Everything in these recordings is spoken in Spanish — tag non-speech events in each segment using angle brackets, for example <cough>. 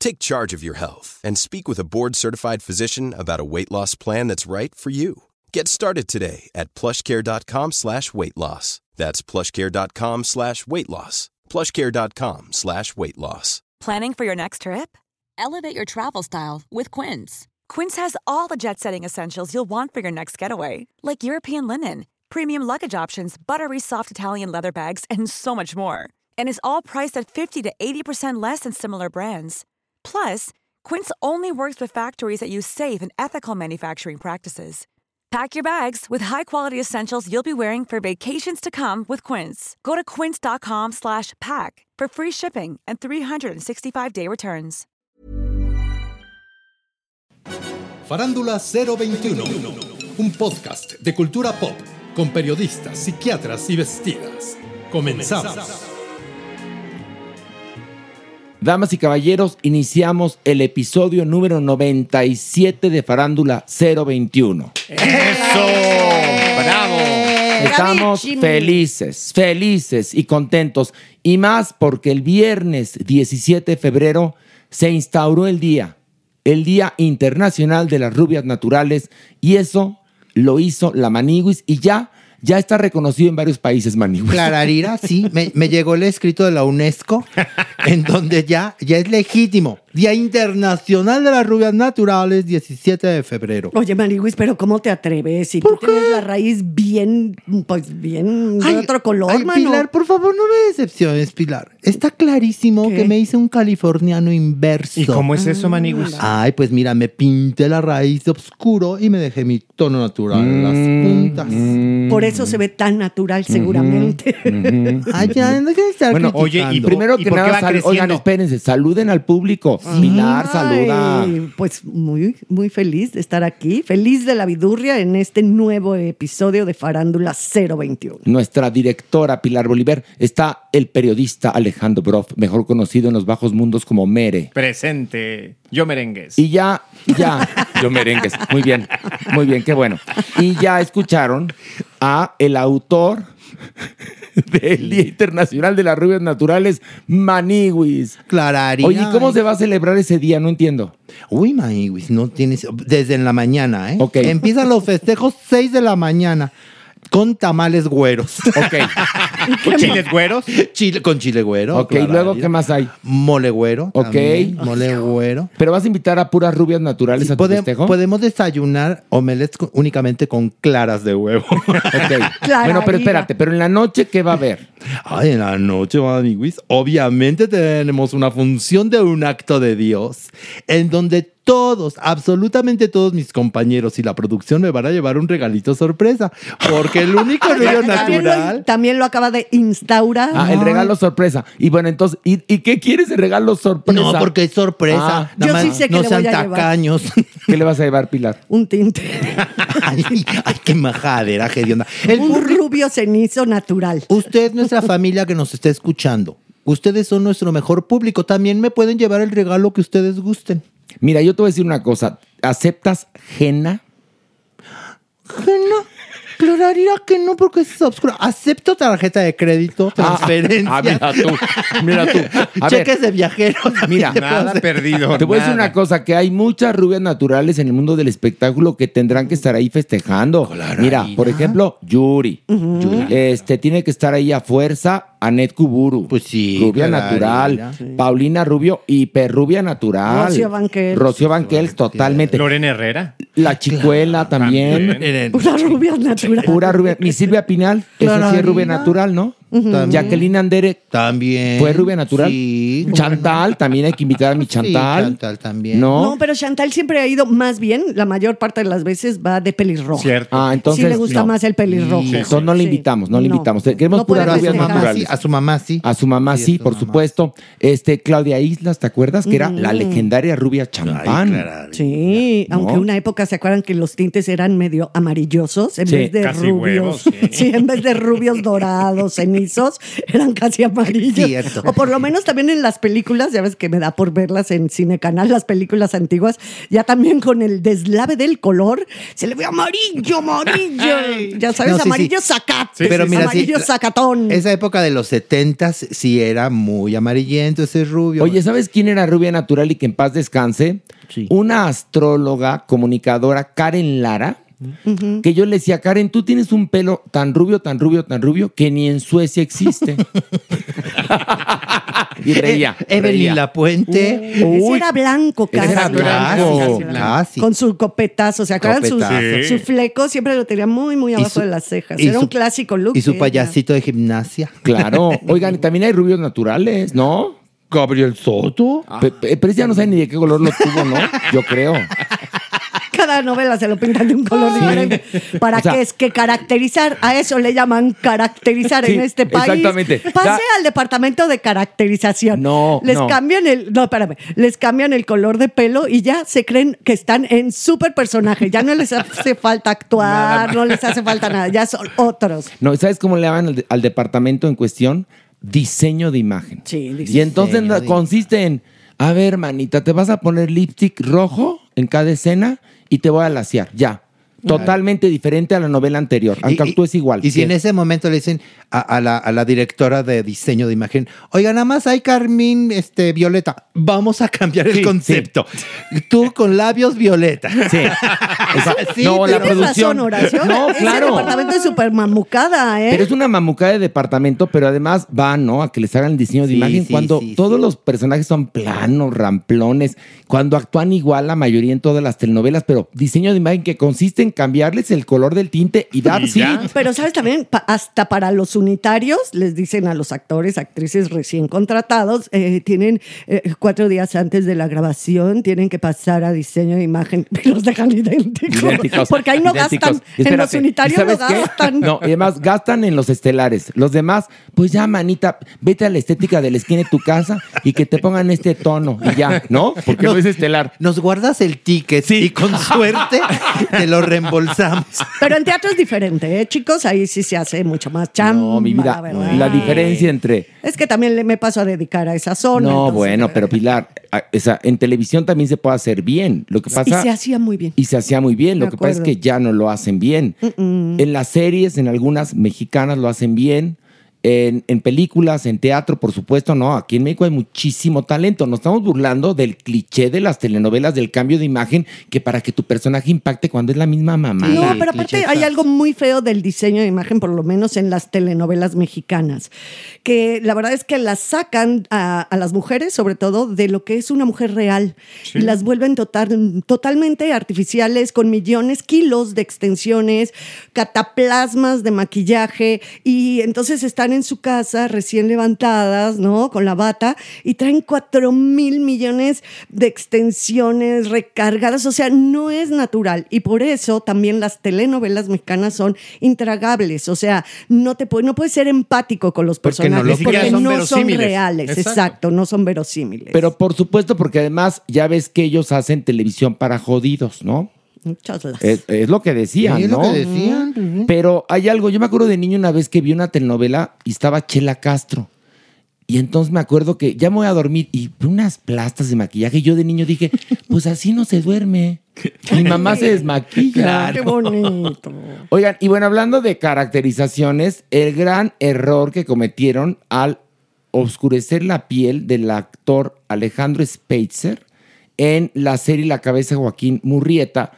Take charge of your health and speak with a board-certified physician about a weight loss plan that's right for you. Get started today at plushcare.com slash weight loss. That's plushcare.com slash weight loss. plushcare.com slash weight loss. Planning for your next trip? Elevate your travel style with Quince. Quince has all the jet setting essentials you'll want for your next getaway, like European linen, premium luggage options, buttery soft Italian leather bags, and so much more. And is all priced at 50 to 80% less than similar brands. Plus, Quince only works with factories that use safe and ethical manufacturing practices. Pack your bags with high-quality essentials you'll be wearing for vacations to come with Quince. Go to quince.com/pack for free shipping and 365-day returns. Farándula 021, un podcast de cultura pop con periodistas, psiquiatras y vestidas. Comenzamos. Damas y caballeros, iniciamos el episodio número 97 de Farándula 021. ¡Eso! ¡Bravo! Estamos felices, felices y contentos. Y más porque el viernes 17 de febrero se instauró el día, el Día Internacional de las Rubias Naturales. Y eso lo hizo la Maniguis y ya, ya está reconocido en varios países Maniguis. <laughs> Clararira, sí, me, me llegó el escrito de la UNESCO, en donde ya, ya es legítimo. Día Internacional de las Rubias Naturales, 17 de febrero. Oye, Marihuis, pero ¿cómo te atreves? Si tú tienes la raíz bien, pues bien de Ay, otro color, ay, mano. Pilar, por favor, no me decepciones, Pilar. Está clarísimo ¿Qué? que me hice un californiano inverso. ¿Y cómo es eso, Maniguis? Ay, pues mira, me pinté la raíz de oscuro y me dejé mi tono natural en las puntas. Por eso se ve tan natural, seguramente. Ay, ya, no estar Bueno, oye, y Primero ¿Y que por qué nada, va sal- creciendo? oigan, espérense, saluden al público. Pilar, saluda. Ay, Pues muy, muy feliz de estar aquí. Feliz de la vidurria en este nuevo episodio de Farándula 021. Nuestra directora Pilar Bolívar está el periodista Alejandro Broff, mejor conocido en los bajos mundos como Mere. Presente. Yo merengues. Y ya, ya, yo merengues. Muy bien, muy bien, qué bueno. Y ya escucharon a el autor <laughs> del Día Internacional de las Rubias Naturales, Maniwis. Clararira. Oye, ¿y ¿cómo se va a celebrar ese día? No entiendo. Uy, Maíwis, no tienes. Desde en la mañana, ¿eh? Ok. Empiezan los festejos 6 de la mañana con tamales güeros. <laughs> Ok, ¿Con chiles güeros? Chile, con chile güero. ok, y luego, ¿qué más hay? Mole güero. Ok. también, Mole güero. ¿Pero vas a invitar a puras rubias naturales Sí, a tu pode- festejo? podemos desayunar omelets con- únicamente con claras de huevo. <laughs> Ok. Clara Bueno, pero espérate, pero en la noche, ¿qué va a haber? Ay, en la noche, amiguis, obviamente tenemos una función de un acto de Dios en donde todos, absolutamente todos mis compañeros y la producción me van a llevar un regalito sorpresa. Porque el único <laughs> río También lo, natural. también lo acaba de instaurar. Ah, el regalo sorpresa. Y bueno, entonces, ¿y, y qué quieres de regalo sorpresa? No, porque es sorpresa. Ah. Yo más sí sé que no le sean voy a llevar. tacaños. <laughs> ¿Qué le vas a llevar, Pilar? Un tinte. <laughs> ay, ay, qué majadera, hedionda. El un rubio cenizo natural. Usted, nuestra familia que nos está escuchando, ustedes son nuestro mejor público. También me pueden llevar el regalo que ustedes gusten. Mira, yo te voy a decir una cosa. ¿Aceptas Jena? No. Clararía que no, porque es obscuro. Acepto tarjeta de crédito, transferencia. Ah, mira tú, mira tú. A ver, cheques de viajero. Mira, Nada perdido. te voy a decir una cosa, que hay muchas rubias naturales en el mundo del espectáculo que tendrán que estar ahí festejando. Mira, por ejemplo, Yuri. Este tiene que estar ahí a fuerza Anet Kuburu. Pues sí, Rubia natural. mira. Paulina Rubio, hiperrubia natural. Rocío Banquels. Rocío Banquels, totalmente. Lorena Herrera. La chicuela también. También. Una rubia natural. Pura rubia. Mi Silvia Pinal, esa sí es rubia natural, ¿no? Jacqueline Andere También. fue rubia natural. Sí. Chantal, también hay que invitar a mi Sí, Chantal. Chantal también. ¿No? No, pero Chantal siempre ha ido más bien, la mayor parte de las veces va de pelirrojo. Cierto. Ah, entonces. sí le gusta no. más el pelirrojo. Sí, Entonces no le invitamos, no le invitamos. Queremos No puras rubias naturales. A su mamá sí. A su mamá sí, por mamá. supuesto. Este, Claudia Islas, ¿te acuerdas? Que era la legendaria rubia champán. claro. Sí, ¿No? aunque una época se acuerdan que los tintes eran medio amarillosos en Sí. vez de Casi rubios. huevos, sí. sí, en vez de rubios dorados, <laughs> <laughs> eran casi amarillos. Cierto. O por lo menos también en las películas, ya ves que me da por verlas en Cine Canal, las películas antiguas, ya también con el deslave del color, se le ve amarillo, amarillo. <laughs> ya sabes, No, sí, amarillo sí. sacat, Pero mira, amarillo sacatón. Esa época de los setentas sí era muy amarillento ese rubio. Oye, ¿sabes quién era rubia natural y que en paz descanse? Sí. Una astróloga, comunicadora, Karen Lara. Que yo le decía, Karen, tú tienes un pelo tan rubio, tan rubio, tan rubio, que ni en Suecia existe. <laughs> y reía. Eh, Evelyn. Ese Uy, era blanco casi. era blanco. Casi, casi. Con su copetazo, ¿se acuerdan? Su, Copetazo. su fleco siempre lo tenía muy, muy abajo su- de las cejas. Era su- un clásico look. Y su payasito de gimnasia. Claro. Oigan, y también hay rubios naturales, ¿no? Gabriel Soto. Pe- Pero ya no sabe ni de qué color lo tuvo, ¿no? Yo creo. Cada novela se lo pintan de un color diferente. ¿Para O sea- qué es que caracterizar? A eso le llaman caracterizar Sí, en este país. exactamente. Pase al departamento de caracterización. No, Les no. cambian el. No, espérame. Les cambian el color de pelo y ya se creen que están en súper personaje. Ya no les hace falta actuar, no les hace falta nada. Ya son otros. No, ¿sabes cómo le llaman al, de- al departamento en cuestión? Diseño de imagen. Sí, diseño Y entonces de- consiste en, a ver, manita, te vas a poner lipstick rojo en cada escena y te voy a lasear, ya. Totalmente diferente a la novela anterior, aunque actúes igual. Y si en ese momento le dicen a, a la, a la directora de diseño de imagen, oiga, nada más hay Carmín este, Violeta, vamos a cambiar el Sí, concepto. Tú con labios Violeta. Sí. <laughs> Sí, no, la producción. razón. No, Ese claro. departamento es súper mamucada, ¿eh? Pero es una mamucada de departamento, pero además va, ¿no? A que les hagan el diseño de imagen cuando todos los personajes son planos, ramplones, cuando actúan igual la mayoría en todas las telenovelas, pero diseño de imagen que consiste en cambiarles el color del tinte y dar sí. Pero, ¿sabes? También, pa- hasta para los unitarios, les dicen a los actores, actrices recién contratados, eh, tienen eh, cuatro días antes de la grabación, tienen que pasar a diseño de imagen <laughs> y los dejan idénticos. Idénticos, Porque ahí no idénticos. gastan. En los unitarios ¿y no gastan. No, y además gastan en los estelares. Los demás, pues ya, manita, vete a la estética de la esquina de tu casa y que te pongan este tono y ya, ¿no? Porque no, es estelar. Nos guardas el ticket y con suerte te lo <laughs> reembolsamos. <laughs> Pero en teatro es diferente, ¿eh, chicos? Ahí sí se hace mucho más chamba. No, mi vida, ¿verdad? la diferencia entre Es que también le- me paso a dedicar a esa zona. No, entonces, bueno, pero Pilar, o sea, en televisión también se puede hacer bien. Lo que Y pasa. se hacía muy bien. y se hacía muy bien. Lo que pasa es que ya no lo hacen bien. En las series, en algunas mexicanas lo hacen bien. En, en películas, en teatro, por supuesto, no. Aquí en México hay muchísimo talento. Nos estamos burlando del cliché de las telenovelas, del cambio de imagen, que para que tu personaje impacte cuando es la misma mamá. No, Sí, pero aparte hay algo muy feo del diseño de imagen, por lo menos en las telenovelas mexicanas, que la verdad es que las sacan a, a las mujeres, sobre todo, de lo que es una mujer real, y las vuelven total, totalmente artificiales, con millones, kilos de extensiones, cataplasmas de maquillaje, y entonces están en su casa recién levantadas, ¿no? Con la bata, y traen cuatro mil millones de extensiones recargadas, o sea, no es natural. Y por eso también las telenovelas mexicanas son intragables, o sea, no, te puede, no puedes ser empático con los Porque no personajes lo porque son no son reales, Exacto. exacto. no son verosímiles. Pero por supuesto, porque además ya ves que ellos hacen televisión para jodidos, ¿no? Muchas. Es, es lo que decían, Sí, es ¿no? lo que decían. Pero hay algo, yo me acuerdo de niño una vez que vi una telenovela y estaba Chela Castro. Y entonces me acuerdo que ya me voy a dormir y unas plastas de maquillaje. Y yo de niño dije, pues así no se duerme. <laughs> Mi mamá se desmaquilla. Qué bonito. Oigan, y bueno, hablando de caracterizaciones, el gran error que cometieron al oscurecer la piel del actor Alejandro Speitzer en la serie La cabeza de Joaquín Murrieta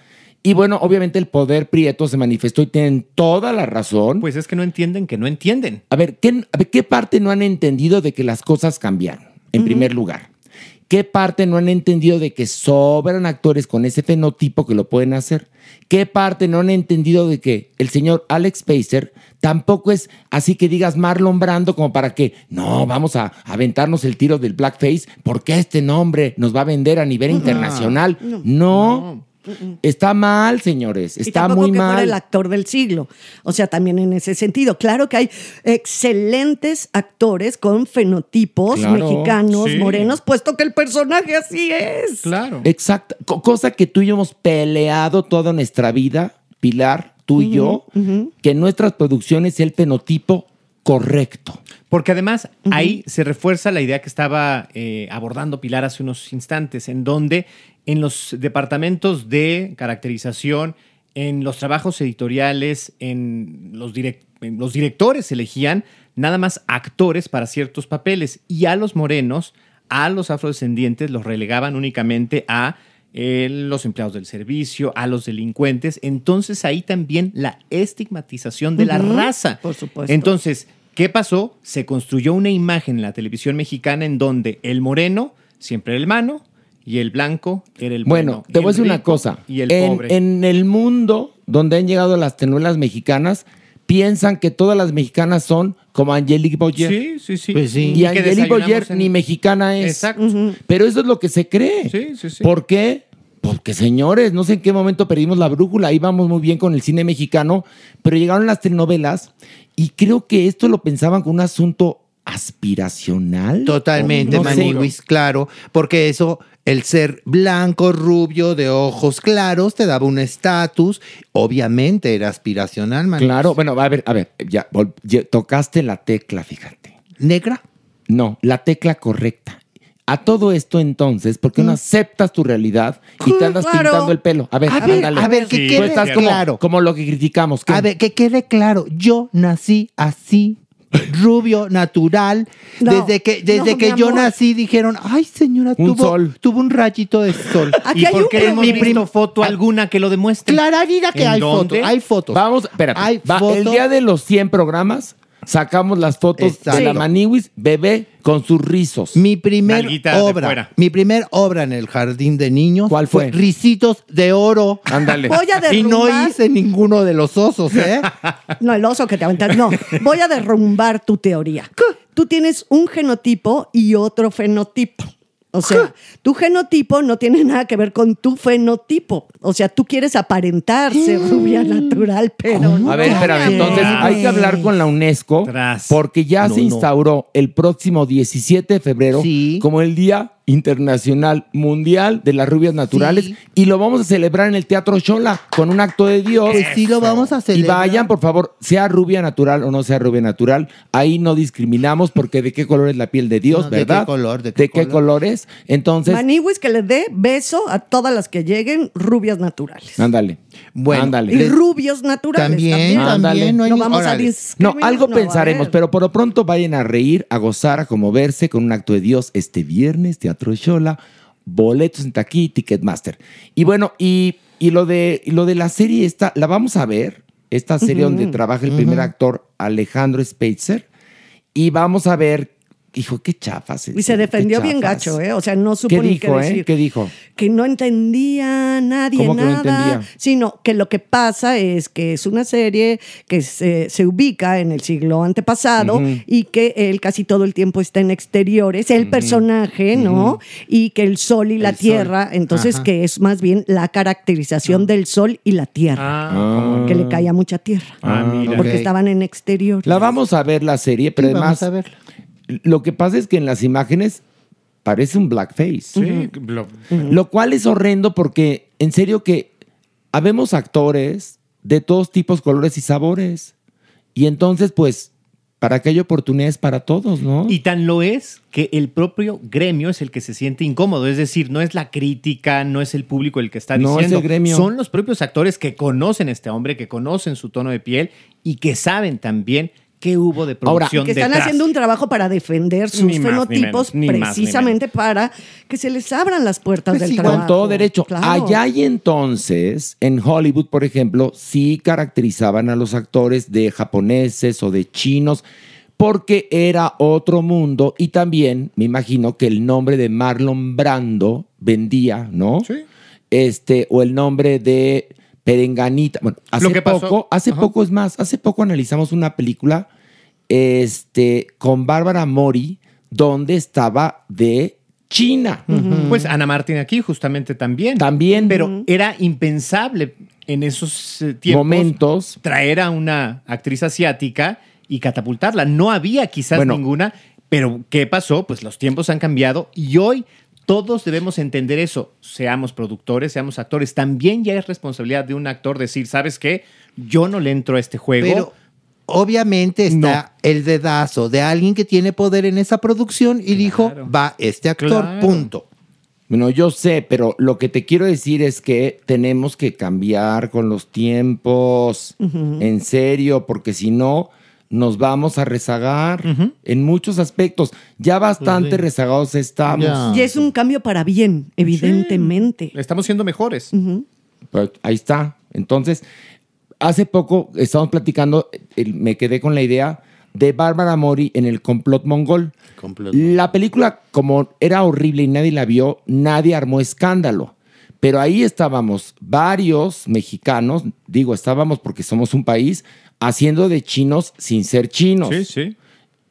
Y bueno, obviamente el poder prieto se manifestó y tienen toda la razón. Pues es que no entienden que no entienden. A ver, ¿qué, a ver, ¿qué parte no han entendido de que las cosas cambiaron? En primer lugar. ¿Qué parte no han entendido de que sobran actores con ese fenotipo que lo pueden hacer? ¿Qué parte no han entendido de que el señor Alex Pacer tampoco es así que digas Marlon Brando como para que no, vamos a aventarnos el tiro del blackface porque este nombre nos va a vender a nivel internacional? No. Está mal, señores. Y Está tampoco muy que fuera mal. el actor del siglo. O sea, también en ese sentido. Claro que hay excelentes actores con fenotipos Claro, mexicanos, sí. morenos, puesto que el personaje así es. Claro. Exacto. Co- Cosa que tú y yo hemos peleado toda nuestra vida, Pilar, tú y yo, que en nuestras producciones el fenotipo correcto. Porque además ahí se refuerza la idea que estaba eh, abordando Pilar hace unos instantes, en donde en los departamentos de caracterización, en los trabajos editoriales, en los, direc- en los directores elegían nada más actores para ciertos papeles y a los morenos, a los afrodescendientes los relegaban únicamente a eh, los empleados del servicio, a los delincuentes. Entonces ahí también la estigmatización de la raza. por supuesto. Entonces, ¿qué pasó? Se construyó una imagen en la televisión mexicana en donde el moreno siempre era el mano y el blanco era el Bueno, bueno. te voy a decir una cosa. Y el en, pobre. en el mundo donde han llegado las telenovelas mexicanas, piensan que todas las mexicanas son como Angelique Boyer. Sí, sí, sí. Pues sí. Y que Angelique Boyer en- ni mexicana es. Exacto. Pero eso es lo que se cree. Sí, sí, sí. ¿Por qué? Porque señores, no sé en qué momento perdimos la brújula, íbamos muy bien con el cine mexicano, pero llegaron las telenovelas y creo que esto lo pensaban con un asunto aspiracional. Totalmente, No claro, porque eso, el ser blanco, rubio, de ojos claros, te daba un estatus, obviamente era aspiracional, Maniwis. Claro, bueno, a ver, a ver, ya, tocaste la tecla, fíjate. ¿Negra? No, la tecla correcta. A todo esto entonces, ¿por qué no aceptas tu realidad y te andas Claro. pintando el pelo? A ver, A ver, ándale. a ver, que Sí, quede como, claro. como lo que criticamos. ¿qué? A ver, que quede claro, yo nací así, rubio, natural. No, desde que, desde no, que yo amor. nací dijeron, ay señora, Un tuvo, sol. tuvo un rayito de sol. <laughs> Aquí ¿Y hay por qué no hemos mi visto prim- foto alguna que lo demuestre? Clararira que ¿En hay dónde? fotos, hay fotos. Vamos, espérate. Hay Va, el día de los 100 programas, sacamos las fotos Exacto. de la Maniwis bebé con sus rizos. Mi primer Nalguita obra, mi primer obra en el jardín de niños ¿Cuál fue? Ricitos de oro. Ándale. Voy a Y no derrumbar- hice ninguno de los osos, ¿eh? <laughs> No, el oso que te aventas. No, voy a derrumbar tu teoría. Tú tienes un genotipo y otro fenotipo. O sea, tu genotipo no tiene nada que ver con tu fenotipo. O sea, tú quieres aparentar ser rubia natural, pero no. A ver, espérame, entonces hay que hablar con la UNESCO Tras. porque ya No, se no. instauró el próximo 17 de febrero Sí. como el Día Internacional Mundial de las Rubias Naturales Sí. y lo vamos a celebrar en el Teatro Shola con un acto de Dios. Pues sí lo vamos a Y celebrar. vayan, por favor, sea rubia natural o no sea rubia natural, ahí no discriminamos porque de qué color es la piel de Dios, No, ¿de qué ¿verdad? color? ¿De qué color? colores? Entonces, Maniwis que le dé beso a todas las que lleguen rubias naturales. ándale. Bueno, ándale. Y rubios naturales. También, También, Ándale. también. No, hay No vamos a. No, discriminar. algo no va a pensaremos, pero por lo pronto vayan a reír, a gozar, a conmoverse con un acto de Dios este viernes, Teatro Shola, boletos en taquí, Ticketmaster. Y bueno, y, y lo de y lo de la serie esta, la vamos a ver, esta serie donde trabaja el primer actor Alejandro Speitzer, y vamos a ver, hijo, qué chafas. Y se defendió bien gacho, ¿eh? O sea, no supo ¿Qué ni dijo, qué eh? decir. ¿Qué dijo? Que no entendía nadie ¿Cómo que no nada. entendía? Sino que lo que pasa es que es una serie que se, se ubica en el siglo antepasado y que él casi todo el tiempo está en exteriores, el personaje, ¿no? Y que el sol y la El sol. tierra, entonces Ajá. que es más bien la caracterización del sol y la tierra. Ah, Que le caía mucha tierra. ah, mira. Porque estaban en exteriores. La vamos a ver la serie, pero Sí, además, vamos a verla. Lo que pasa es que en las imágenes parece un blackface. Sí, lo- Lo cual es horrendo porque, en serio, que habemos actores de todos tipos, colores y sabores. Y entonces, pues, para que haya oportunidades para todos, ¿no? Y tan lo es que el propio gremio es el que se siente incómodo. Es decir, no es la crítica, no es el público el que está No, es diciendo. el gremio. Son los propios actores que conocen a este hombre, que conocen su tono de piel y que saben también qué hubo de Ahora, producción que están detrás. haciendo un trabajo para defender sus Ni más, ni fenotipos menos, ni más, ni precisamente para que se les abran las puertas Pues del sí, trabajo. con todo derecho. Claro. Allá y entonces, en Hollywood, por ejemplo, sí caracterizaban a los actores de japoneses o de chinos porque era otro mundo y también me imagino que el nombre de Marlon Brando vendía, ¿no? Sí. Este, o el nombre de Perenganita. Bueno, hace Lo que pasó- poco, hace Ajá. poco es más, hace poco analizamos una película este, con Bárbara Mori donde estaba de China. Pues Ana Martín aquí justamente también. También. Pero era impensable en esos eh, tiempos Momentos. traer a una actriz asiática y catapultarla. No había quizás Bueno. ninguna, pero ¿qué pasó? Pues los tiempos han cambiado y hoy todos debemos entender eso. Seamos productores, seamos actores. También ya es responsabilidad de un actor decir, ¿sabes qué? Yo no le entro a este juego. Pero obviamente está el dedazo de alguien que tiene poder en esa producción y dijo, va este actor, Claro. punto. Bueno, yo sé, pero lo que te quiero decir es que tenemos que cambiar con los tiempos, en serio, porque si no, nos vamos a rezagar en muchos aspectos. Ya bastante rezagados estamos. Y es un cambio para bien, evidentemente. Estamos siendo mejores. Pues, ahí está. Entonces, hace poco estábamos platicando, me quedé con la idea de Bárbara Mori en el complot mongol. La película, como era horrible y nadie la vio, nadie armó escándalo. Pero ahí estábamos varios mexicanos, digo, estábamos porque somos un país, haciendo de chinos sin ser chinos. Sí, sí.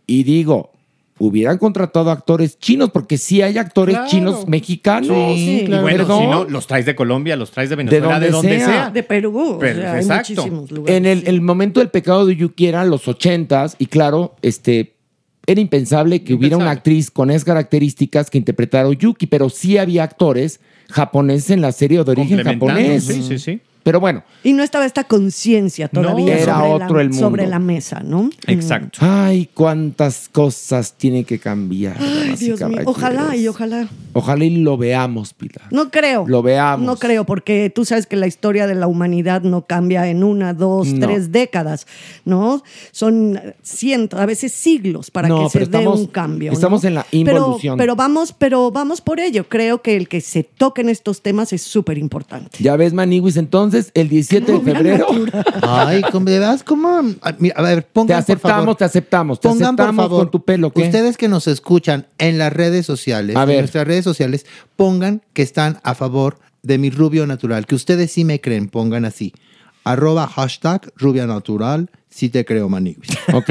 Y digo, hubieran contratado actores chinos, porque sí hay actores Claro. chinos mexicanos. Y bueno, Perdón. si no, los traes de Colombia, los traes de Venezuela, donde de donde sea. sea. De Perú. o hay exacto. muchísimos lugares. En el, el momento del pecado de Yuki eran los ochentas y claro, este, era impensable que hubiera una actriz con esas características que interpretara a Yuki, pero sí había actores japoneses en la serie de origen japonés. sí, sí, sí. Pero bueno, Y no estaba esta conciencia todavía era sobre, otro la, el mundo. sobre la mesa, ¿no? Exacto. ay, cuántas cosas tienen que cambiar. Ay, Dios mío. Ojalá y ojalá. Ojalá y lo veamos, Pilar. No creo. Lo veamos. No creo, porque tú sabes que la historia de la humanidad no cambia en una, dos, No. tres décadas, ¿no? Son cientos, a veces siglos para No, que se dé estamos- un cambio. ¿no? estamos en la involución. Pero, vamos, pero vamos por ello. Creo que el que se toquen estos temas es súper importante. Ya ves, Maniwis, entonces el 17 de febrero Ay, ¿cómo de veras? ¿Cómo? A mira, a ver, pongan te por aceptamos, favor. te aceptamos, te Pongan por aceptamos favor, con tu pelo. ¿qué? ustedes que nos escuchan en las redes sociales, A en ver. nuestras redes sociales, pongan que están a favor de mi rubio natural, que ustedes sí me creen, pongan así, arroba hashtag rubia natural, sí te creo, maniguis. Ok.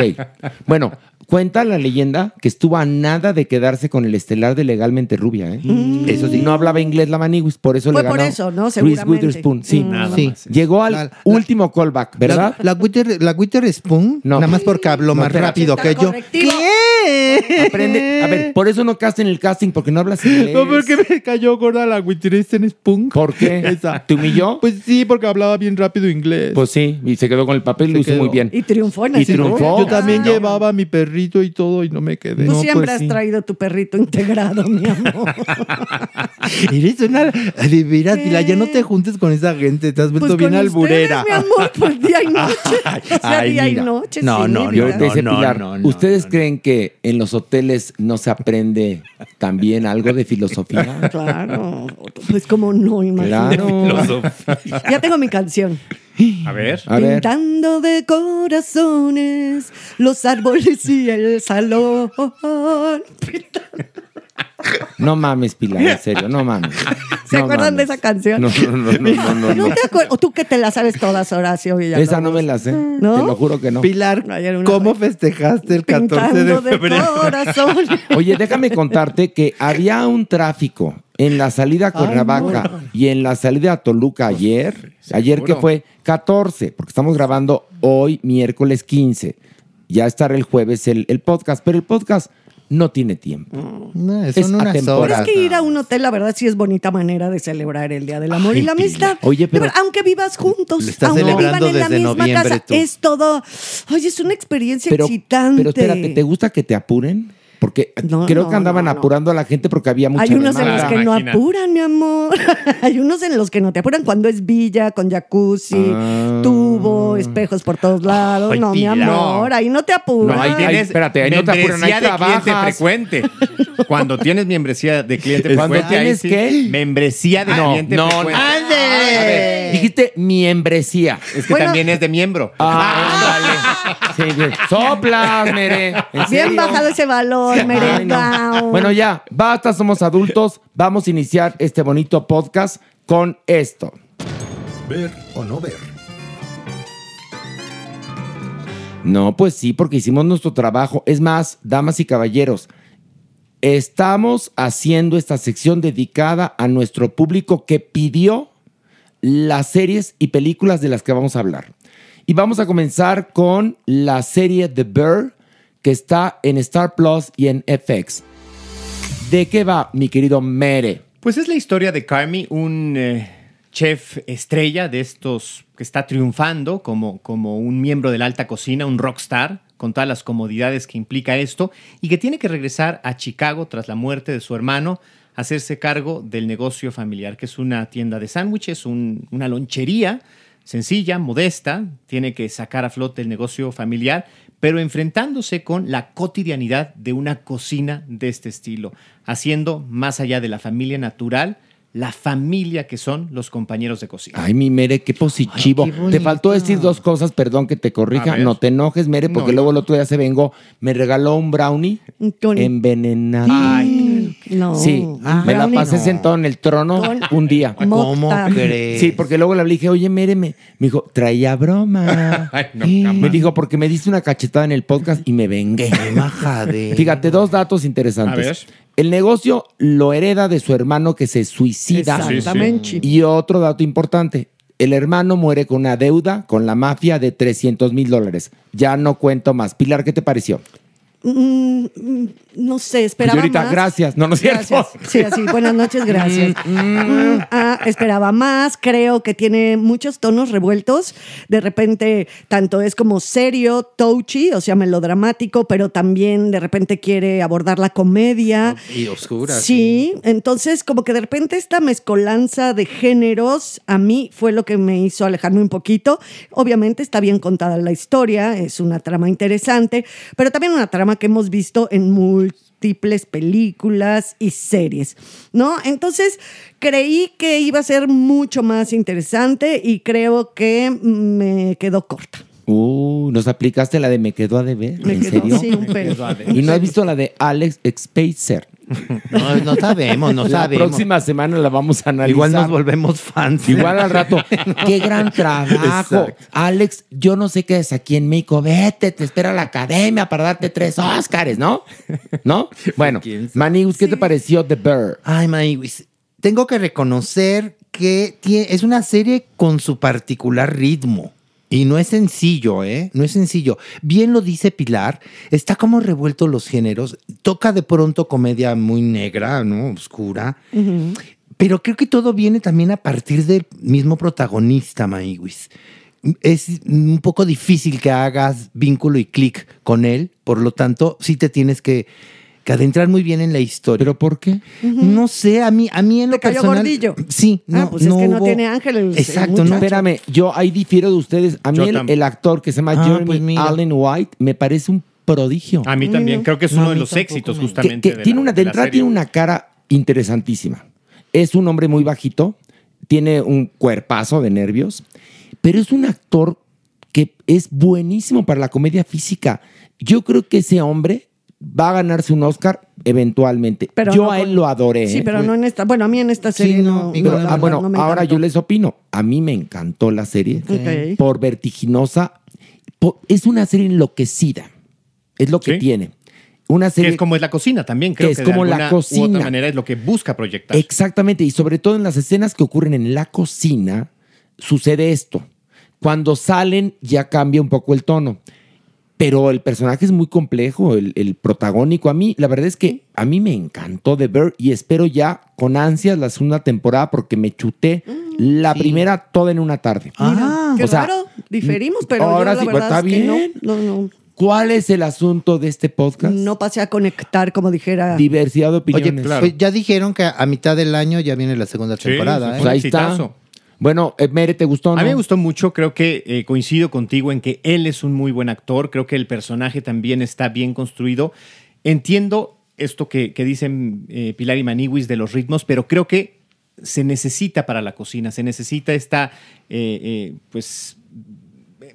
Bueno, cuenta la leyenda que estuvo a nada de quedarse con el estelar de Legalmente Rubia, ¿eh? Eso sí. No hablaba inglés la Maniwis, por eso Fue le por ganó eso, ¿no? Reese Seguramente. Witherspoon, sí. Mm. Nada Sí. más. Llegó al La- la- último callback, ¿verdad? La, la, Witter, la Witherspoon, No. nada más porque habló No, más espera. rápido que yo. correctivo. ¿Qué? Aprende. A ver, por eso no casten el casting, porque no hablas inglés. No, porque me cayó gorda la Witherspoon. ¿Por qué? Esa. ¿Te humilló? Pues sí, porque hablaba bien rápido inglés. Pues sí, y se quedó con el papel y Se lo hizo quedó. muy bien. Y triunfó en Y ese triunfó. Yo también llevaba a mi perrito y todo y no me quedé. Tú No, siempre pues has sí. traído tu perrito integrado, mi amor. <laughs> Eres una. De veras, Pilar, ya no te juntes con esa gente. Te has vuelto Pues bien con alburera. ustedes, mi amor, pues día y noche. <laughs> o sea, Ay, día mira. y noche. No, sí, no, mi Y vida. ahorita dice no, Pilar, no, no, ¿ustedes no. creen que en los hoteles no se aprende también algo de filosofía? Claro, pues como no, imagínate. Claro. Ya tengo mi canción. <gasps> A ver. A ver. Pintando de corazones los árboles y el salón. <laughs> No mames, Pilar, en serio, no mames. <laughs> ¿Se No acuerdan de esa canción? No, no, no, no, no, no. O tú que te la sabes todas, Horacio. Villalobos. Esa no me la sé. ¿No? Te lo juro que no. Pilar, ¿cómo festejaste el 14 de Pintando de febrero? corazones. <laughs> Oye, déjame contarte que había un tráfico en la salida a Cuernavaca y en la salida a Toluca ayer. Ayer que fue 14, porque estamos grabando hoy, miércoles 15. Ya estará el jueves el, el podcast, pero el podcast no tiene tiempo. No, Es son unas. Pero es que ir a un hotel, la verdad, sí es bonita manera de celebrar el Día del Amor Ay, y la amistad. Oye, pero- verdad, aunque vivas juntos, estás aunque vivan en la misma casa, tú. es todo. Oye, es una experiencia Pero, excitante. pero espérate, ¿te gusta que te apuren? Porque No, creo no, que andaban no, no. apurando a la gente porque había mucha Hay unos en los que no Imagínate. apuran, mi amor. <laughs> Hay unos en los que no te apuran cuando es villa, con jacuzzi, Ah. tubo, espejos por todos lados. Ay, no, mi amor, ahí no te apuras. No, ahí tienes espérate, ahí no te apuran, ahí membresía de cliente trabajas. frecuente. <laughs> Cuando tienes membresía de cliente ¿Cuándo frecuente, ahí tienes sí, qué? Membresía de No, cliente no, frecuente. no. Ver, dijiste miembresía. Es que Bueno. también es de miembro. Ah, ándale. Sí, bien. Soplas, Mere. ¿En Bien serio? bajado ese valor, Ay, no. merengao. Bueno, ya, basta, somos adultos. Vamos a iniciar este bonito podcast con esto. Ver o no ver. No, pues sí, porque hicimos nuestro trabajo. Es más, damas y caballeros, estamos haciendo esta sección dedicada a nuestro público que pidió las series y películas de las que vamos a hablar. Y vamos a comenzar con la serie The Bear, que está en Star Plus y en FX. ¿De qué va, mi querido Mere? Pues es la historia de Carmi, un eh, chef estrella de estos que está triunfando como, como un miembro de la alta cocina, un rockstar, con todas las comodidades que implica esto, y que tiene que regresar a Chicago tras la muerte de su hermano, hacerse cargo del negocio familiar, que es una tienda de sándwiches, un- una lonchería sencilla, modesta, tiene que sacar a flote el negocio familiar, pero enfrentándose con la cotidianidad de una cocina de este estilo, haciendo más allá de la familia natural, la familia que son los compañeros de cocina. Ay, mi Mere, qué positivo. Ay, qué bonito. te faltó decir dos cosas, perdón que te corrija. No te enojes, Mere, porque No, luego no. el otro día se vengó. Me regaló un brownie envenenado. Ay, No. Sí, me la pasé no. sentado en el trono Con- un día. ¿Cómo crees? Sí, porque luego le dije, oye, Mere, me, dijo, traía broma. <laughs> Ay, no, me dijo, porque me diste una cachetada en el podcast y me vengué. <laughs> Fíjate, dos datos interesantes. A ver. El negocio lo hereda de su hermano que se suicida. Exactamente. Y otro dato importante. El hermano muere con una deuda con la mafia de 300 mil dólares. Ya no cuento más. Pilar, ¿qué te pareció? Mm, mm, no sé, esperaba Señorita, más. gracias. No, no es cierto. Sí, así. Buenas noches, gracias. <laughs> Mm, ah, esperaba más. Creo que tiene muchos tonos revueltos. De repente, tanto es como serio, touchy, o sea, melodramático, pero también de repente quiere abordar la comedia. Y oscura. Sí, entonces como que de repente esta mezcolanza de géneros a mí fue lo que me hizo alejarme un poquito. Obviamente está bien contada la historia, es una trama interesante, pero también una trama que hemos visto en múltiples películas y series, ¿no? Entonces creí que iba a ser mucho más interesante y creo que me quedó corta. Uh, nos aplicaste la de me quedó a deber. Me ¿En quedó, serio? sí, un pelo. Y no has visto la de Alex Spacer. <laughs> No, no sabemos, no la sabemos. próxima semana la vamos a analizar. Igual nos volvemos fans. Igual al rato. <laughs> Qué gran trabajo. Exacto. Alex, yo no sé qué es aquí en México. Vete, te espera la academia para darte tres Óscares, ¿no? ¿No? Bueno. <laughs> Manigus, ¿qué te pareció The Bear? Ay, Maywis, tengo que reconocer que es una serie con su particular ritmo. Y no es sencillo, ¿eh? No es sencillo. Bien lo dice Pilar, está como revuelto los géneros. Toca de pronto comedia muy negra, ¿no? Oscura. Pero creo que todo viene también a partir del mismo protagonista, Maywis. Es un poco difícil que hagas vínculo y clic con él, por lo tanto, sí te tienes que, que adentrar muy bien en la historia. ¿Pero por qué? No sé, a mí, a mí en lo ¿Te cayó personal. gordillo? Sí, no, Ah, pues es que no tiene ángeles, el Exacto, no. Espérame, yo ahí difiero de ustedes. A mí el, actor que se llama Ah, Jeremy pues. Allen White me parece un prodigio. A mí también, creo que es No, uno de los éxitos me- justamente. que de tiene la- una, de entrada serie. tiene una cara interesantísima. Es un hombre muy bajito, tiene un cuerpazo de nervios, pero es un actor que es buenísimo para la comedia física. Yo creo que ese hombre va a ganarse un Oscar eventualmente. Pero yo no a él con- lo adoré. Sí, ¿eh? pero no en esta. Bueno, a mí en esta serie no, no. no, la Ah, bueno, no me ahora yo les opino. A mí me encantó la serie Ok. por vertiginosa. es una serie enloquecida. Es lo que Sí. tiene. Una Que serie es como es la cocina también, creo que que, es de como la u cocina. otra manera es lo que busca proyectar. Exactamente, y sobre todo en las escenas que ocurren en la cocina, sucede esto. Cuando salen ya cambia un poco el tono. Pero el personaje es muy complejo, el, el protagónico. A mí, la verdad es que a mí me encantó The Bear y espero ya con ansias la segunda temporada porque me chuté la primera toda en una tarde. Mira, qué o sea, raro, diferimos, pero ahora yo la sí, pues, verdad está es que bien. no, no, no, ¿Cuál es el asunto de este podcast? no pasé a conectar como dijera. Diversidad de Oye, opiniones. pues ya dijeron que a mitad del año ya viene la segunda temporada. sí, ¿eh? un Ahí está. Bueno, eh, Mere, ¿te gustó no? A mí me gustó mucho, creo que eh, coincido contigo en que él es un muy buen actor, creo que el personaje también está bien construido. Entiendo esto que, que dicen eh, Pilar y Maniwis de los ritmos, pero creo que se necesita para la cocina, se necesita esta, eh, pues,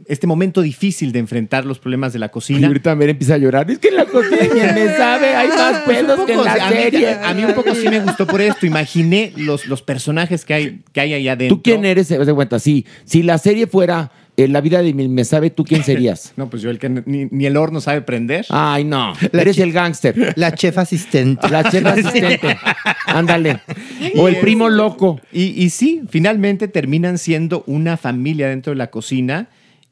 este momento difícil de enfrentar los problemas de la Y cocina. ahorita Mere empieza a llorar. Es que en la cocina quien me <laughs> sabe, hay más pelos que en la a, mí, serie. a mí un poco sí me gustó por esto. Imaginé los, los personajes que hay, que hay allá adentro. ¿Tú quién eres? Se cuenta, sí. Si la serie fuera eh, La vida de mi me sabe, ¿tú quién serías? <laughs> No, pues yo el que ni, ni el horno sabe prender. Ay, no. La Eres el gángster. La chef asistente. La chef <laughs> asistente. Ándale. O el primo loco. Y, y sí, finalmente terminan siendo una familia dentro de la cocina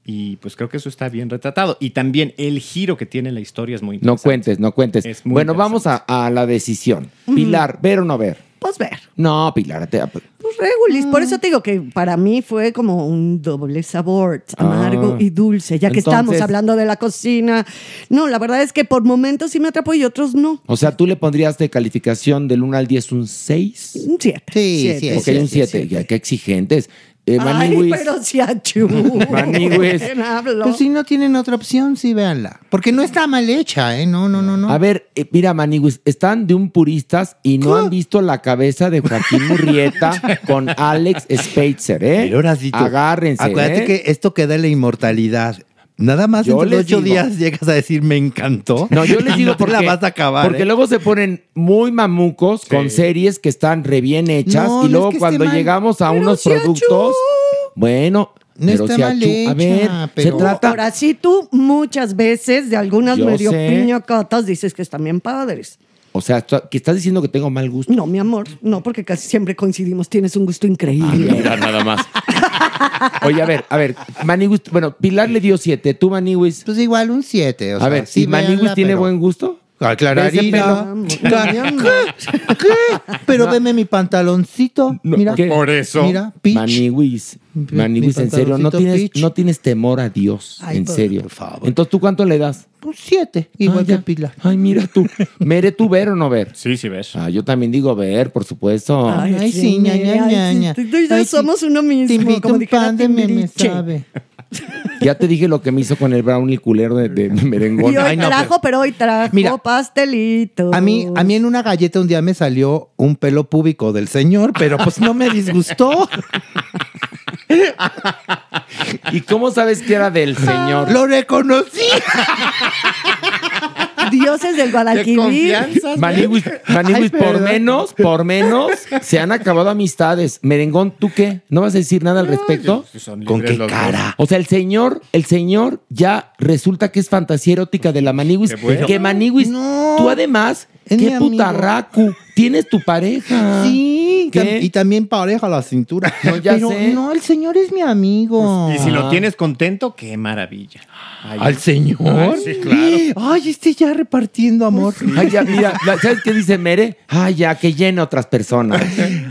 y pues creo que eso está bien retratado. Y también el giro que tiene la historia es muy No interesante. cuentes, no cuentes. Es muy Bueno, vamos a, a la decisión. Pilar, ¿ver o no ver? Pues ver. No, Pilar. te- Pues regulis. Por eso te digo que para mí fue como un doble sabor, amargo Ah. y dulce, ya que Entonces- estamos hablando de la cocina. No, la verdad es que por momentos sí me atrapó y otros no. O sea, tú le pondrías de calificación del 1 al 10 un 6. Un 7. Sí, sí, Ok, un 7. Ya, qué exigentes. Eh, Ay, pero si. ¿Quién <laughs> hablo? Pues si no tienen otra opción, sí, véanla. Porque no está mal hecha, ¿eh? No, no, no, no. A ver, eh, mira, Maniwis, están de un puristas y no han visto la cabeza de Joaquín Murrieta <laughs> con Alex Spitzer, ¿eh? Pero Horacito, Agárrense. Acuérdate ¿eh? que esto queda en la inmortalidad. Nada más Yo les ocho digo. días llegas a decir me encantó. No, yo <laughs> les digo no porque, la vas a acabar. porque ¿eh? luego se ponen muy mamucos con series que están re bien hechas No, y no luego es que esté cuando llegamos a Pero unos productos, bueno, No pero está mal hecha, a ver, se trata Ahora sí, tú muchas veces de algunas Yo medio sé. piñacotas dices que están bien padres. O sea, que estás diciendo que tengo mal gusto. No, mi amor, no, porque casi siempre coincidimos. Tienes un gusto increíble. Mira, nada más. <laughs> Oye, a ver, a ver, Maniwis, bueno, Pilar le dio siete, tú Maniwis. Pues igual un 7. a ver, ¿y Maniwis tiene buen gusto? Ah, Clararira. Ese Cla- ¿Qué? ¿Qué? Pero veme mi pantaloncito. Mira. ¿qué? Por eso. Mira, pitch. Maniwis, Maniwis, en serio, no tienes, no tienes temor a Dios, Ay, en por- serio. por favor. Entonces, ¿tú cuánto le das? Un 7. Igual Ah, que ya. Pilar. Ay, mira tú. ¿Mere tú ver o no ver? Sí, sí ves. Ah, yo también digo ver, por supuesto. Ay, sí, ña, ña, ay, ña, sí, ña. tú y yo Ay, sí. somos uno mismo. Te invito como un pan de me, me Timbiriche. sabe. Ya te dije lo que me hizo con el brownie culero de, de- merengón. Y hoy Ay, no, trajo, pero... hoy trajo Mira, pastelito. A mí, a mí en una galleta un día me salió un pelo púbico del señor, pero pues no me disgustó. ¿Y cómo sabes que era del señor? Lo reconocí. <laughs> Dioses del Guadalquivir. Maniwis, Maniwis, Ay, por menos, por menos, se han acabado amistades. Merengón, ¿tú qué? ¿No vas a decir nada al respecto? ¿Con qué cara? O sea, el señor, el señor ya resulta que es fantasía erótica de la Maniwis. Bueno. Que Maniwis, No. tú además, qué putarracu, tienes tu pareja. Sí, ¿Qué? y también pareja la cintura. No, ya Pero sé. no, el señor es mi amigo. Y si Ah. lo tienes contento, qué maravilla. Ay, ¿Al señor? Ay, sí, claro. Ay, este ya repartiendo amor. Ay, ya, mira, ¿sabes qué dice Mere? Ay, ya, que llene otras personas.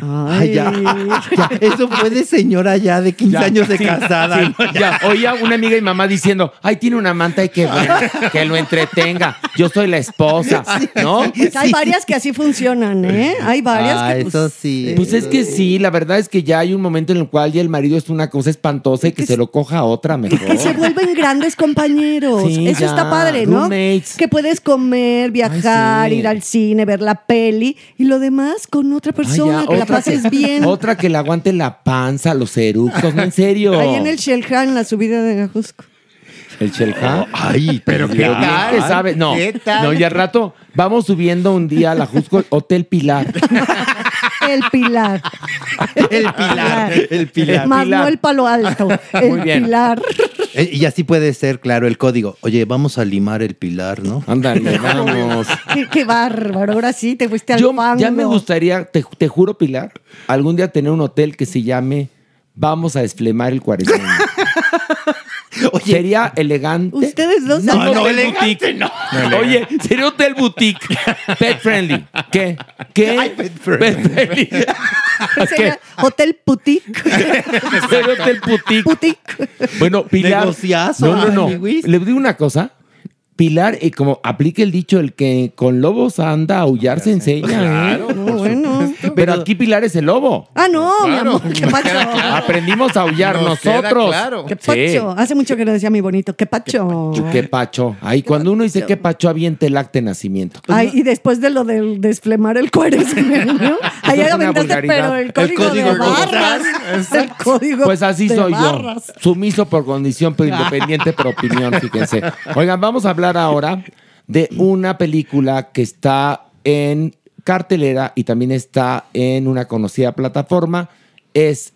Ay, ya, ya, Eso fue de señora ya de 15 Ya, años de sí, casada. ya, oía una amiga y mamá diciendo, ay, tiene una manta y que bueno, que lo entretenga. Yo soy la esposa, ¿no? Pues hay varias que así funcionan, ¿eh? Hay varias Ah, que. pues, eso sí. Pues es que sí, la verdad es que ya hay un momento en el cual ya el marido es una cosa espantosa y que se lo coja a otra mejor. Que se vuelven grandes compañeros. Sí, Eso ya, está padre, ¿no? roommates. Que puedes comer, viajar, sí. ir al cine, ver la peli y lo demás con otra persona, que la pases bien. <laughs> Otra que le aguante la panza, los eructos, no en serio. Ahí en el Shelhan, en la subida de Ajusco. El Chelja. Ay, Pero qué tal. que sabe. No, ¿Qué tal? no, y al rato vamos subiendo un día a la Jusco Hotel Pilar. <laughs> El Pilar. El pilar, el pilar. Más Pilar. no el palo alto. El Muy bien. Pilar. Eh, Y así puede ser, claro, el código. Oye, vamos a limar el pilar, ¿no? Ándale, <laughs> vamos. Qué, qué bárbaro. Ahora sí, te fuiste al Yo ya me gustaría, te, te juro, Pilar, algún día tener un hotel que se llame Vamos a desflemar el cuaresmeño. <laughs> Oye, Sería elegante. Ustedes dos No, han- no, elegante, no. Oye, sería hotel boutique. Pet friendly. ¿Qué? ¿Qué? Ay, pet friendly. friendly. <laughs> Sería Hotel Putic. <laughs> Sería hotel boutique. Putic. Bueno, Pilar. Negociazo, No, no, no. amiguis. Le digo una cosa. Pilar, eh, como aplique el dicho, el que con lobos anda, a aullar se enseña. Claro, ¿eh? No, bueno. Pero aquí Pilar es el lobo. Ah, no, mi Claro. amor, qué <laughs> pacho. Aprendimos a aullar Nos queda nosotros. claro. Qué pacho. Hace mucho que no decía mi bonito. Qué pacho. Sí. Qué pacho. Ahí cuando uno dice qué pacho, aviente el acta de nacimiento. Ay, y después de lo del desflemar el cueresemeño, <laughs> ahí es una aventaste, pero el código, código de de barras. El código Pues así de soy barras. yo. Sumiso por condición, pero <laughs> independiente por opinión, fíjense. Oigan, vamos a hablar ahora de una película que está en cartelera y también está en una conocida plataforma. Es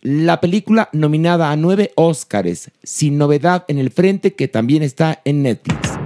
la película nominada a nueve Óscares, sin novedad en el frente, que también está en Netflix.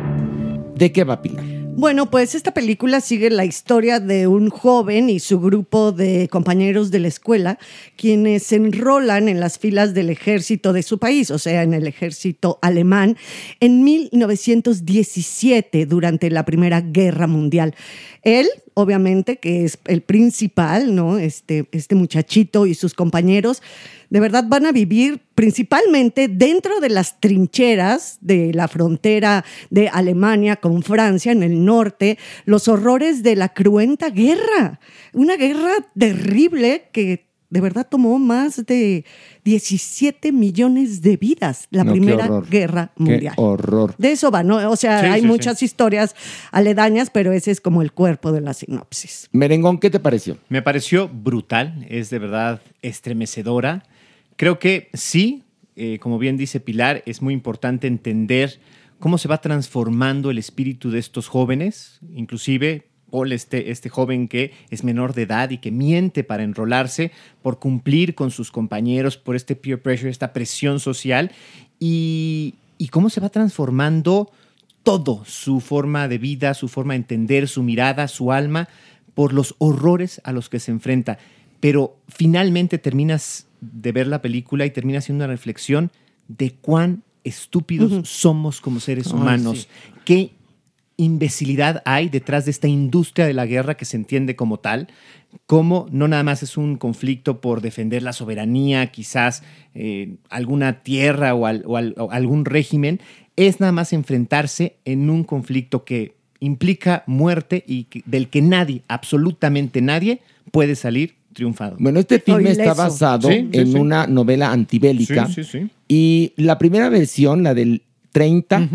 ¿De qué va Pilar? Bueno, pues esta película sigue la historia de un joven y su grupo de compañeros de la escuela, quienes se enrolan en las filas del ejército de su país, o sea, en el ejército alemán, en 1917, durante la Primera Guerra Mundial. Él, obviamente, que es el principal, ¿no? Este, este muchachito y sus compañeros, de verdad van a vivir principalmente dentro de las trincheras de la frontera de Alemania con Francia en el norte, los horrores de la cruenta guerra. Una guerra terrible que de verdad tomó más de 17 millones de vidas, la No, qué primera guerra Qué mundial. horror. De eso va, ¿no? O sea, Sí, hay sí, muchas historias aledañas, pero ese es como el cuerpo de la sinopsis. Merengón, ¿qué te pareció? Me pareció brutal, es de verdad estremecedora. Creo que sí, eh, como bien dice Pilar, es muy importante entender cómo se va transformando el espíritu de estos jóvenes, inclusive Paul, este, este joven que es menor de edad y que miente para enrolarse, por cumplir con sus compañeros, por este peer pressure, esta presión social, y, y cómo se va transformando todo, su forma de vida, su forma de entender, su mirada, su alma, por los horrores a los que se enfrenta. Pero finalmente terminas de ver la película y terminas haciendo una reflexión de cuán estúpidos somos como seres humanos. Qué imbecilidad hay detrás de esta industria de la guerra que se entiende como tal, cómo no nada más es un conflicto por defender la soberanía, quizás eh, alguna tierra o, al- o al- o algún régimen, es nada más enfrentarse en un conflicto que implica muerte y que- del que nadie, absolutamente nadie, puede salir triunfado. Bueno, este filme está basado Sí, sí, en sí. una novela antibélica. Sí, sí, sí. Y la primera versión, la del 30,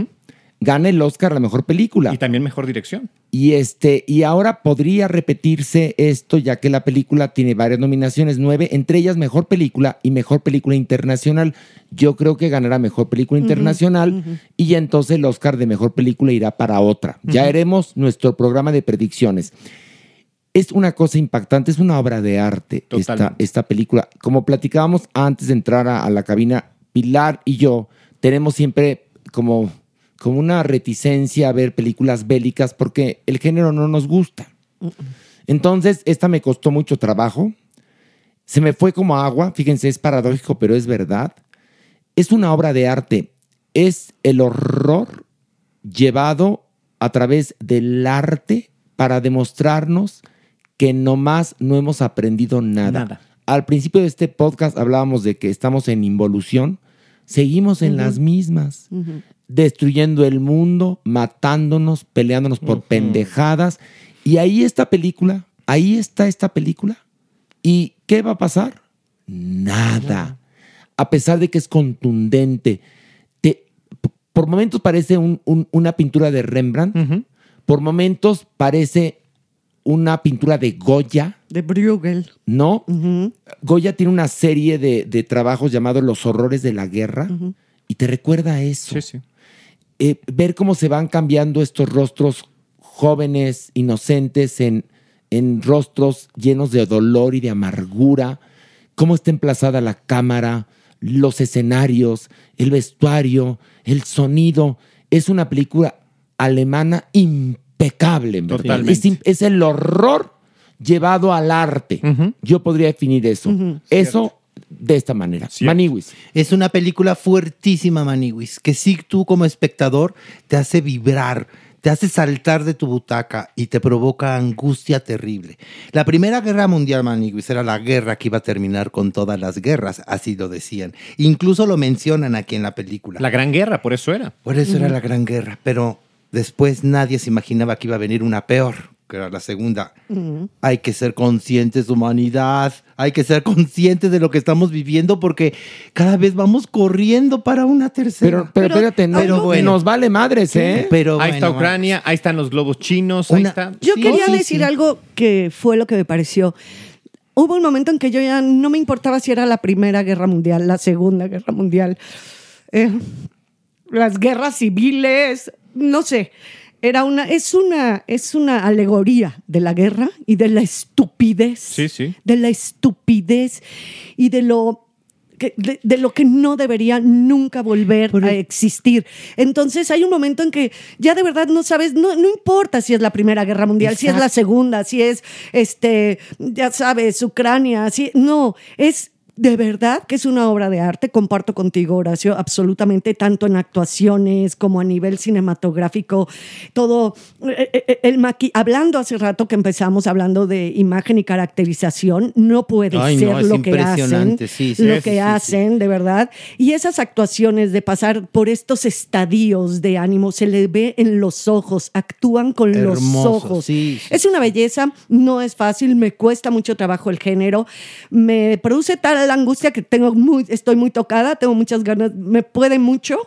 gana el Oscar a la mejor película. Y también mejor dirección. Y este, y ahora podría repetirse esto, ya que la película tiene varias nominaciones, nueve, entre ellas mejor película y mejor película internacional. Yo creo que ganará mejor película internacional y ya entonces el Oscar de mejor película irá para otra. Ya haremos nuestro programa de predicciones. Es una cosa impactante, es una obra de arte esta, esta película. Como platicábamos antes de entrar a, a la cabina, Pilar y yo tenemos siempre como, como una reticencia a ver películas bélicas porque el género no nos gusta. Entonces, esta me costó mucho trabajo. Se me fue como agua. Fíjense, es paradójico, pero es verdad. Es una obra de arte. Es el horror llevado a través del arte para demostrarnos que nomás no hemos aprendido nada. Nada. Al principio de este podcast hablábamos de que estamos en involución. Seguimos en las mismas, destruyendo el mundo, matándonos, peleándonos por pendejadas. Y ahí esta película, ahí está esta película. ¿Y qué va a pasar? Nada. A pesar de que es contundente. Te- por momentos parece un- un- una pintura de Rembrandt. Por momentos parece una pintura de Goya. De Bruegel. ¿no? Goya tiene una serie de, de trabajos llamados Los horrores de la guerra y te recuerda a eso. Sí, sí. Eh, ver cómo se van cambiando estos rostros jóvenes, inocentes, en, en rostros llenos de dolor y de amargura, cómo está emplazada la cámara, los escenarios, el vestuario, el sonido. Es una película alemana impecable. verdad. Totalmente. Es el horror llevado al arte. Yo podría definir eso. Eso de esta manera. Cierto. Maniwis. Es una película fuertísima, Maniwis, que sí tú como espectador te hace vibrar, te hace saltar de tu butaca y te provoca angustia terrible. La Primera Guerra Mundial, Maniwis, era la guerra que iba a terminar con todas las guerras, así lo decían. Incluso lo mencionan aquí en la película. La Gran Guerra, por eso era. Por eso era la Gran Guerra, pero después nadie se imaginaba que iba a venir una peor, que era la segunda. Hay que ser conscientes, humanidad, hay que ser conscientes de lo que estamos viviendo porque cada vez vamos corriendo para una tercera. Pero, pero, espérate, no, pero bueno. nos vale madres, ¿eh? Pero ahí está bueno, Ucrania, ahí están los globos chinos, ahí está. Yo Sí, quería sí, decir sí. algo que fue lo que me pareció. Hubo un momento en que yo ya no me importaba si era la Primera Guerra Mundial, la Segunda Guerra Mundial, eh, las guerras civiles, no sé. Era una, es una, es una alegoría de la guerra y de la estupidez. Sí, sí. De la estupidez y de lo que- de, de lo que no debería nunca volver a existir. Entonces hay un momento en que ya de verdad no sabes, no, no importa si es la Primera Guerra Mundial, si es la Segunda, si es, este, ya sabes, Ucrania, si, no, es... De verdad que es una obra de arte, comparto contigo, Horacio, absolutamente, tanto en actuaciones como a nivel cinematográfico, todo, eh, eh, el maqui hablando hace rato que empezamos hablando de imagen y caracterización, no puede Ay, ser no, lo que hacen, sí, sí, lo sí, que hacen, de verdad. Y esas actuaciones de pasar por estos estadios de ánimo, se le ve en los ojos, actúan con los ojos. Es una belleza, no es fácil, me cuesta mucho trabajo el género, me produce tal angustia que tengo muy, estoy muy tocada, tengo muchas ganas, me puede mucho.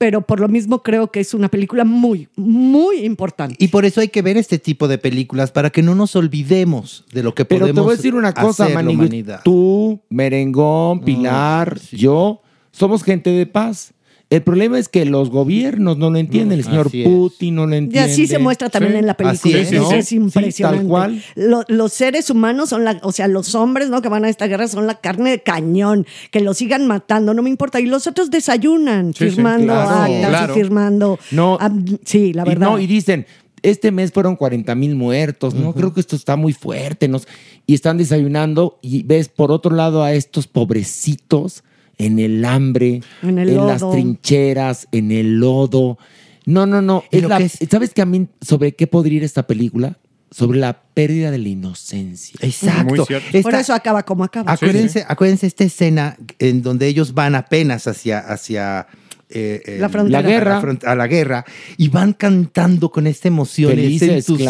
Pero por lo mismo creo que es una película muy, muy importante. Y por eso hay que ver este tipo de películas para que no nos olvidemos de lo que Pero podemos te voy a decir una cosa, hacer la Maniguis. humanidad. Tú, Merengón, Pilar, yo, somos gente de paz. El problema es que los gobiernos no lo entienden. El señor así es. Putin no lo Y entiende. así se muestra también Sí, en la película. así es, Eso ¿no? es Sí, impresionante. tal cual. Lo- los seres humanos son la, o sea, los hombres, ¿no? Que van a esta guerra son la carne de cañón, que los sigan matando, no me importa. Y los otros desayunan, Sí, sí, firmando claro, actas claro. y firmando. No. ah, sí, la Y verdad. no, y dicen, este mes fueron 40 mil muertos, ¿no? Creo que esto está muy fuerte, ¿no? Y están desayunando y ves por otro lado a estos pobrecitos en el hambre, En el las trincheras, en el lodo. No, no, no. Y es lo la- que es- ¿Sabes que a mí sobre qué podría ir esta película? Sobre la pérdida de la inocencia. Exacto. Muy cierto. Por eso acaba como acaba. Acuérdense, acuérdense esta escena en donde ellos van apenas hacia, hacia eh, eh, La frontera. La guerra. A la, front- a la guerra y van cantando con esta emoción, Felices, ese entusiasmo,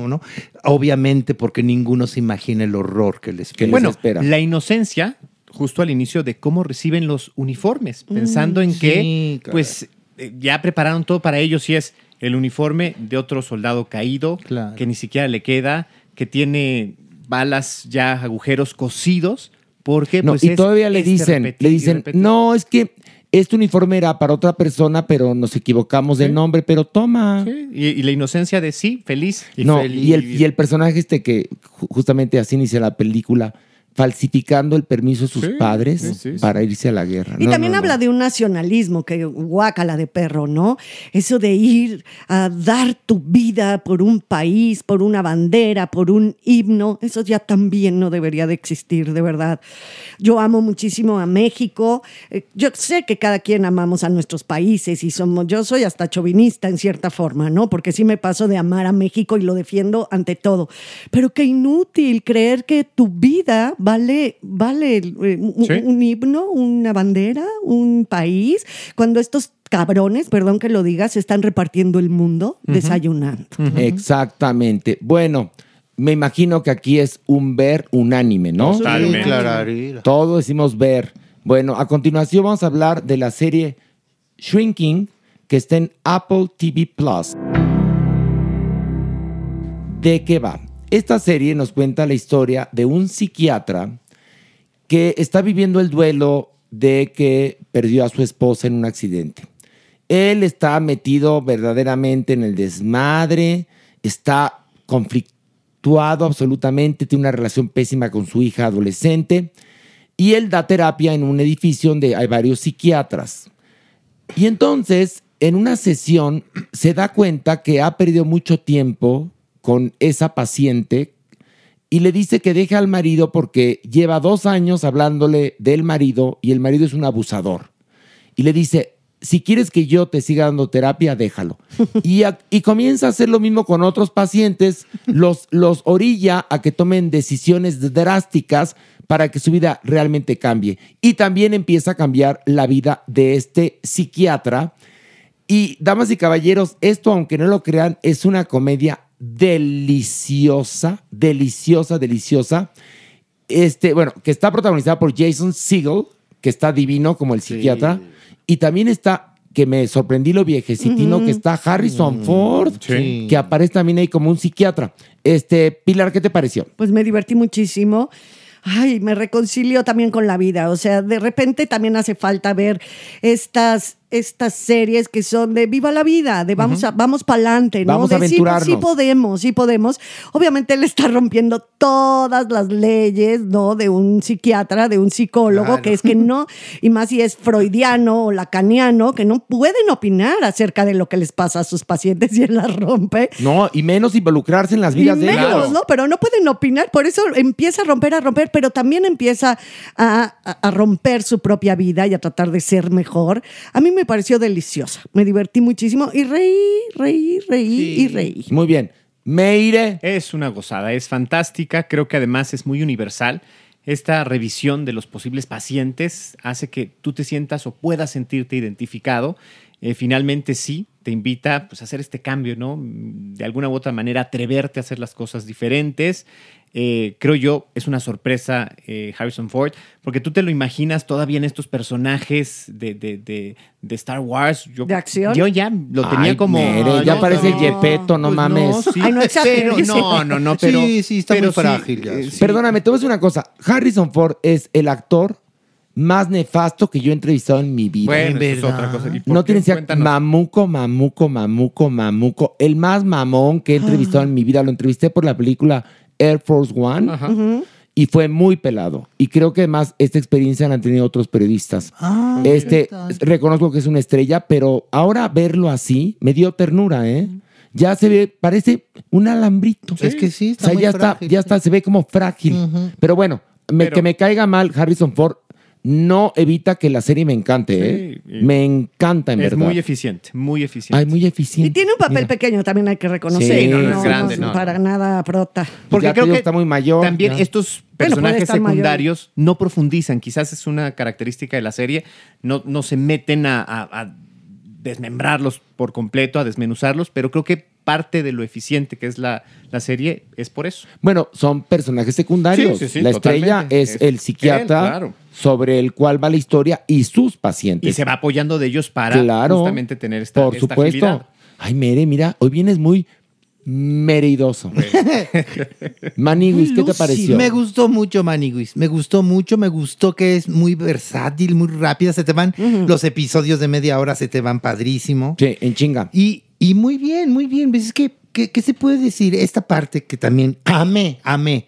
claro. ¿no? Obviamente porque ninguno se imagina el horror que les Que espera. les Bueno, espera. la inocencia, justo al inicio de cómo reciben los uniformes, pensando en que, pues, eh, ya prepararon todo para ellos y es el uniforme de otro soldado caído, Claro. que ni siquiera le queda, que tiene balas ya agujeros cosidos, porque No, pues y es todavía le este dicen, repetir le y dicen, no, es que este uniforme era para otra persona, pero nos equivocamos de Sí. nombre, pero toma. Sí, y, y la inocencia de sí, feliz. no, feliz. y el, y el personaje este que ju- justamente así inicia la película, falsificando el permiso de sus Sí, padres sí, sí, sí. para irse a la guerra. Y No, también no, habla no. de un nacionalismo, que guácala de perro, ¿no? Eso de ir a dar tu vida por un país, por una bandera, por un himno, eso ya también no debería de existir, de verdad. Yo amo muchísimo a México. Eh, Yo sé que cada quien amamos a nuestros países y somos, yo soy hasta chauvinista en cierta forma, ¿no? Porque sí me paso de amar a México y lo defiendo ante todo. Pero qué inútil creer que tu vida vale, vale eh, un- Sí. un himno, una bandera, un país, cuando estos cabrones, perdón que lo digas, están repartiendo el mundo desayunando. Exactamente. Bueno, me imagino que aquí es un ver unánime, ¿no? Totalmente. Todos decimos ver. Bueno, a continuación vamos a hablar de la serie Shrinking, que está en Apple TV Plus. ¿De qué va? Esta serie nos cuenta la historia de un psiquiatra que está viviendo el duelo de que perdió a su esposa en un accidente. Él está metido verdaderamente en el desmadre, está conflictuado absolutamente, tiene una relación pésima con su hija adolescente y él da terapia en un edificio donde hay varios psiquiatras. Y entonces, en una sesión, se da cuenta que ha perdido mucho tiempo con esa paciente y le dice que deje al marido porque lleva dos años hablándole del marido y el marido es un abusador. Y le dice, si quieres que yo te siga dando terapia, déjalo. <laughs> Y, a- y comienza a hacer lo mismo con otros pacientes, los, los orilla a que tomen decisiones drásticas para que su vida realmente cambie. Y también empieza a cambiar la vida de este psiquiatra. Y, damas y caballeros, esto, aunque no lo crean, es una comedia deliciosa, deliciosa, deliciosa. Este, bueno, que está protagonizada por Jason Segel, que está divino como el psiquiatra. Y también está, que me sorprendí lo viejecitino, que está Harrison Mm, Ford, sí. que aparece también ahí como un psiquiatra. Este, Pilar, ¿qué te pareció? Pues me divertí muchísimo. Ay, me reconcilio también con la vida. O sea, de repente también hace falta ver estas, estas series que son de viva la vida, de vamos, a, vamos para adelante, ¿no? Vamos a de sí, sí podemos, sí podemos. Obviamente él está rompiendo todas las leyes, ¿no? De un psiquiatra, de un psicólogo, Claro. que es que no, y más si es freudiano o lacaniano, que no pueden opinar acerca de lo que les pasa a sus pacientes y él las rompe. No, y menos involucrarse en las vidas Y de menos, ellos. ¿no? Pero no pueden opinar, por eso empieza a romper, a romper, pero también empieza a, a- a romper su propia vida y a tratar de ser mejor. A mí me pareció deliciosa, me divertí muchísimo y reí, reí, reí y reí. Muy bien. Meire. Es una gozada, es fantástica, creo que además es muy universal. Esta revisión de los posibles pacientes hace que tú te sientas o puedas sentirte identificado. Eh, finalmente sí, te invita pues, a hacer este cambio, ¿no? De alguna u otra manera, atreverte a hacer las cosas diferentes. Eh, creo yo, es una sorpresa eh, Harrison Ford, porque tú te lo imaginas todavía en estos personajes de, de- de- de Star Wars. Yo, ¿De acción? Yo ya lo tenía Ay, como... Mere, ya No, parece no. Yepeto, no Pues mames. sí. Ay, no Pero, no, no, no, <laughs> pero. Sí, sí, está muy pero frágil ya. eh, sí. Perdóname, te voy a decir una cosa. Harrison Ford es el actor más nefasto que yo he entrevistado en mi vida. Bueno, es otra cosa. ¿Y por No tienes idea, mamuco, mamuco, mamuco, mamuco. El más mamón que he entrevistado en mi vida. Lo entrevisté por la película Air Force One Ajá. y fue muy pelado. Y creo que además esta experiencia la han tenido otros periodistas. Ah, este, reconozco que es una estrella, pero ahora verlo así me dio ternura, ¿eh? Ya se ve, parece un alambrito. Es que sí, O está sea, muy ya está, ya está, se ve como frágil. pero bueno, me- Pero- que me caiga mal Harrison Ford no evita que la serie me encante, ¿eh? Sí, Me encanta, en Es verdad. muy eficiente, muy eficiente. Ay, muy eficiente. Y tiene un papel Mira. pequeño, también hay que reconocer. Sí, no, no es grande, no, para nada prota. Porque Ya creo que está muy mayor, también ya. estos personajes mayor. secundarios no profundizan. Quizás es una característica de la serie. No, no se meten a, a- a desmembrarlos por completo, a desmenuzarlos, pero creo que parte de lo eficiente que es la, la serie es por eso. Bueno, son personajes secundarios. Sí, sí, sí, la estrella es, Es el psiquiatra él, claro. sobre el cual va la historia y sus pacientes. Y se va apoyando de ellos para Claro, justamente tener esta, Por esta supuesto. agilidad. Ay, Mere, mira, hoy vienes muy meridoso. <laughs> Maniguis, ¿qué te pareció? Me gustó mucho Maniguis. Me gustó mucho, me gustó que es muy versátil, muy rápida. Se te van los episodios de media hora, se te van padrísimo. Sí, en chinga. Y, y muy bien, muy bien. Pues es que, ¿qué, qué se puede decir? Esta parte que también amé, amé.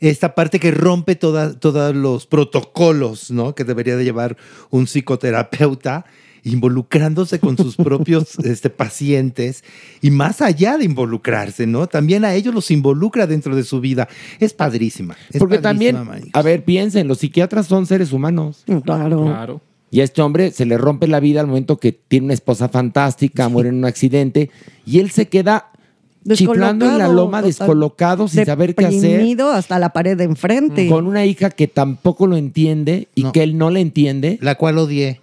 Esta parte que rompe toda- todos los protocolos, ¿no? Que debería de llevar un psicoterapeuta involucrándose con sus propios <laughs> este, pacientes y más allá de involucrarse, ¿no? También a ellos los involucra dentro de su vida. Es padrísima. es Porque padrísima, también, a ver, piensen, los psiquiatras son seres humanos. Claro. Claro. Y a este hombre se le rompe la vida al momento que tiene una esposa fantástica, muere en un accidente, y él se queda chiflando en la loma, descolocado, sin saber qué hacer, Deprimido hasta la pared de enfrente. con una hija que tampoco lo entiende y No. que él no le entiende. La cual odié.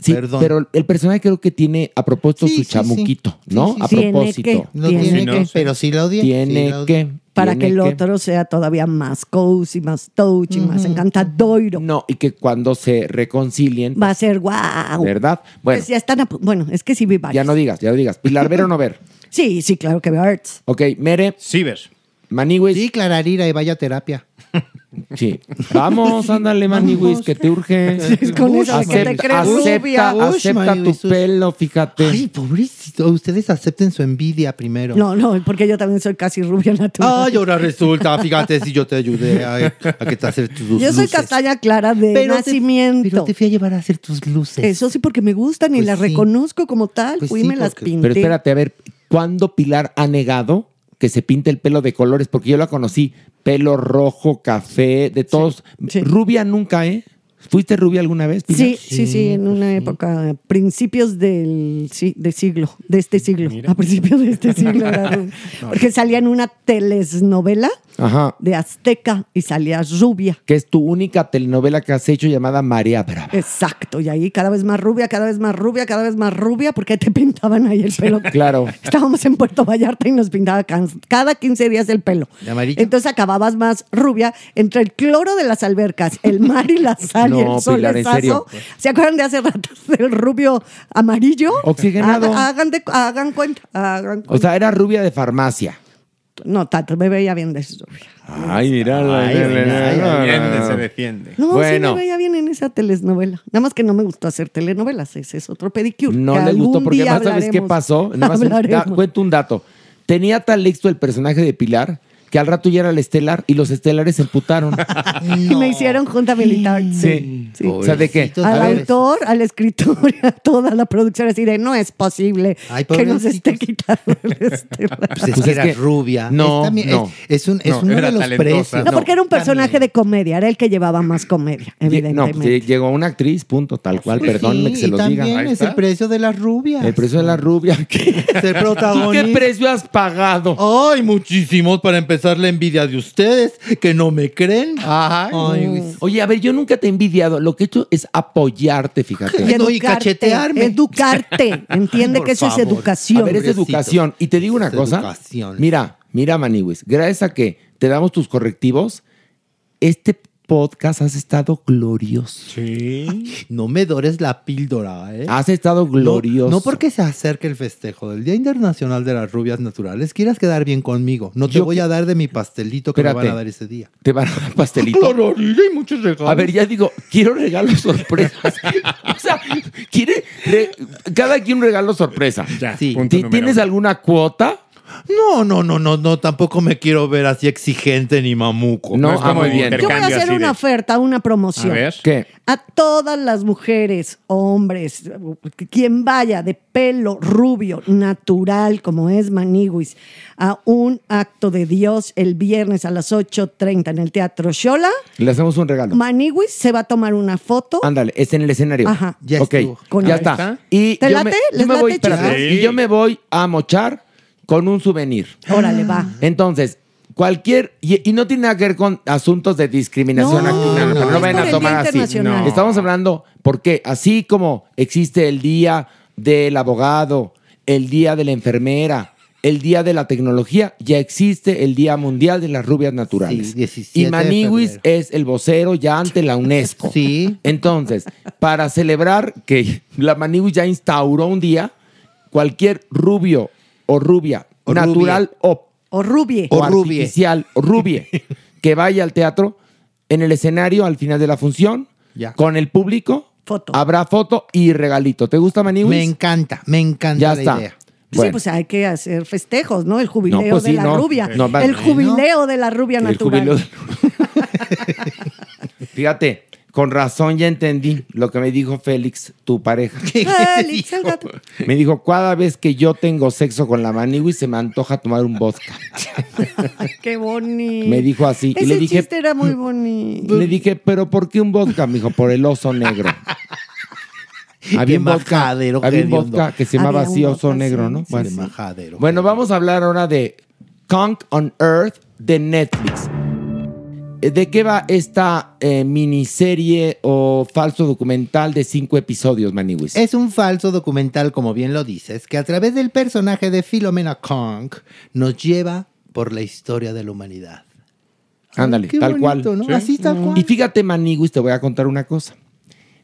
Sí, Perdón. pero el personaje creo que tiene a propósito Sí, su sí, chamuquito, Sí, ¿no? sí, a. Tiene propósito. que- No Tiene tiene que- pero sí la odié. Tiene la que. para que el que. otro sea todavía más cozy, más touchy, más encantador. No, y que cuando se reconcilien, Va a ser guau. ¿verdad? Bueno, Pues ya están, a bueno, es que sí vi varios. ya no digas, ya no digas. Pilar, ¿ver o no ver? <laughs> Sí, sí, claro que veo Arts. Ok, Mere, Sí, ver. Maniwis. Sí, Clararira y vaya terapia. <laughs> Sí. Vamos, ándale, Maniwis, que te urge. con eso de que te crees acepta, rubia. Acepta tu pelo, fíjate. Ay, pobrecito. Ustedes acepten su envidia primero. No, no, porque yo también soy casi rubia natural. Ay, ahora resulta, fíjate si yo te ayudé a, a que te hacer tus yo soy luces. castaña clara de Pero te- nacimiento. pero te fui a llevar a hacer tus luces. Eso sí, porque me gustan y Pues las sí. reconozco como tal. Pues Fui y sí, me las pinté. Pero espérate, a ver, ¿cuándo Pilar ha negado que se pinte el pelo de colores? Porque yo la conocí, pelo rojo, café, de todos. sí. Rubia nunca, ¿eh? ¿Fuiste rubia alguna vez? Pilar? Sí, sí, sí, en una época, principios del sí, de siglo, de este siglo, a principios de este <laughs> siglo. era rubia. Porque salía en una telesnovela Ajá. de Azteca y salías rubia. Que es tu única telenovela que has hecho llamada María Brava. Exacto, y ahí cada vez más rubia, cada vez más rubia, cada vez más rubia, porque te <laughs> pintaban ahí el pelo. Claro. Estábamos en Puerto Vallarta y nos pintaban can- cada 15 días el pelo. ¿De amarillo? Entonces acababas más rubia entre el cloro de las albercas, el mar y la sal y No, el Pilar, en serio. ¿Se acuerdan de hace rato <laughs> del rubio amarillo? Oxigenado. Hagan, hagan de- hagan cuenta, hagan O sea, era rubia de farmacia. no tanto, me veía bien de rubia. Ay, mira. Se defiende. No, Bueno. sí me veía bien en esa telenovela. Nada más que no me gustó hacer telenovelas, ese es otro pedicure. No le gustó porque día más sabes qué pasó. Nada más un- da- cuento un dato. Tenía tal éxito el personaje de Pilar que al rato ya era el estelar y los estelares se emputaron. <laughs> Y me hicieron junta militar. Sí. sí. O sea, ¿de qué? Al autor, al escritor y <laughs> a toda la producción así de no es posible Ay, que nos esté quitando el <laughs> estelar. Pues es Pues que es era que- rubia. No, Es no. Es, es un, es No, uno de los talentosa. precios. No, porque era un personaje también. de comedia, era el que llevaba más comedia, no, evidentemente. pues, llegó una actriz, punto, tal cual. Pues Perdónenme sí, que se también diga. Es el precio de las rubias. El precio de la rubia. ¿Qué, Ser ¿Tú protagonista. qué precio has pagado? Ay, muchísimos para empezar la envidia de ustedes, que no me creen. Ay, güey. Oye, a ver, yo nunca te he envidiado. Lo que he hecho es apoyarte, fíjate. Ay, no, y cachetearme. Educarte. <laughs> Entiende Por que eso es educación. A ver, es educación. Y te digo una Es cosa. educación. Mira, mira, Maniwis. Gracias a que te damos tus correctivos, este podcast has estado glorioso. Sí. No me dores la píldora, ¿eh? Has estado glorioso. No, no porque se acerque el festejo del Día Internacional de las Rubias Naturales, quieras quedar bien conmigo. No te Yo voy que- a dar de mi pastelito que me Espérate. van a dar ese día. Te van a dar pastelito. Claro, y muchos regalos. A ver, ya digo, quiero regalos sorpresas. <laughs> o sea, quiere re- cada quien un regalo sorpresa. Ya, Sí. punto ¿Ti- número ¿Tienes alguna cuota? No, no, no, no, no, tampoco me quiero ver así exigente ni mamuco. No, No es ah, como muy bien. Yo voy a hacer una de- oferta, una A promoción. ver. ¿Qué? A todas las mujeres, hombres, quien vaya de pelo rubio, natural, como es Maniguis, a un acto de Dios el viernes a las 8.30 en el Teatro Xola, Le hacemos un regalo. Maniguis se va a tomar una foto. Ándale, es en el escenario. Ajá. Ya ok, estuvo. Con ya está. está. Y ¿Te yo late? me, yo ¿Les me voy, late, espérate, chicos? y yo me voy a mochar con un souvenir. Órale, va. Entonces, cualquier. Y, y no tiene nada que ver con asuntos de discriminación No, aquí. No, no, vayan a tomar así. No. Estamos hablando porque así como existe el día del abogado, el día de la enfermera, el día de la tecnología, ya existe el Día Mundial de las Rubias Naturales. Sí, 17 y Maniwis es el vocero ya ante la UNESCO. Sí. Entonces, para celebrar que la Maniwis ya instauró un día, cualquier rubio o rubia, O natural o O rubie. o, O rubie. artificial o rubie <laughs> que vaya al teatro en el escenario al final de la función Ya. con el público Foto. habrá foto y regalito ¿te gusta Maniwis? Me encanta, me encanta ya la está idea. Sí, Bueno, pues hay que hacer festejos, ¿no? El jubileo No, pues de sí, la no. rubia. No, el jubileo de la rubia el natural. jubileo de- <laughs> fíjate con razón ya entendí lo que me dijo Félix tu pareja <laughs> Félix, el gato. me dijo cada vez que yo tengo sexo con la Maniwis se me antoja tomar un vodka qué bonito. me dijo así Ese y le dije chiste era muy bonito. Le dije, ¿pero por qué un vodka? Me dijo, por el oso negro. <laughs> Había un vodka, había un vodka que se llamaba así oso vodka, negro, ¿no? sí, Bueno. Bueno, vamos a hablar ahora de Conk on Earth de Netflix. ¿De qué va esta eh, miniserie o falso documental de cinco episodios, Maniwis? Es un falso documental, como bien lo dices, que a través del personaje de Philomena Kong nos lleva por la historia de la humanidad. Ándale, Qué tal cual. Así tal cual. Y fíjate, Maniguis, te voy a contar una cosa.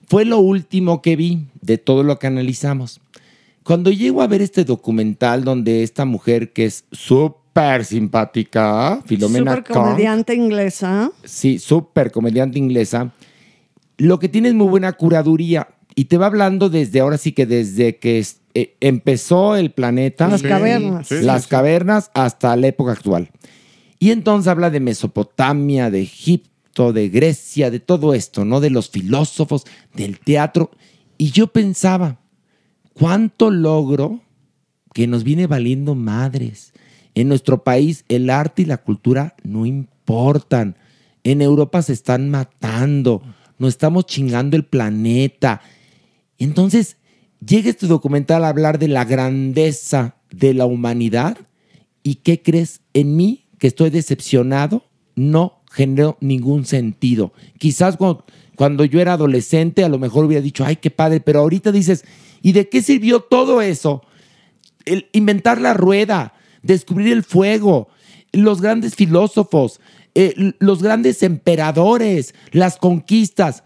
Fue lo último que vi de todo lo que analizamos. Cuando llego a ver este documental donde esta mujer que es súper simpática, Filomena Súper comediante inglesa. sí, súper comediante inglesa, lo que tiene es muy buena curaduría y te va hablando desde ahora sí que desde que eh, empezó el planeta, Las cavernas. sí, las sí. cavernas hasta la época actual. Y entonces habla de Mesopotamia, de Egipto, de Grecia, de todo esto, ¿no? De los filósofos, del teatro. Y yo pensaba, ¿cuánto logro que nos viene valiendo madres? En nuestro país el arte y la cultura no importan. En Europa se están matando. Nos estamos chingando el planeta. Entonces, llega este documental a hablar de la grandeza de la humanidad. ¿Y qué crees? En mí que estoy decepcionado, no generó ningún sentido. Quizás cuando, yo era adolescente a lo mejor hubiera dicho, ay, qué padre, pero ahorita dices, ¿y de qué sirvió todo eso? El inventar la rueda, descubrir el fuego, los grandes filósofos, eh, los grandes emperadores, las conquistas,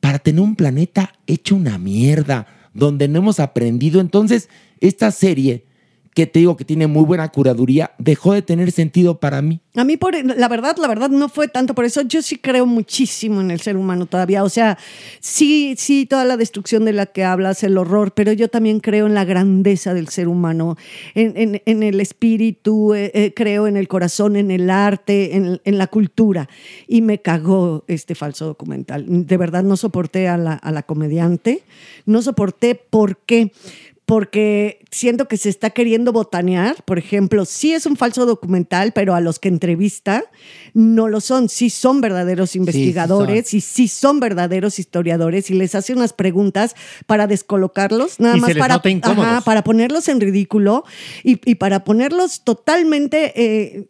para tener un planeta hecho una mierda, donde no hemos aprendido. Entonces, esta serie que te digo que tiene muy buena curaduría, dejó de tener sentido para mí. A mí, por, la verdad, la verdad no fue tanto por eso. Yo sí creo muchísimo en el ser humano todavía. O sea, sí, sí, toda la destrucción de la que hablas, el horror, pero yo también creo en la grandeza del ser humano, en, el espíritu, eh, eh, creo en el corazón, en el arte, en, en, la cultura. Y me cagó este falso documental. De verdad no soporté a la, a la comediante, no soporté por qué porque siento que se está queriendo botanear. Por ejemplo, sí es un falso documental, pero a los que entrevista no lo son. Sí son verdaderos investigadores y sí son verdaderos historiadores y les hace unas preguntas para descolocarlos, nada más para, para ponerlos en ridículo y, para ponerlos totalmente eh,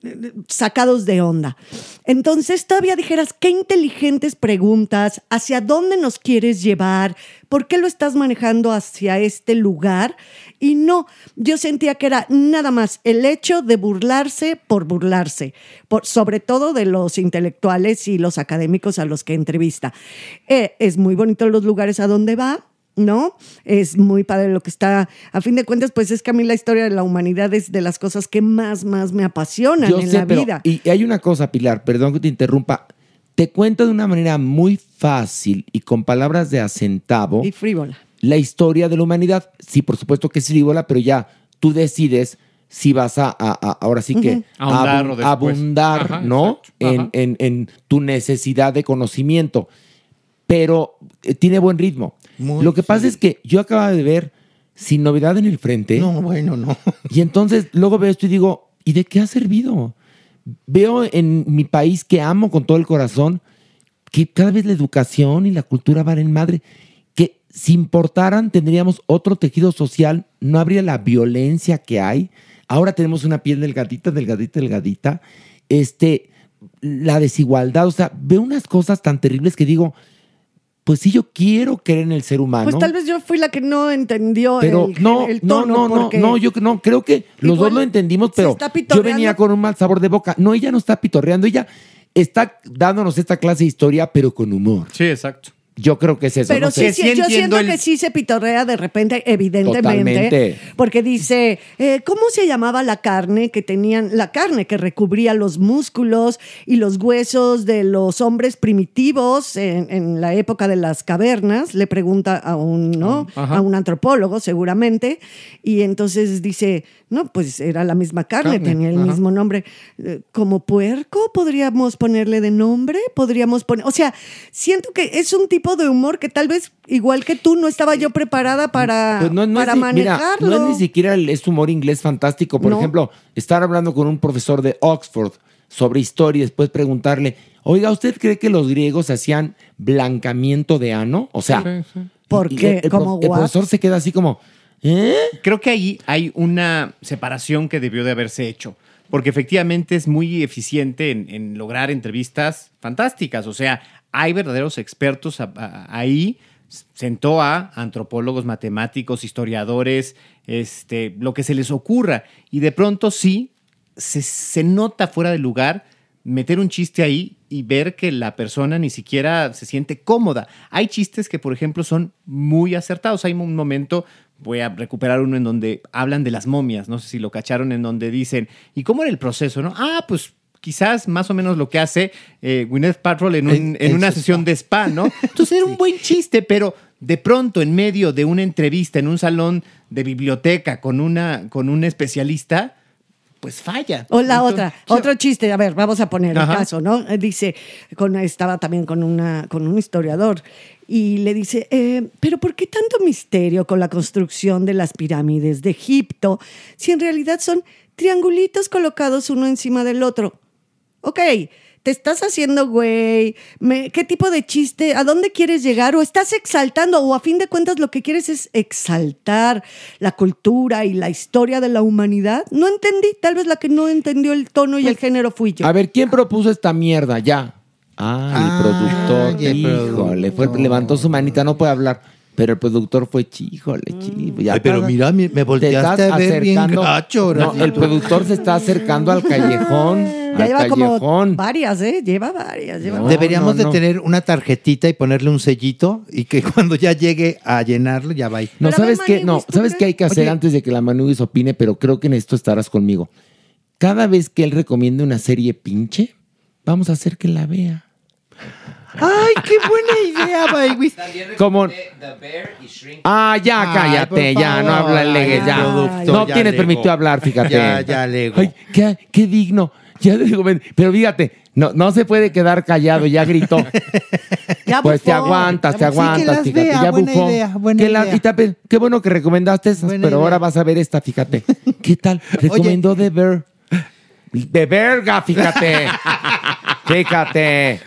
sacados de onda. Entonces, todavía dijeras, qué inteligentes preguntas, hacia dónde nos quieres llevar, ¿por qué lo estás manejando hacia este lugar? Y no, yo sentía que era nada más el hecho de burlarse por burlarse, por, sobre todo de los intelectuales y los académicos a los que entrevista. Eh, es muy bonito los lugares a donde va, ¿no? Es muy padre lo que está. A fin de cuentas, pues es que a mí la historia de la humanidad es de las cosas que más, más me apasionan en la vida. Y hay una cosa, Pilar, perdón que te interrumpa te cuento de una manera muy fácil y con palabras de acentavo. Y frívola. La historia de la humanidad. Sí, por supuesto que es frívola, pero ya tú decides si vas a, ahora sí que abundar, ¿no? En, tu necesidad de conocimiento. Pero eh, tiene buen ritmo. Lo que pasa es que yo acabo de ver sin novedad en el frente. No, bueno, no. Y entonces luego veo esto y digo, ¿y de qué ha servido? Veo en mi país que amo con todo el corazón que cada vez la educación y la cultura van en madre, que si importaran tendríamos otro tejido social, no habría la violencia que hay. Ahora tenemos una piel delgadita, delgadita, delgadita. Este, la desigualdad, o sea, veo unas cosas tan terribles que digo, pues sí, yo quiero creer en el ser humano. Pues tal vez yo fui la que no entendió pero el, no, el tono. No, no, no, no, yo no, creo que los dos lo entendimos, pero yo venía con un mal sabor de boca. No, ella no está pitorreando, ella está dándonos esta clase de historia, pero con humor. Sí, exacto. Yo creo que es eso. Pero sí, yo siento que sí se pitorrea de repente, evidentemente. Porque dice, eh, ¿cómo se llamaba la carne que tenían, la carne que recubría los músculos y los huesos de los hombres primitivos en, la época de las cavernas? Le pregunta a un, ¿no? A un antropólogo, seguramente. Y entonces dice, no, pues era la misma carne, tenía el mismo nombre. Eh, como puerco, podríamos ponerle de nombre, podríamos poner, o sea, siento que es un tipo de humor que tal vez, igual que tú, no estaba yo preparada para, pues para manejarlo. no es ni siquiera el, es humor inglés fantástico. Por ejemplo, estar hablando con un profesor de Oxford sobre historia y después preguntarle, oiga, ¿usted cree que los griegos hacían blancamiento de ano? O sea, porque el, como el profesor se queda así como ¿Eh? Creo que ahí hay una separación que debió de haberse hecho, porque efectivamente es muy eficiente en, lograr entrevistas fantásticas. O sea, hay verdaderos expertos ahí. Sentó a antropólogos, matemáticos, historiadores, este, lo que se les ocurra. Y de pronto sí, se, se nota fuera de lugar meter un chiste ahí y ver que la persona ni siquiera se siente cómoda. Hay chistes que, por ejemplo, son muy acertados. Hay un momento voy a recuperar uno en donde hablan de las momias, no sé si lo cacharon, en donde dicen, ¿y cómo era el proceso? No? Ah, pues quizás más o menos lo que hace eh, Gwyneth Paltrow en, en una sesión de spa, ¿no? Entonces era un buen chiste, pero de pronto en medio de una entrevista en un salón de biblioteca con, una, con un especialista, pues falla. O la otra, otro chiste, a ver, vamos a poner el caso, ¿no? Dice, con, estaba también con, una, con un historiador y le dice, eh, pero ¿por qué tanto misterio con la construcción de las pirámides de Egipto si en realidad son triangulitos colocados uno encima del otro? Ok, te estás haciendo güey, me- ¿qué tipo de chiste? ¿A dónde quieres llegar? ¿O estás exaltando? ¿O a fin de cuentas lo que quieres es exaltar la cultura y la historia de la humanidad? No entendí, tal vez la que no entendió el tono y el género fui yo. A ver, ¿quién propuso esta mierda? Ya. Ah, el productor. Ay, el híjole, fue, levantó su manita, no puede hablar. Pero el productor fue, híjole, chico. ya Ay, pero mira, me, me te volteaste estás a ver bien gacho. No, el productor se está acercando al callejón. Ya lleva como varias, ¿eh? Lleva varias. Lleva No. Deberíamos no, no. de tener una tarjetita y ponerle un sellito y que <laughs> cuando ya llegue a llenarlo ya va. ahí. No, Pero ¿sabes ver, qué? No, ¿tú ¿sabes qué hay que hacer Oye. antes de que la Manuis opine? Pero creo que en esto estarás conmigo. Cada vez que él recomiende una serie pinche, vamos a hacer que la vea. ¡Ay, qué buena idea, <laughs> Baywis! Como... Ah, ya, cállate, ya, no habla ay, legue, ya. productor, no ya tienes lego. permitido hablar, fíjate. Ya, ya lego. Ay, qué, qué digno. Ya le digo, pero fíjate, no, no se puede quedar callado, ya gritó. <laughs> Ya Pues te aguantas, te Sí, aguantas, las fíjate, vea, ya buena bufó. idea, buena Que la- idea. y tape- qué bueno que recomendaste esas, Buena pero idea. ahora vas a ver esta, fíjate. <laughs> ¿Qué tal? Recomendó de ver. De verga, fíjate. <laughs> Fíjate.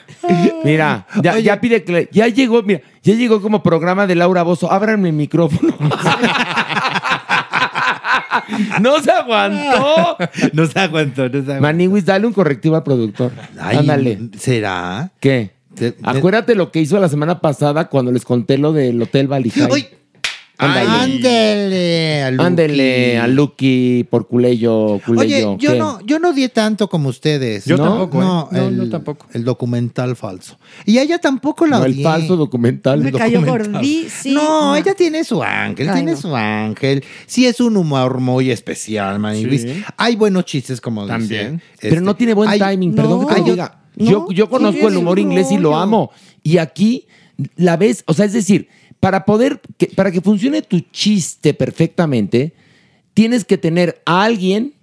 Mira, ya, ya pide que ya llegó, mira, ya llegó como programa de Laura Bozo. Ábranme el micrófono. No se aguantó. No se aguantó, no se aguantó. Maniwis, dale un correctivo al productor. Ay, Ándale. ¿Será? ¿Qué? Te- Acuérdate lo que hizo la semana pasada cuando les conté lo del Hotel Valijay. ¡Ay! Ándale. Ándele. Ándele a Lucky por culeyo, Oye, yo ¿Qué? no, yo no di tanto como ustedes. Yo ¿no? tampoco, ¿eh? No, No, el, no, tampoco. El documental falso. Y ella tampoco la No, el odié. falso documental. Me el cayó gordísimo. No, ella tiene su ángel, Ay, tiene no. su ángel. Sí es un humor muy especial, Maniwis. Sí. Hay buenos chistes, como También. dice. Pero este. no tiene buen Hay- timing, perdón que te diga. no, yo, yo conozco el humor inglés y lo amo. Y aquí la ves, o sea, es decir, para poder, que, para que funcione tu chiste perfectamente, tienes que tener a alguien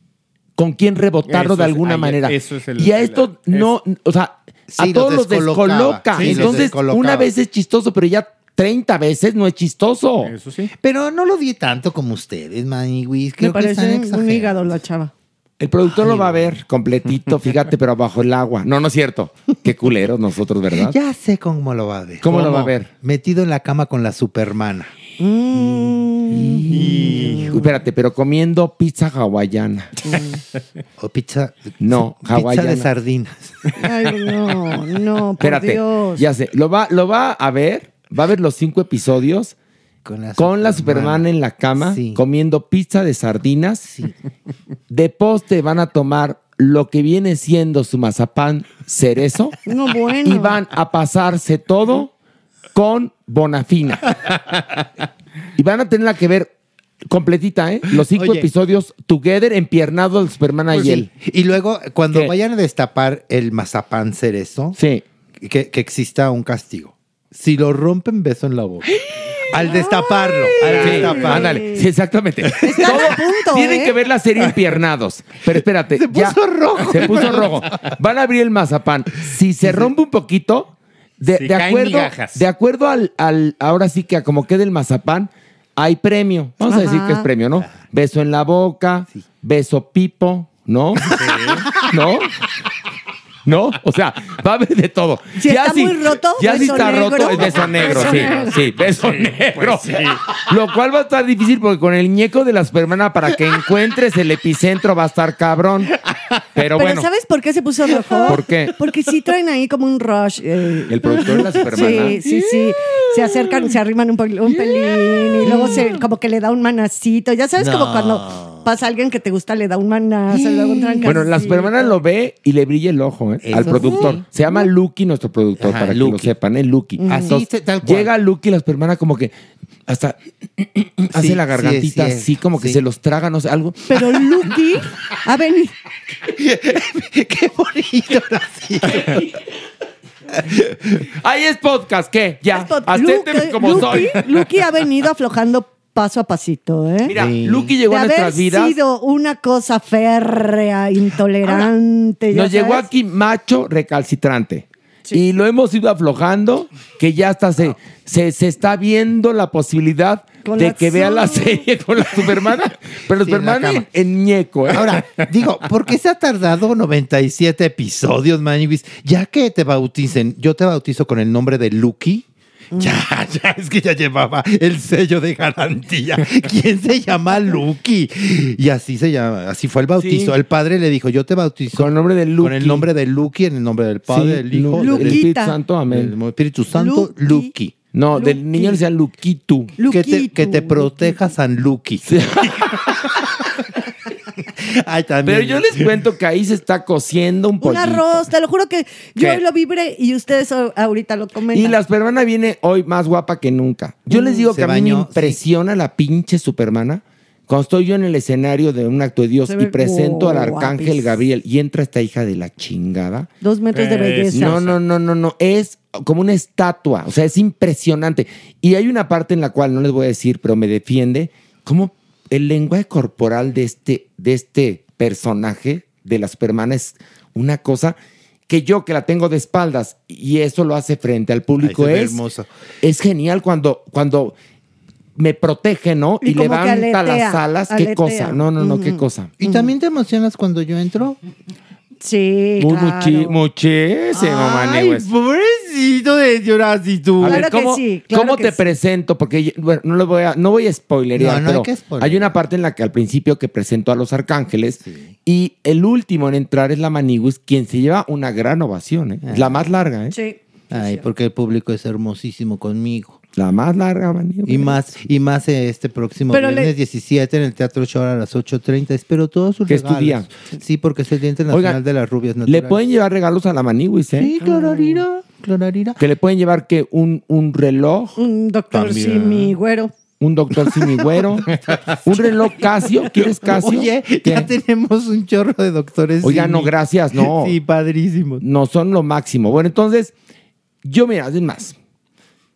con quien rebotarlo Eso de es- alguna ahí- manera. eso es el- y a el- esto es- no, o sea, a Sí, todos los descoloca. Sí, Entonces, una vez es chistoso, pero ya 30 veces no es chistoso. Eso sí. Pero no lo di tanto como ustedes, Maniwis. Me que están parece un hígado la chava. El productor lo va a ver completito, fíjate, pero bajo el agua. No, no es cierto. Qué culeros nosotros, ¿verdad? Ya sé cómo lo va a ver. ¿Cómo lo va a ver? Metido en la cama con la supermana. Hijo, Espérate, pero comiendo pizza hawaiana. O pizza. No, pizza hawaiana. de sardinas. Ay, no, no, por Espérate, Dios. ya sé. Lo va, lo va a ver, va a ver los cinco episodios Con la, con la Superman en la cama, Sí. comiendo pizza de sardinas. Sí. <laughs> De poste van a tomar lo que viene siendo su mazapán cerezo <laughs> No, bueno. y van a pasarse todo con Bonafina. <laughs> y van a tenerla que ver completita, ¿eh? Los cinco Oye. episodios together, empiernado el Superman Pues y sí. él. Y luego, cuando ¿Qué? vayan a destapar el mazapán cerezo, Sí. que, que exista un castigo. Si lo rompen, beso en la boca. Al destaparlo. Al Sí, destaparlo. ándale, sí, exactamente. Todo- a punto, Tienen ¿eh? que ver la serie empiernados. Pero espérate. Se puso rojo. Se puso rojo. Van a abrir el mazapán. Si se rompe un poquito, de, Sí, de caen acuerdo, migajas. de acuerdo al, al- ahora sí que a como quede el mazapán, hay premio. Vamos a decir Ajá. que es premio, ¿no? Beso en la boca, beso pipo, ¿no? ¿No? ¿No? O sea, va a haber de todo. Si está muy roto, ya si está negro. roto, es beso negro, Beso sí. negro. Sí, beso negro. Lo cual va a estar difícil porque con el ñeco de la supermana para que encuentres el epicentro va a estar cabrón. Pero, Pero bueno, ¿sabes por qué se puso rojo? ¿Por qué? Porque sí traen ahí como un rush. eh, el productor de la supermana. Sí, sí, sí. Se acercan, se arriman un, pelín y luego se, como que le da un manacito. Ya sabes, como No. cuando pasa alguien que te gusta, le da un manazo, luego un trancacito. Bueno, la supermana lo ve y le brilla el ojo ¿eh? Al productor. sí. Se llama Lucky, nuestro productor, Ajá, para que lo sepan, ¿eh? Lucky. Así, Entonces, te- tal cual. llega Lucky y la supermana como que hasta <clears throat> hace Sí, la gargantita sí, así, como que sí. se los traga, no sé, algo. Pero <laughs> Lucky ha venido. <laughs> Qué bonito. así. Ahí es podcast, ¿qué? Ya, Lucky- como Lucky- soy. Lucky ha venido aflojando paso a pasito, ¿eh? Mira, Sí. Lucky llegó de a nuestras vidas. sido una cosa férrea, intolerante. Nos llegó aquí macho recalcitrante. Y lo hemos ido aflojando, que ya hasta se, se, se está viendo la posibilidad Con de la que vea la serie con la supermana. <laughs> Pero Sí, supermana en, en ñeco, ¿eh? Ahora, digo, ¿por qué se ha tardado 97 episodios, Maniwis? Ya que te bauticen, yo te bautizo con el nombre de Lucky. Ya, <laughs> ya, es que ya llevaba el sello de garantía. ¿Quién se llama Lucky? Y así se llama, así fue el bautizo. Sí. El padre le dijo, yo te bautizo Con el nombre de Lucky. con el nombre de Lucky, en el nombre del Padre, Sí, del Hijo, del Espíritu. Santo, amén. Espíritu Santo, Lucky. Lucky. No, del niño le decían Luquitu. Que te, que te Luquito, proteja San Lucky. <laughs> <laughs> Ay, también. Pero yo les cuento que ahí se está cociendo un Un poquito. arroz, te lo juro que yo ¿Qué? hoy lo vibré y ustedes ahorita lo comentan. Y la Supermana viene hoy más guapa que nunca. Yo les digo que a mí me impresiona la pinche Supermana. Cuando estoy yo en el escenario de un acto de Dios y presento al arcángel guapis. Gabriel y entra esta hija de la chingada. Dos metros de belleza. No, no, no, no, no. Es como una estatua. O sea, es impresionante. Y hay una parte en la cual no les voy a decir, pero me defiende. Como el lenguaje corporal de este, de este personaje de la Supermana es una cosa que yo que la tengo de espaldas y eso lo hace frente al público es, hermoso. es genial cuando, cuando me protege, ¿no? Y levanta aletea, las alas. ¿Qué aletea. cosa? No, no, no, qué cosa. ¿Y también te emocionas cuando yo entro? Sí, Muy, claro. muchi- muchísimo, Ay, pobrecito de llorar si tú. A ver, Claro que ¿cómo, sí, claro cómo que te sí. presento? Porque yo- bueno, no lo voy a, no voy a spoilerear, No, no hay pero que spoilear. hay una parte en la que al principio que presento a los arcángeles y el último en entrar es la Maniguis, quien se lleva una gran ovación, ¿eh? Ah. la más larga, ¿eh? Sí. Ay, porque el público es hermosísimo conmigo. La más larga, Maniguis. Y más, y más este próximo Pero viernes le- 17 en el Teatro Shore a las 8.30. Espero todos sus ¿Que regalos. Sí, porque es el Día Internacional de las Rubias Le Naturales. pueden llevar regalos a la Maniguis, ¿eh? Sí, clararira, clararira. Que le pueden llevar que un, un reloj, Un doctor También. sí, mi güero. un doctor simigüero, <laughs> un reloj Casio, ¿quieres Casio? Oye, ¿Qué? ya tenemos un chorro de doctores. Oiga, no, Simi. gracias, no. Sí, padrísimo. no son lo máximo. Bueno, entonces, yo mira, es más,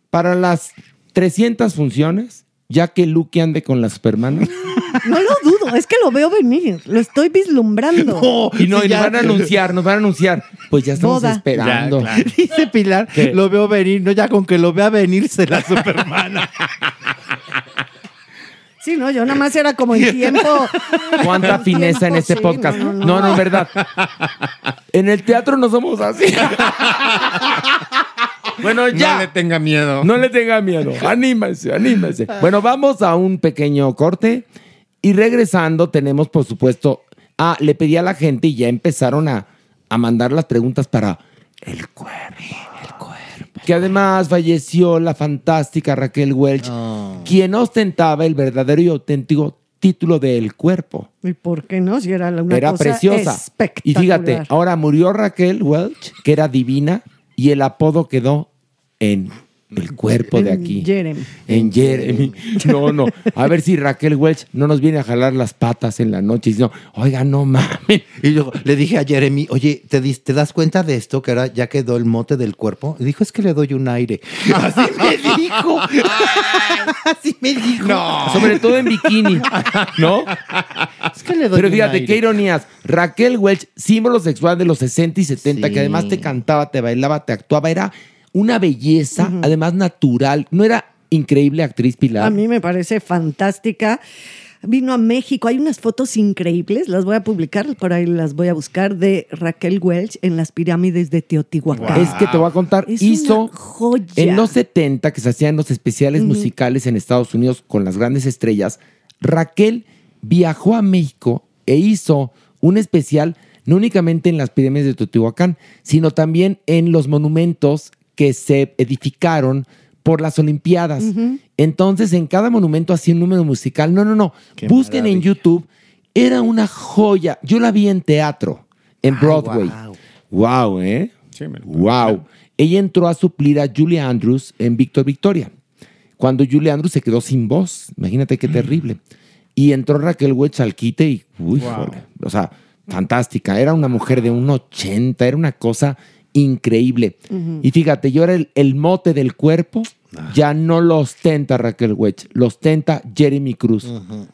para las 300 funciones, ya que Luke ande con la Supermana, <laughs> No lo dudo, es que lo veo venir, lo estoy vislumbrando. y no, y nos van a anunciar, nos van a anunciar, pues ya estamos Boda. esperando. Ya, claro. <laughs> Dice Pilar, ¿Qué? lo veo venir. No, ya con que lo vea venir se la supermana. Sí, no, yo nada más era como en tiempo. Cuánta fineza en este sí, podcast. no, No, no, no, no. es verdad. En el teatro no somos así. <laughs> bueno, ya. No le tenga miedo. No le tenga miedo. Anímese, anímese. <laughs> Bueno, vamos a un pequeño corte y regresando tenemos, por supuesto, ah, le pedí a la gente y ya empezaron a, a mandar las preguntas para el cuerpo. El cuerpo. Que además falleció la fantástica Raquel Welch, quien ostentaba el verdadero y auténtico título de El Cuerpo. ¿Y por qué no? Si era una era cosa preciosa. espectacular. Y fíjate, ahora murió Raquel Welch, que era divina, y el apodo quedó en el cuerpo de En aquí. Jeremy. En Jeremy. No, no. A ver si Raquel Welch no nos viene a jalar las patas en la noche y dice, oiga, no mames. Y luego le dije a Jeremy, oye, ¿te, dis- ¿te das cuenta de esto? Que ahora ya quedó el mote del cuerpo. Y dijo, es que le doy un aire. <laughs> Así me dijo. Así me dijo. No. Sobre todo en bikini, ¿no? Es que le doy Pero un fíjate, aire. qué ironías. Raquel Welch, símbolo sexual de los 60 y 70, Sí. que además te cantaba, te bailaba, te actuaba, era una belleza, además natural. No era increíble actriz Pilar. A mí me parece fantástica. Vino a México. Hay unas fotos increíbles, las voy a publicar, por ahí las voy a buscar, de Raquel Welch en las pirámides de Teotihuacán. Es que te voy a contar, Es hizo en los 70 que se hacían los especiales musicales en Estados Unidos con las grandes estrellas, Raquel viajó a México e hizo un especial no únicamente en las pirámides de Teotihuacán, sino también en los monumentos que se edificaron por las Olimpiadas. Entonces, en cada monumento hacía un número musical. No, no, no. Qué Busquen en. YouTube. Era una joya. Yo la vi en teatro, en Broadway. Wow, ¿eh? Sí, me lo- Wow. Ella entró a suplir a Julie Andrews en Víctor Victoria. Cuando Julie Andrews se quedó sin voz, imagínate qué terrible. Y entró Raquel Welch al quite y, uy, Wow. o sea, fantástica. Era una mujer de un 80, era una cosa increíble. Y fíjate, yo era el, el mote del cuerpo, ya no lo ostenta Raquel Welch, lo ostenta Jeremy Cruz.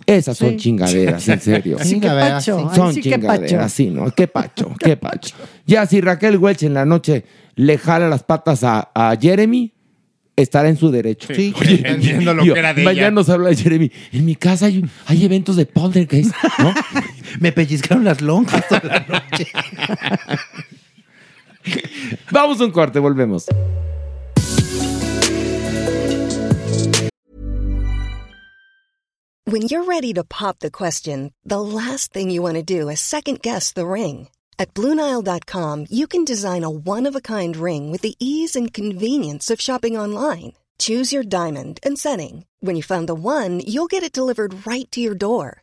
Esas son Sí. chingaderas, en serio. Así que pacho, ay, Son sí que chingaderas, pacho. sí, ¿no? Qué pacho, qué pacho. Ya si Raquel Welch en la noche le jala las patas a, a Jeremy, estará en su derecho. Sí. <laughs> Entendiendo lo Yo, que era de mañana ella. nos habla de Jeremy. En mi casa hay, hay eventos de poltergeist, ¿no? <laughs> Me pellizcaron las lonjas toda la noche. <laughs> <laughs> Vamos un corte, volvemos. When you're ready to pop the question, the last thing you want to do is second guess the ring. At Bluenile.com, you can design a one of a kind ring with the ease and convenience of shopping online. Choose your diamond and setting. When you find the one, you'll get it delivered right to your door.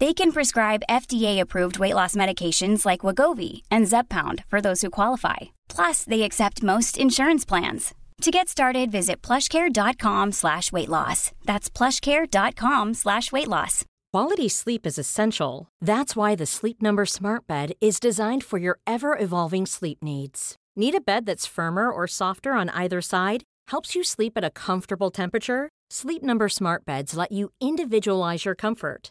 They can prescribe FDA-approved weight loss medications like Wagovi and Zepbound for those who qualify. Plus, they accept most insurance plans. To get started, visit plushcare.com slash weight loss. That's plushcare.com slash weight loss. Quality sleep is essential. That's why the Sleep Number Smart Bed is designed for your ever evolving sleep needs. Need a bed that's firmer or softer on either side? Helps you sleep at a comfortable temperature? Sleep Number Smart Beds let you individualize your comfort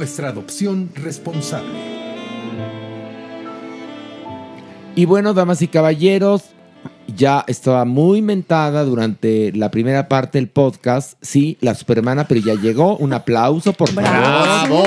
Nuestra adopción responsable. Y bueno, damas y caballeros, ya estaba muy mentada durante la primera parte del podcast. Sí, la supermana, pero ya llegó. Un aplauso, por favor. ¡Bravo!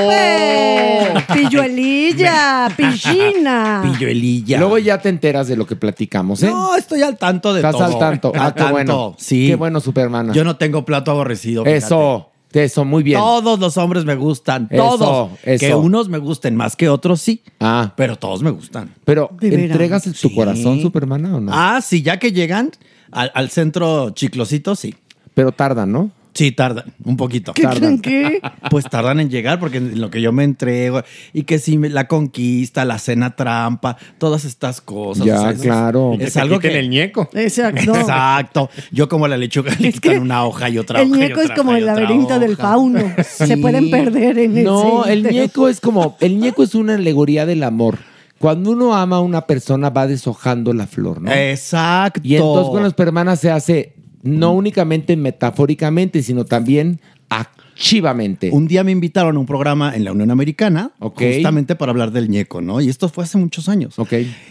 ¡Pilluelilla! ¡Pillina! Pilluelilla. Luego ya te enteras de lo que platicamos, ¿eh? No, estoy al tanto de Estás todo. al tanto. Ah, qué bueno. Sí. Qué bueno, supermana. Yo no tengo plato aborrecido. fíjate. Eso, eso, muy bien. Todos los hombres me gustan. Eso, Todos. eso. Que unos me gusten más que otros, sí. Ah, Pero todos me gustan. pero. ¿entregas tu Sí. corazón, supermana, o no? Ah, sí, ya que llegan al, al centro chiclosito, sí. Pero tardan, ¿no? Sí, tardan un poquito. ¿Qué tardan. que? <laughs> Pues tardan en llegar porque en lo que yo me entrego y que si la conquista, la cena trampa, todas estas cosas. Ya, es- claro. Que Es te algo que... el ñeco. Exacto. <laughs> Exacto. Yo como la lechuga le Es que quitan una hoja y otra El hoja y ñeco es como el laberinto del fauno. <laughs> Se pueden perder en el No, el ñeco es como, el ñeco es una alegoría del amor. Cuando uno ama a una persona va deshojando la flor, ¿no? Exacto. Y entonces con las permanas se hace no únicamente metafóricamente, sino también activamente. Un día me invitaron a un programa en la Unión Americana, justamente para hablar del ñeco, ¿no? Y esto fue hace muchos años.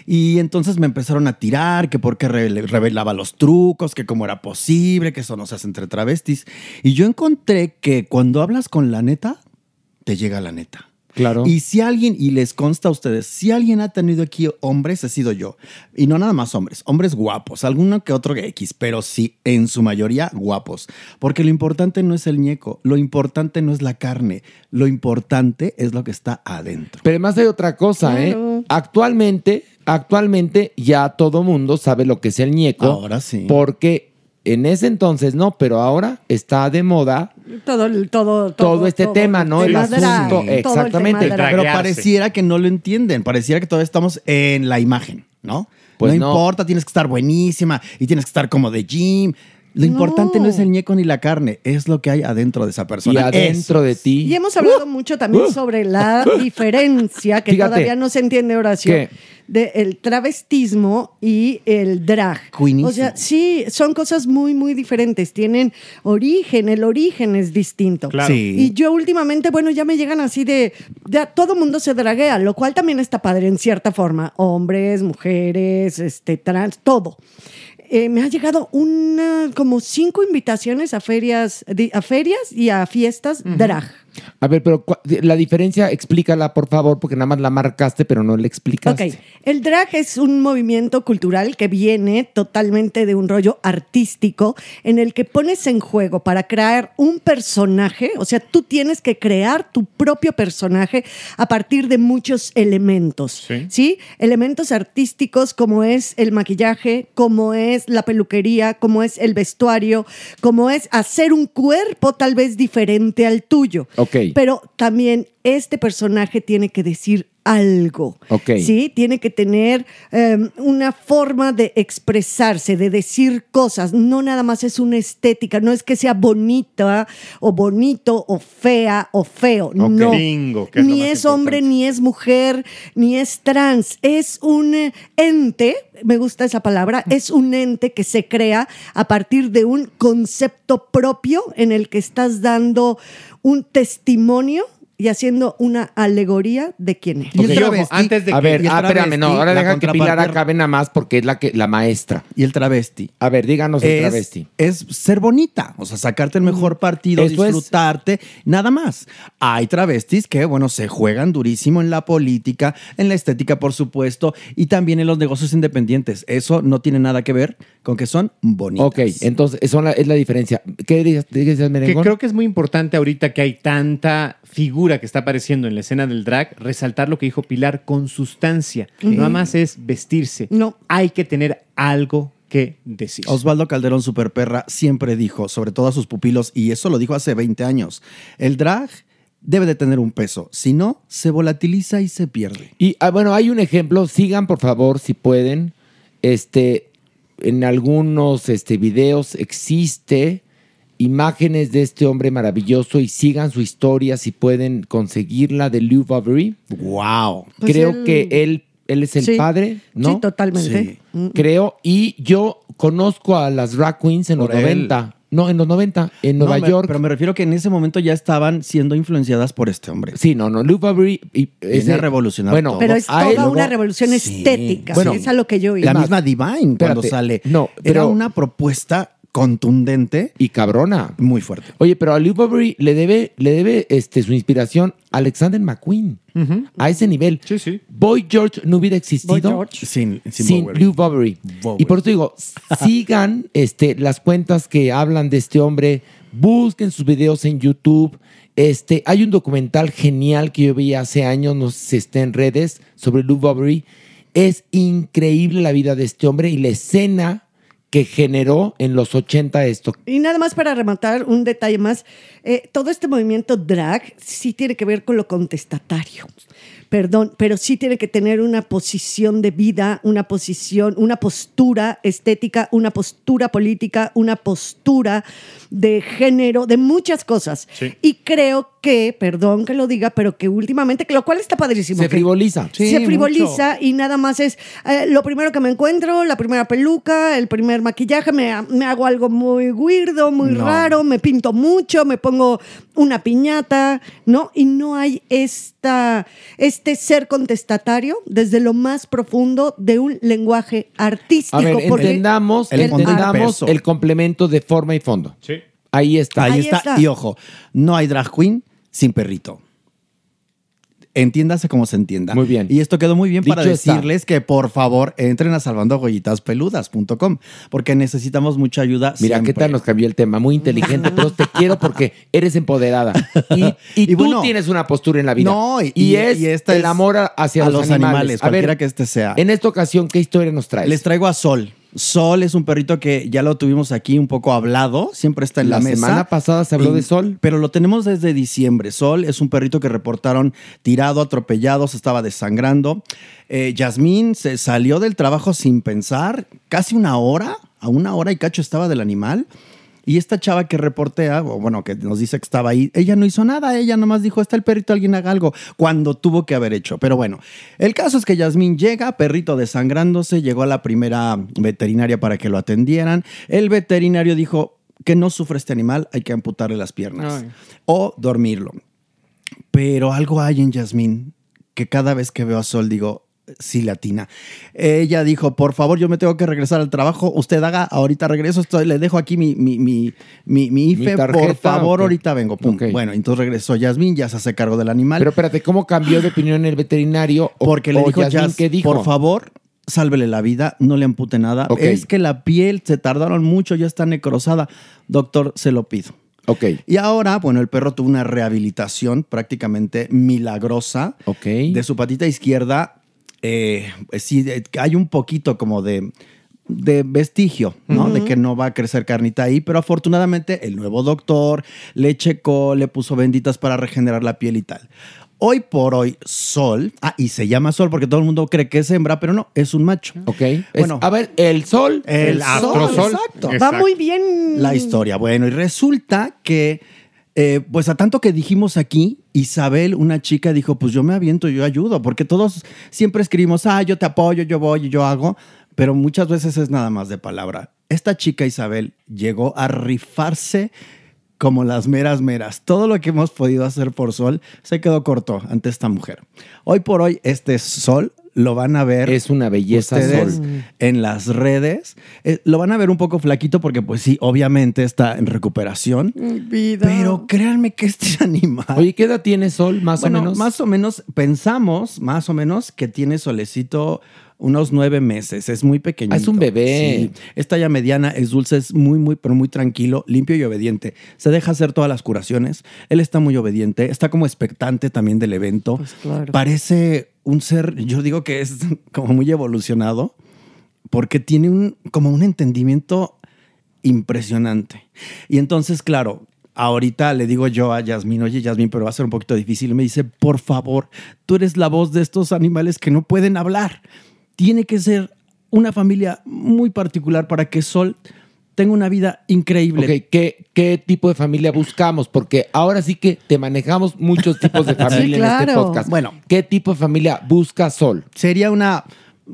Y entonces me empezaron a tirar, que porque re- revelaba los trucos, que cómo era posible, que eso no se hace entre travestis. Y yo encontré que cuando hablas con la neta, te llega la neta. Claro. Y si alguien, y les consta a ustedes, si alguien ha tenido aquí hombres, he sido yo. Y no nada más hombres, hombres guapos, alguno que otro X, pero sí, en su mayoría guapos. Porque lo importante no es el ñeco, lo importante no es la carne, lo importante es lo que está adentro. Pero además hay otra cosa, Claro. ¿eh? Actualmente, actualmente ya todo mundo sabe lo que es el ñeco. Ahora sí. Porque en ese entonces no, pero ahora está de moda Todo, el- todo, todo, este todo tema, ¿no? El asunto. Exactamente. Pero pareciera que no lo entienden, pareciera que todavía estamos en la imagen, ¿no? Pues no, no. importa, tienes que estar buenísima y tienes que estar como de gym. Lo importante no es el ñeco ni la carne, es lo que hay adentro de esa Y persona. adentro de ti. Y hemos hablado mucho también sobre la <laughs> diferencia que Fíjate. todavía no se entiende, Horacio, ¿Qué? de el travestismo y el drag. O sea, sí, son cosas muy, muy diferentes. Tienen origen, el origen es distinto. Claro. Sí. Y yo últimamente, bueno, ya me llegan así de, ya todo mundo se draguea, lo cual también está padre en cierta forma. Hombres, mujeres, este, trans, todo. Eh, me ha llegado una, como cinco invitaciones a ferias, a ferias y a fiestas drag. A ver, pero cua- la diferencia, explícala, por favor, porque nada más la marcaste, pero no la explicaste. Ok, el drag es un movimiento cultural que viene totalmente de un rollo artístico en el que pones en juego para crear un personaje, o sea, tú tienes que crear tu propio personaje a partir de muchos elementos, ¿sí? Elementos artísticos como es el maquillaje, como es la peluquería, como es el vestuario, como es hacer un cuerpo tal vez diferente al tuyo. Pero también este personaje tiene que decir algo. Ok. Sí, tiene que tener eh, una forma de expresarse, de decir cosas. No nada más es una estética, no es que sea bonita o bonito o fea o feo. No. Bingo, que es ni es hombre, ni es mujer, ni es trans. Es un ente, me gusta esa palabra, es un ente que se crea a partir de un concepto propio en el que estás dando un testimonio y haciendo una alegoría de quién es. Ok. Y ojo, antes de a que- ver, ah, espérame, no, ahora la deja que Pilar acabe nada más porque es la, que, la maestra. Y el travesti. A ver, díganos el es, travesti. es ser bonita, o sea, sacarte el mejor partido, Eso es. disfrutarte, nada más. Hay travestis que, bueno, se juegan durísimo en la política, en la estética, por supuesto, y también en los negocios independientes. Eso no tiene nada que ver con que son bonitas. Ok, entonces la- es la diferencia. ¿Qué dices, dices Que creo que es muy importante ahorita que hay tanta figura que está apareciendo en la escena del drag, resaltar lo que dijo Pilar con sustancia. Ujú. Nada más es vestirse. No. Hay que tener algo que decir. Osvaldo Calderón Superperra siempre dijo, sobre todo a sus pupilos, y eso lo dijo hace 20 años, el drag debe de tener un peso, si no, se volatiliza y se pierde. Y ah, bueno, hay un ejemplo. Sigan, por favor, si pueden. Este, en algunos este, videos existe imágenes de este hombre maravilloso y sigan su historia si pueden conseguirla de Lou Bovary. ¡Wow! Pues Creo él- que él, él es el Sí. padre, ¿no? Sí, totalmente. Mm. Creo. Y yo conozco a las drag queens en Por los él. 90. No, en los 90, en No, Nueva me- York. Pero me refiero que en ese momento ya estaban siendo influenciadas por este hombre. Sí, no, no. Lou Bovary. y- Viene a revolucionar bueno, todo. Pero es toda una revolución Sí. estética. Bueno, es a lo que yo iba. La misma Divine cuando espérate, sale. no, Era pero- una propuesta contundente Y cabrona. muy fuerte. Oye, pero a Lou Bovary le debe, le debe este, su inspiración a Alexander McQueen. A ese nivel. Sí, sí. Boy George no hubiera existido Boy George. Sin, sin, sin. Lou Bovary. Bowery. Y por eso digo, sigan este, las cuentas que hablan de este hombre, busquen sus videos en YouTube. Este, hay un documental genial que yo vi hace años, no sé si está en redes, sobre Lou Bovary. Es increíble la vida de este hombre y la escena que generó en los 80 esto. Y nada más para rematar un detalle más, eh, todo este movimiento drag sí tiene que ver con lo contestatario. Perdón, pero sí tiene que tener una posición de vida, una posición, una postura estética, una postura política, una postura de género, de muchas cosas. Sí. Y creo que, perdón que lo diga, pero que últimamente, que lo cual está padrísimo. Se frivoliza. Sí, se frivoliza mucho. y nada más es eh, lo primero que me encuentro, la primera peluca, el primer maquillaje, me, me hago algo muy weirdo, muy No. raro, me pinto mucho, me pongo una piñata, ¿no? Y no hay esta, este ser contestatario desde lo más profundo de un lenguaje artístico. A ver, entendamos, el entendamos el complemento de forma y fondo. Sí. Ahí está. Ahí, Ahí está. está. Y ojo, no hay drag queen sin perrito. Entiéndase como se entienda. Muy bien. Y esto quedó muy bien para está. decirles que por favor entren a salvandojoyitaspeludas.com porque necesitamos mucha ayuda. Mira, ¿qué tal nos cambió el tema? Muy inteligente, <laughs> pero te quiero porque eres empoderada. Y, <laughs> y Y tú bueno, tienes una postura en la vida. No, y- es esta el amor hacia a los, animales. animales, A ver, cualquiera que este sea. En esta ocasión, ¿qué historia nos traes? Les traigo a Sol. Sol es un perrito que ya lo tuvimos aquí un poco hablado, siempre está en la, La mesa. semana pasada se habló Y- de Sol. Pero lo tenemos desde diciembre. Sol es un perrito que reportaron tirado, atropellado, se estaba desangrando. Eh, Yasmín se salió del trabajo sin pensar, casi una hora, a una hora y cacho estaba del animal. Y esta chava que reportea, o bueno, que nos dice que estaba ahí, ella no hizo nada, ella nomás dijo, está el perrito, alguien haga algo, cuando tuvo que haber hecho. Pero bueno, el caso es que Yasmín llega, perrito desangrándose, llegó a la primera veterinaria para que lo atendieran. El veterinario dijo que no sufre este animal, hay que amputarle las piernas Ay. o dormirlo. Pero algo hay en Yasmín que cada vez que veo a Sol digo, sí latina. Ella dijo, por favor, yo me tengo que regresar al trabajo. Usted haga, ahorita regreso, estoy, le dejo aquí mi, mi, mi, mi, mi IFE, tarjeta, por favor, ahorita vengo. Pum. Bueno, entonces regresó Yasmín, ya se hace cargo del animal. Pero espérate, ¿cómo cambió de opinión el veterinario? O- Porque le dijo, Yasmín, Yas, ¿qué dijo? por favor, sálvele la vida, no le ampute nada. Es que la piel se tardaron mucho, ya está necrosada. Doctor, se lo pido. Ok. Y ahora, bueno, el perro tuvo una rehabilitación prácticamente milagrosa Ok. de su patita izquierda. Eh, sí, eh, hay un poquito como de, de vestigio, ¿no? De que no va a crecer carnita ahí, pero afortunadamente el nuevo doctor le checó, le puso benditas para regenerar la piel y tal. Hoy por hoy, Sol, ah, y se llama Sol porque todo el mundo cree que es hembra, pero no, es un macho. Ok. Es- Bueno. a ver, el sol. El, astrosol. Exacto. Va muy bien. La historia. Bueno, y resulta que, eh, pues a tanto que dijimos aquí, Isabel, una chica, dijo, pues yo me aviento, yo ayudo, porque todos siempre escribimos, ah, yo te apoyo, yo voy, yo hago, pero muchas veces es nada más de palabra. Esta chica Isabel llegó a rifarse como las meras meras. Todo lo que hemos podido hacer por Sol se quedó corto ante esta mujer. Hoy por hoy, este Sol lo van a ver Es una belleza ustedes sol. en las redes. Eh, lo van a ver un poco flaquito porque pues sí, obviamente está en recuperación. Vida. Pero créanme que este <laughs> animal... Oye, ¿qué edad tiene Sol, más bueno, o menos? más o menos, pensamos, más o menos, que tiene solecito unos nueve meses. Es muy pequeñito. Ah, es un bebé. Sí. Es talla mediana, es dulce, es muy, muy, pero muy tranquilo, limpio y obediente. Se deja hacer todas las curaciones. Él está muy obediente, está como expectante también del evento. Pues claro. Parece un ser, yo digo que es <laughs> como muy evolucionado, porque tiene un, como un entendimiento impresionante. Y entonces, claro, ahorita le digo yo a Yasmín, oye Yasmín, pero va a ser un poquito difícil. Y me dice, por favor, tú eres la voz de estos animales que no pueden hablar. Tiene que ser una familia muy particular para que Sol tenga una vida increíble. Ok, ¿qué, ¿qué tipo de familia buscamos? Porque ahora sí que te manejamos muchos tipos de <laughs> familia en este claro. podcast. Bueno. ¿qué tipo de familia busca Sol? Sería una...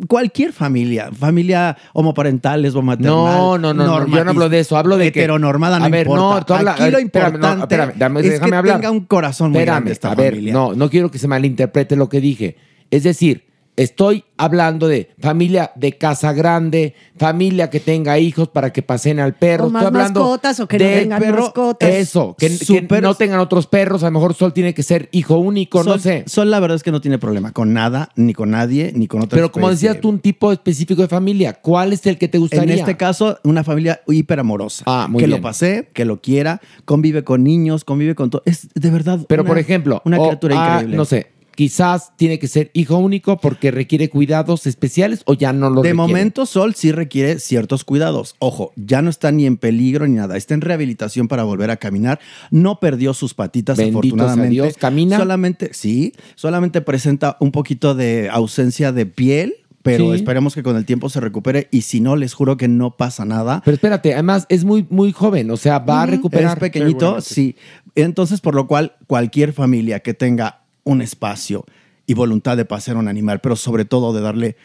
Cualquier familia, familia homoparental, lesbomaternal. No, no, no, no, yo no hablo de eso, hablo de que- Heteronormada no A ver, no, tú habla- Aquí ver, lo espérame, no, importante espérame, dame- es déjame que hablar. tenga un corazón muy Espérame, grande esta a ver, familia. no, no quiero que se malinterprete lo que dije. Es decir, estoy hablando de familia de casa grande, familia que tenga hijos para que pasen al perro. O más estoy hablando mascotas o que no del tengan perro, mascotas. Eso, que, no tengan otros perros. A lo mejor Sol tiene que ser hijo único, no sé. Sol, la verdad es que no tiene problema con nada, ni con nadie, ni con otra Pero como decías tú, un tipo específico de familia, ¿cuál es el que te gustaría? En este caso, una familia hiperamorosa. Ah, muy que bien. lo pase, que lo quiera, convive con niños, convive con todo. Es de verdad. Pero una- por ejemplo, Una criatura ah, increíble. No sé, quizás tiene que ser hijo único porque requiere cuidados especiales o ya no lo de requiere. momento, Sol sí requiere ciertos cuidados. Ojo, ya no está ni en peligro ni nada. Está en rehabilitación para volver a caminar. No perdió sus patitas, Benditos afortunadamente. a Dios. ¿Camina? Solamente, sí, solamente presenta un poquito de ausencia de piel, pero Sí. esperemos que con el tiempo se recupere. Y si no, les juro que no pasa nada. Pero espérate, además es muy, muy joven, o sea, va a recuperar. Es pequeñito, sí. Entonces, por lo cual, cualquier familia que tenga un espacio y voluntad de pasear un animal, pero sobre todo de darle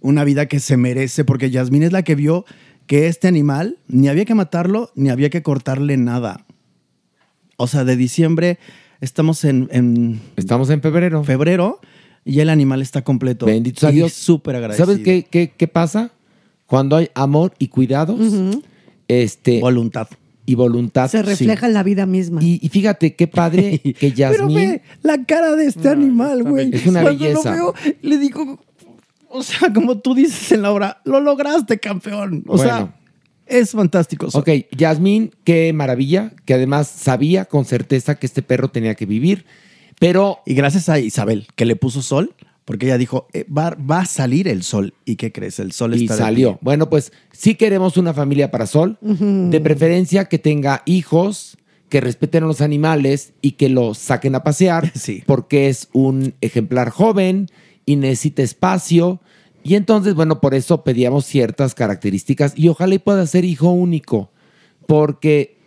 una vida que se merece, porque Yasmín es la que vio que este animal ni había que matarlo, ni había que cortarle nada. O sea, de diciembre estamos en, en Estamos en febrero. febrero y el animal está completo. Bendito sea Y Dios. Súper agradecido. ¿Sabes qué, qué, qué pasa? Cuando hay amor y cuidados, este, Voluntad. Y voluntad. Se refleja en la vida misma. Y, y fíjate qué padre <laughs> que Pero Yasmín. ve la cara de este animal, güey. Es una Cuando belleza. Lo veo, le digo, o sea, como tú dices en la obra, lo lograste, campeón. O Bueno. sea, es fantástico. Ok, Yasmín, qué maravilla, que además sabía con certeza que este perro tenía que vivir, pero Y gracias a Isabel, que le puso sol, porque ella dijo, eh, va, va a salir el sol. ¿Y qué crees? El sol y está de salió. Bueno, pues sí queremos una familia para Sol, de preferencia que tenga hijos, que respeten a los animales y que los saquen a pasear, <laughs> Sí. porque es un ejemplar joven y necesita espacio. Y entonces, bueno, por eso pedíamos ciertas características y ojalá y pueda ser hijo único, porque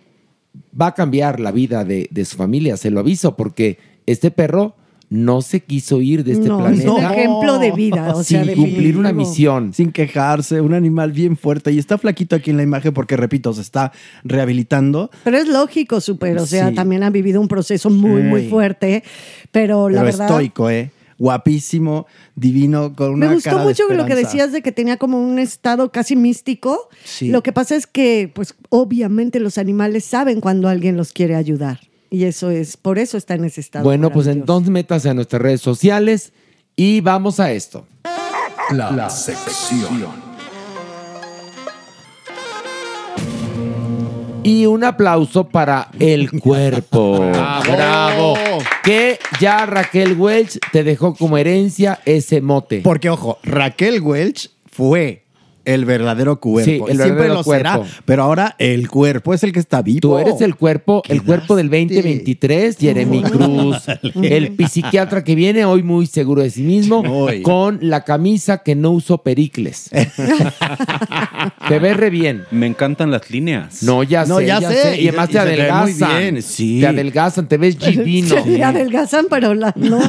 va a cambiar la vida de, de su familia, se lo aviso, porque este perro no se quiso ir de este No, planeta. es un ejemplo de vida, o sea, sin cumplir una misión. Sin quejarse, un animal bien fuerte. Y está flaquito aquí en la imagen porque, repito, se está rehabilitando. Pero es lógico, súper. O sea, Sí. también ha vivido un proceso muy, muy fuerte. Pero la pero verdad. estoico, ¿eh? Guapísimo, divino, con una Me gustó cara de mucho lo que decías de que tenía como un estado casi místico. Sí. Lo que pasa es que, pues, obviamente los animales saben cuando alguien los quiere ayudar. Y eso es, por eso está en ese estado. Bueno, pues entonces métase a nuestras redes sociales y vamos a esto. La, sección. Y un aplauso para el cuerpo. <laughs> ¡Bravo! Que ya Raquel Welch te dejó como herencia ese mote. Porque, ojo, Raquel Welch fue el verdadero cuerpo. Sí, el Siempre verdadero lo cuerpo. será, pero ahora el cuerpo es el que está vivo. Tú eres el cuerpo, el cuerpo del 2023, Jeremy <laughs> Cruz, el psiquiatra que viene hoy muy seguro de sí mismo, <laughs> Hoy. con la camisa que no usó pericles. <laughs> Te ves re bien. Me encantan las líneas. No, ya No, sé, ya ya, sé, sé. Y y- además y te se te ve muy adelgazan. bien, sí. Te adelgazan, te ves divino. Se adelgazan, pero la- no,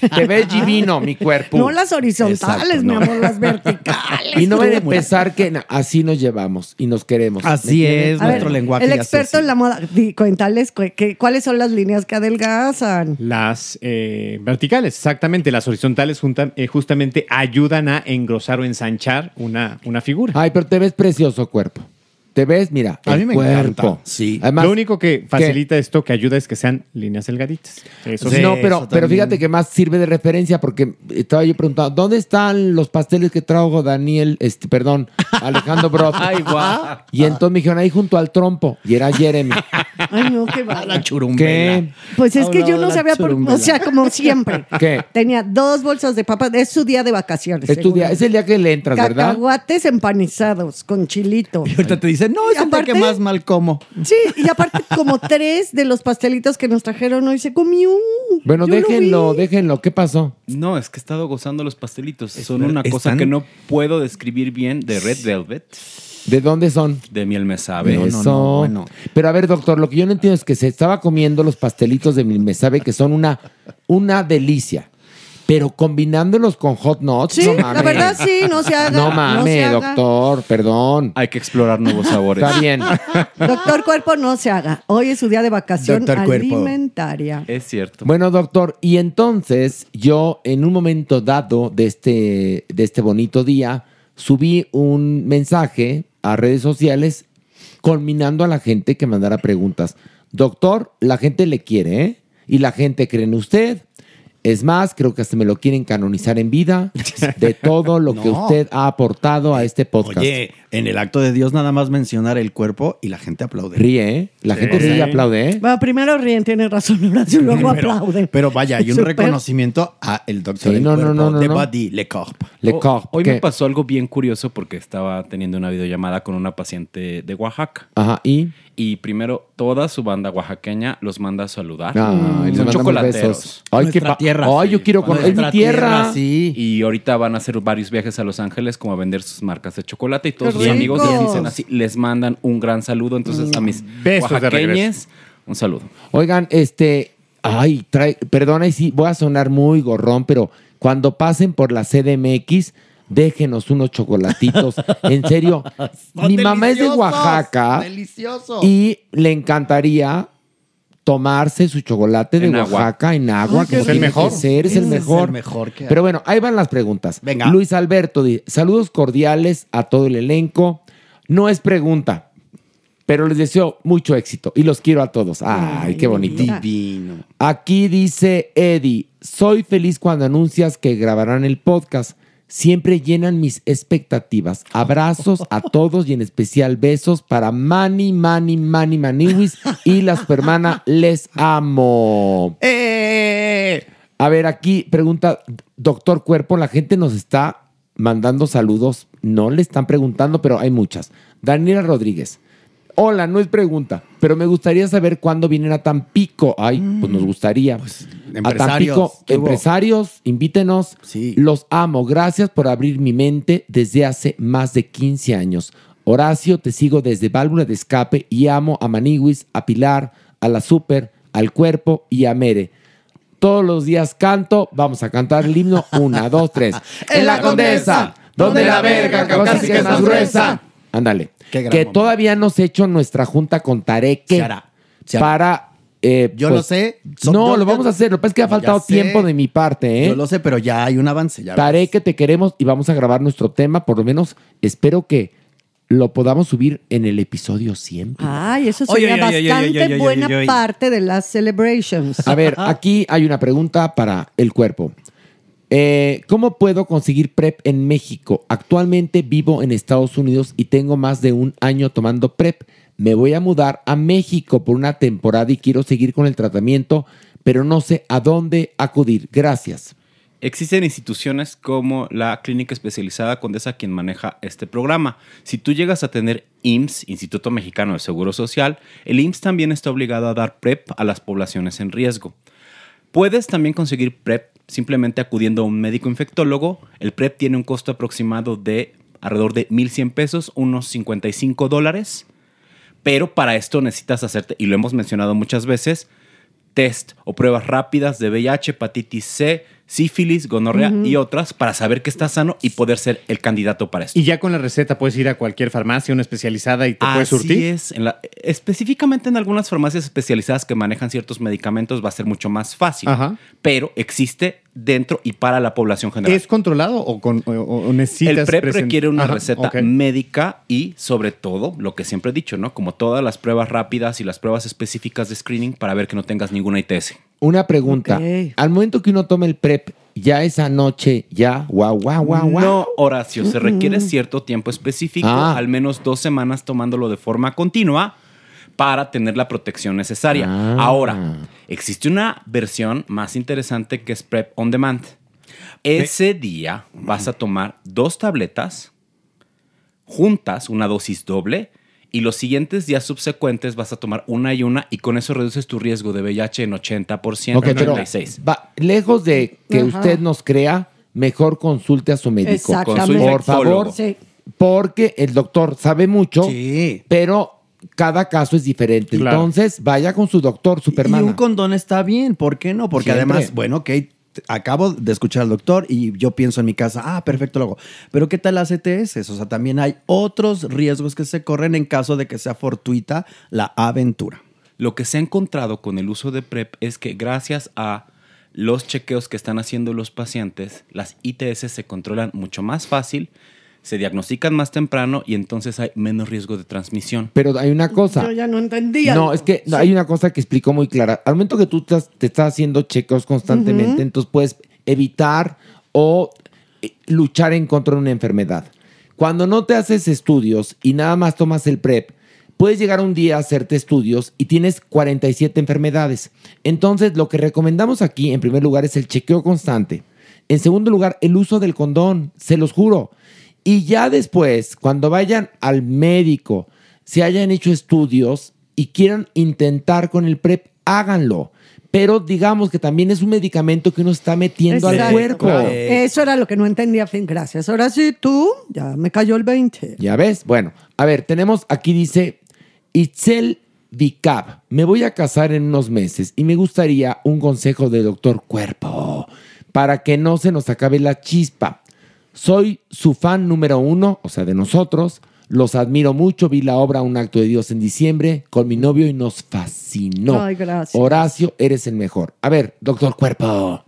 te ves divino, mi cuerpo. no las horizontales, Exacto, mi no. amor, las verticales. Y no van a empezar que así nos llevamos y nos queremos. Así es, A ver, nuestro lenguaje. el experto en la moda, cuéntales cu- que- cuáles son las líneas que adelgazan. Las eh, verticales, exactamente. Las horizontales eh, justamente ayudan a engrosar o ensanchar una, una figura. Ay, pero te ves precioso, cuerpo. Te ves, mira, A el mí me cuerpo. encanta, sí. Además, Lo único que facilita esto, que ayuda, es que sean líneas delgaditas. Eso sí. no, eso pero, pero fíjate que más sirve de referencia porque estaba yo preguntando, ¿dónde están los pasteles que trajo Daniel, este, perdón, Alejandro Brot? <laughs> Ay, guau. Y entonces me dijeron ahí junto al trompo, y era Jeremy. <laughs> Ay, no, qué A bárbaro. la churumbela. ¿Qué? Pues es que Hablaba yo no sabía, por, o sea, como siempre. <laughs> ¿Qué? Tenía dos bolsas de papas, es su día de vacaciones. Es, tu día- es el día que le entras, ¿verdad? Cacahuates empanizados con chilito. Y ahorita te dicen, no, es el día que aparte- más mal como. Sí, y aparte como tres de los pastelitos que nos trajeron hoy se comió. Bueno, Yo déjenlo, déjenlo. ¿Qué pasó? No, es que he estado gozando los pastelitos. Son una cosa que no puedo describir bien de Red Velvet, ¿De dónde son? de miel me sabe. No, Eso. no, no, bueno. Pero a ver, doctor, lo que yo no entiendo es que se estaba comiendo los pastelitos de me sabe que son una, una delicia. Pero combinándolos con hot nuts, Sí, no la verdad sí, no se haga. No mames, doctor, perdón. Hay que explorar nuevos sabores. Está bien. <laughs> Doctor Cuerpo, no se haga. Hoy es su día de vacación Doctor Cuerpo. alimentaria. Es cierto. Bueno, doctor, y entonces yo en un momento dado de este, de este bonito día subí un mensaje a redes sociales culminando a la gente que mandara preguntas. Doctor, la gente le quiere, ¿eh? Y la gente cree en usted. Es más, creo que hasta me lo quieren canonizar en vida de todo lo que <laughs> usted ha aportado a este podcast. Oye, en el acto de Dios nada más mencionar el cuerpo y la gente aplaude. Ríe, ¿eh? La gente ríe y aplaude, ¿eh? Bueno, primero ríen, tiene razón, <laughs> Horacio, y luego pero, aplauden. pero vaya, hay un reconocimiento a el doctor Sí, del no, no, cuerpo, no, no, de. Body Le Corp. Le O- Corp, Hoy ¿qué? me pasó algo bien curioso porque estaba teniendo una videollamada con una paciente de Oaxaca. Ajá, y. Y primero, toda su banda oaxaqueña los manda a saludar. Ah, y les Son mandamos chocolateros. besos. Ay, qué Nuestra pa- tierra, Ay, sí. yo quiero con. Es mi Nuestra tierra. sí. Y ahorita van a hacer varios viajes a Los Ángeles como a vender sus marcas de chocolate y todos ¡Qué sus amigos ricos! les dicen así, les mandan un gran saludo. Entonces a mis Besos de oaxaqueñes, un saludo. Oigan, este, ay, trae, perdona y sí, voy a sonar muy gorrón, pero cuando pasen por la CDMX, déjenos unos chocolatitos. en serio, <laughs> mi mamá es de Oaxaca Delicioso. y le encantaría tomarse su chocolate de En agua. Oaxaca en agua. Ay, qué como Es el mejor. que ser, es el es mejor. el mejor que. Pero bueno, ahí van las preguntas. Venga. Luis Alberto, dice, saludos cordiales a todo el elenco. No es pregunta, pero les deseo mucho éxito y los quiero a todos. Ay, qué bonito. Divino. Aquí dice Eddie, soy feliz cuando anuncias que grabarán el podcast. Siempre llenan mis expectativas. Abrazos a todos y en especial besos para Manny, Manny, Manny, Maniwis y la supermana. Les amo. ¡Eh! A ver, aquí pregunta, doctor Cuerpo, la gente nos está mandando saludos. No le están preguntando, pero hay muchas. Daniela Rodríguez. Hola, no es pregunta, pero me gustaría saber cuándo vienen a Tampico. Ay, pues nos gustaría. a empresarios, Tampico, empresarios, invítenos. Sí. Los amo. Gracias por abrir mi mente desde hace más de 15 años. Horacio, te sigo desde Válvula de Escape y amo a Maniwis, a Pilar, a la Super, al Cuerpo y a Mere. Todos los días canto. Vamos a cantar el himno. Una, dos, tres. <laughs> En la condesa, donde la verga caucásica es más gruesa. Ándale. Que momento. todavía no se ha hecho nuestra junta con Tareque Se hará, se hará. para. eh, Yo lo sé. So- no, yo- lo yo- vamos a hacer. Lo que pasa es que ha faltado tiempo de mi parte, ¿eh? Yo lo sé, pero ya hay un avance. Ya Taré que te queremos y vamos a grabar nuestro tema. Por lo menos espero que lo podamos subir en el episodio 100. Ay, eso sería oye, oye, oye, bastante oye, oye, buena oye, oye. parte de las celebrations. A ver, aquí hay una pregunta para el cuerpo. Eh, ¿Cómo puedo conseguir PrEP en México? Actualmente vivo en Estados Unidos y tengo más de un año tomando PrEP. Me voy a mudar a México por una temporada y quiero seguir con el tratamiento, pero no sé a dónde acudir. Gracias. Existen instituciones como la Clínica Especializada Condesa quien maneja este programa. Si tú llegas a tener IMSS, Instituto Mexicano del Seguro Social, el IMSS también está obligado a dar PrEP a las poblaciones en riesgo. Puedes también conseguir PrEP simplemente acudiendo a un médico infectólogo. El PrEP tiene un costo aproximado de alrededor de 1.100 pesos, unos 55 dólares. Pero para esto necesitas hacerte, y lo hemos mencionado muchas veces, test o pruebas rápidas de VIH, hepatitis C, sífilis, gonorrea y otras para saber que estás sano y poder ser el candidato para esto. Y ya con la receta puedes ir a cualquier farmacia, una especializada y te puedes Así surtir. es. En la- específicamente en algunas farmacias especializadas que manejan ciertos medicamentos va a ser mucho más fácil. Ajá. Pero existe dentro y para la población general. ¿Es controlado o, con, o- o necesitas El PrEP requiere una Ajá, receta médica y sobre todo, lo que siempre he dicho, ¿no? Como todas las pruebas rápidas y las pruebas específicas de screening para ver que no tengas ninguna ITS. Una pregunta. Al momento que uno toma el PrEP, ya esa noche, ya, guau, guau, guau, guau. No, Horacio, se requiere Mm. cierto tiempo específico, Ah. al menos dos semanas tomándolo de forma continua para tener la protección necesaria. Ah. Ahora, existe una versión más interesante que es PrEP on Demand. Ese día vas a tomar dos tabletas juntas, una dosis doble, y los siguientes días subsecuentes vas a tomar una y una y con eso reduces tu riesgo de VIH en 80%, Ok, pero 86%. va- lejos de que Ajá. usted nos crea, mejor consulte a su médico. Exactamente. Por favor. Sí. Porque el doctor sabe mucho, pero cada caso es diferente. Claro. Entonces, vaya con su doctor, Y Superman. un condón está bien, ¿por qué no? Porque Siempre. además, bueno, ok, t- acabo de escuchar al doctor y yo pienso en mi casa, ah, perfecto, luego. Pero ¿qué tal las ETS? O sea, también hay otros riesgos que se corren en caso de que sea fortuita la aventura. Lo que se ha encontrado con el uso de PrEP es que gracias a los chequeos que están haciendo los pacientes, las ITS se controlan mucho más fácil, se diagnostican más temprano y entonces hay menos riesgo de transmisión. Pero hay una cosa. Yo ya no entendía. No, es que hay una cosa que explicó muy clara. Al momento que tú estás- te estás haciendo chequeos constantemente, entonces puedes evitar o eh, luchar en contra de una enfermedad. Cuando no te haces estudios y nada más tomas el PrEP, puedes llegar un día a hacerte estudios y tienes 47 enfermedades. Entonces, lo que recomendamos aquí, en primer lugar, es el chequeo constante. En segundo lugar, el uso del condón, se los juro. Y ya después, cuando vayan al médico, se hayan hecho estudios y quieran intentar con el PrEP, háganlo. Pero digamos que también es un medicamento que uno está metiendo al Exacto. cuerpo. Eso era lo que no entendía. Fin, gracias. Ahora sí, tú, ya me cayó el 20. Ya ves. Bueno, a ver, tenemos aquí dice Itzel Vicab. Me voy a casar en unos meses y me gustaría un consejo del doctor Cuerpo para que no se nos acabe la chispa. Soy su fan número uno, o sea, de nosotros. Los admiro mucho. Vi la obra Un acto de Dios en diciembre con mi novio y nos fascinó. Ay, gracias. Horacio, eres el mejor. A ver, doctor Cuerpo.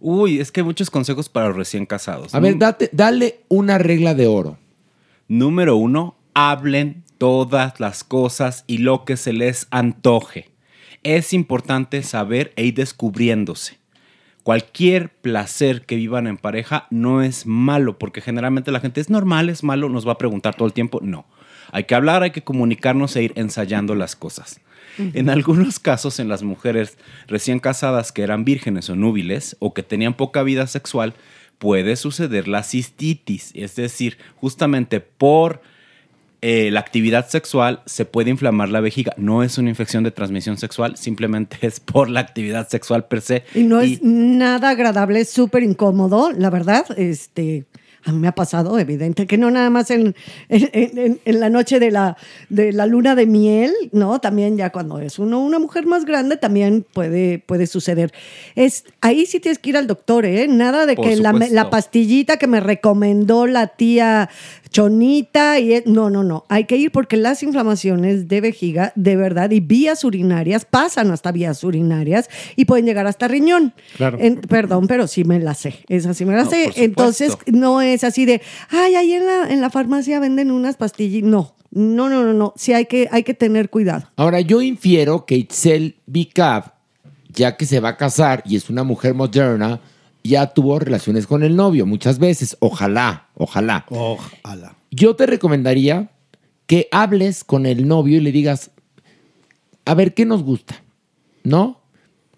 Uy, es que hay muchos consejos para los recién casados. A ver, date, dale una regla de oro. Número uno, hablen todas las cosas y lo que se les antoje. Es importante saber e ir descubriéndose. Cualquier placer que vivan en pareja no es malo, porque generalmente la gente es normal, es malo, nos va a preguntar todo el tiempo. No. Hay que hablar, hay que comunicarnos e ir ensayando las cosas. En algunos casos, en las mujeres recién casadas que eran vírgenes o núbiles o que tenían poca vida sexual, puede suceder la cistitis. Es decir, justamente por eh, la actividad sexual se puede inflamar la vejiga. No es una infección de transmisión sexual, simplemente <laughs> es por la actividad sexual per se. Y no es nada agradable, es súper incómodo, la verdad. Este, A mí me ha pasado, evidente, que no nada más en, en- en- en la noche de la, de la luna de miel, ¿no? También ya cuando es uno una mujer más grande, también puede, puede suceder. Es, ahí sí tienes que ir al doctor, ¿eh? Nada de Por que la pastillita que me recomendó la tía Chonita y es- no, no, no. Hay que ir porque las inflamaciones de vejiga, de verdad, y vías urinarias pasan hasta vías urinarias y pueden llegar hasta riñón. Claro. En- perdón, pero sí me la sé. Esa sí me la No, sé. Entonces, no es así de, ay, ahí en la, en la farmacia venden unas pastillas. No, no, no, no, no. Sí hay que, hay que tener cuidado. Ahora, yo infiero que Itzel Bicab, ya que se va a casar y es una mujer moderna, ya tuvo relaciones con el novio muchas veces. Ojalá, ojalá. Ojalá. Yo te recomendaría que hables con el novio y le digas, a ver, ¿qué nos gusta? ¿No?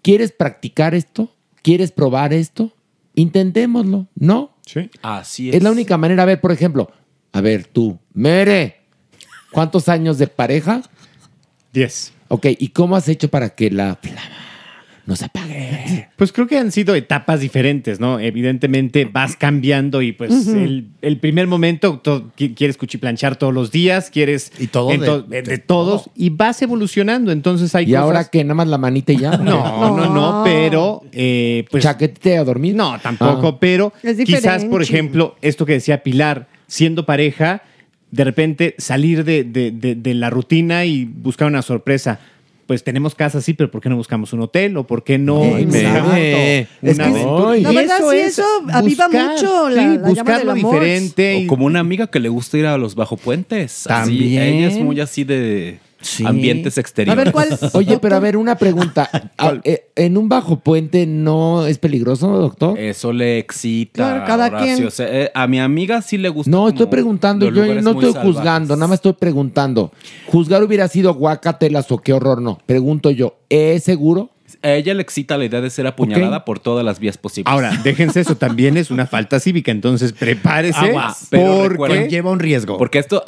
¿Quieres practicar esto? ¿Quieres probar esto? Intentémoslo, ¿no? Sí. Así es. Es la única manera. A ver, por ejemplo, a ver, tú, Mere, ¿cuántos años de pareja? Diez. Ok, ¿y cómo has hecho para que la flama no se apague? Pues creo que han sido etapas diferentes, ¿no? Evidentemente vas cambiando y pues el, el primer momento to- qui- quieres cuchiplanchar todos los días, quieres... Y todo de- de, de todos y vas evolucionando, entonces hay ¿Y cosas... ahora que nada más la manita y ya? <laughs> No, no, no, pero... Eh, pues, ¿Chaquetita a dormir? No, tampoco, Ah. pero Es quizás, por ejemplo, esto que decía Pilar, siendo pareja, de repente salir de, de- de- de la rutina y buscar una sorpresa. Pues tenemos casa, sí, pero ¿por qué no buscamos un hotel? ¿O por qué no Exacto. buscamos Es una que- aventura? Ay. La verdad, sí, es eso aviva buscar, mucho la, sí, la llama buscar del lo amor. diferente. y- O como una amiga que le gusta ir a los bajo puentes. Así, También. ella es muy así de ambientes exteriores. A ver, ¿cuál? <laughs> Oye, pero a ver, una pregunta. <laughs> Ah, eh, ¿En un bajo puente no es peligroso, doctor? Eso le excita. Claro, cada Horacio. quien. O sea, eh, a mi amiga sí le gusta. No, estoy preguntando, yo no estoy salvajes. juzgando, nada más estoy preguntando. Juzgar hubiera sido guacatelas o qué horror, no. Pregunto yo, ¿es seguro? A ella le excita la idea de ser apuñalada por todas las vías posibles. Ahora, déjense eso, también es una falta cívica, entonces prepárese. Aguas, pero porque Lleva un riesgo. Porque esto,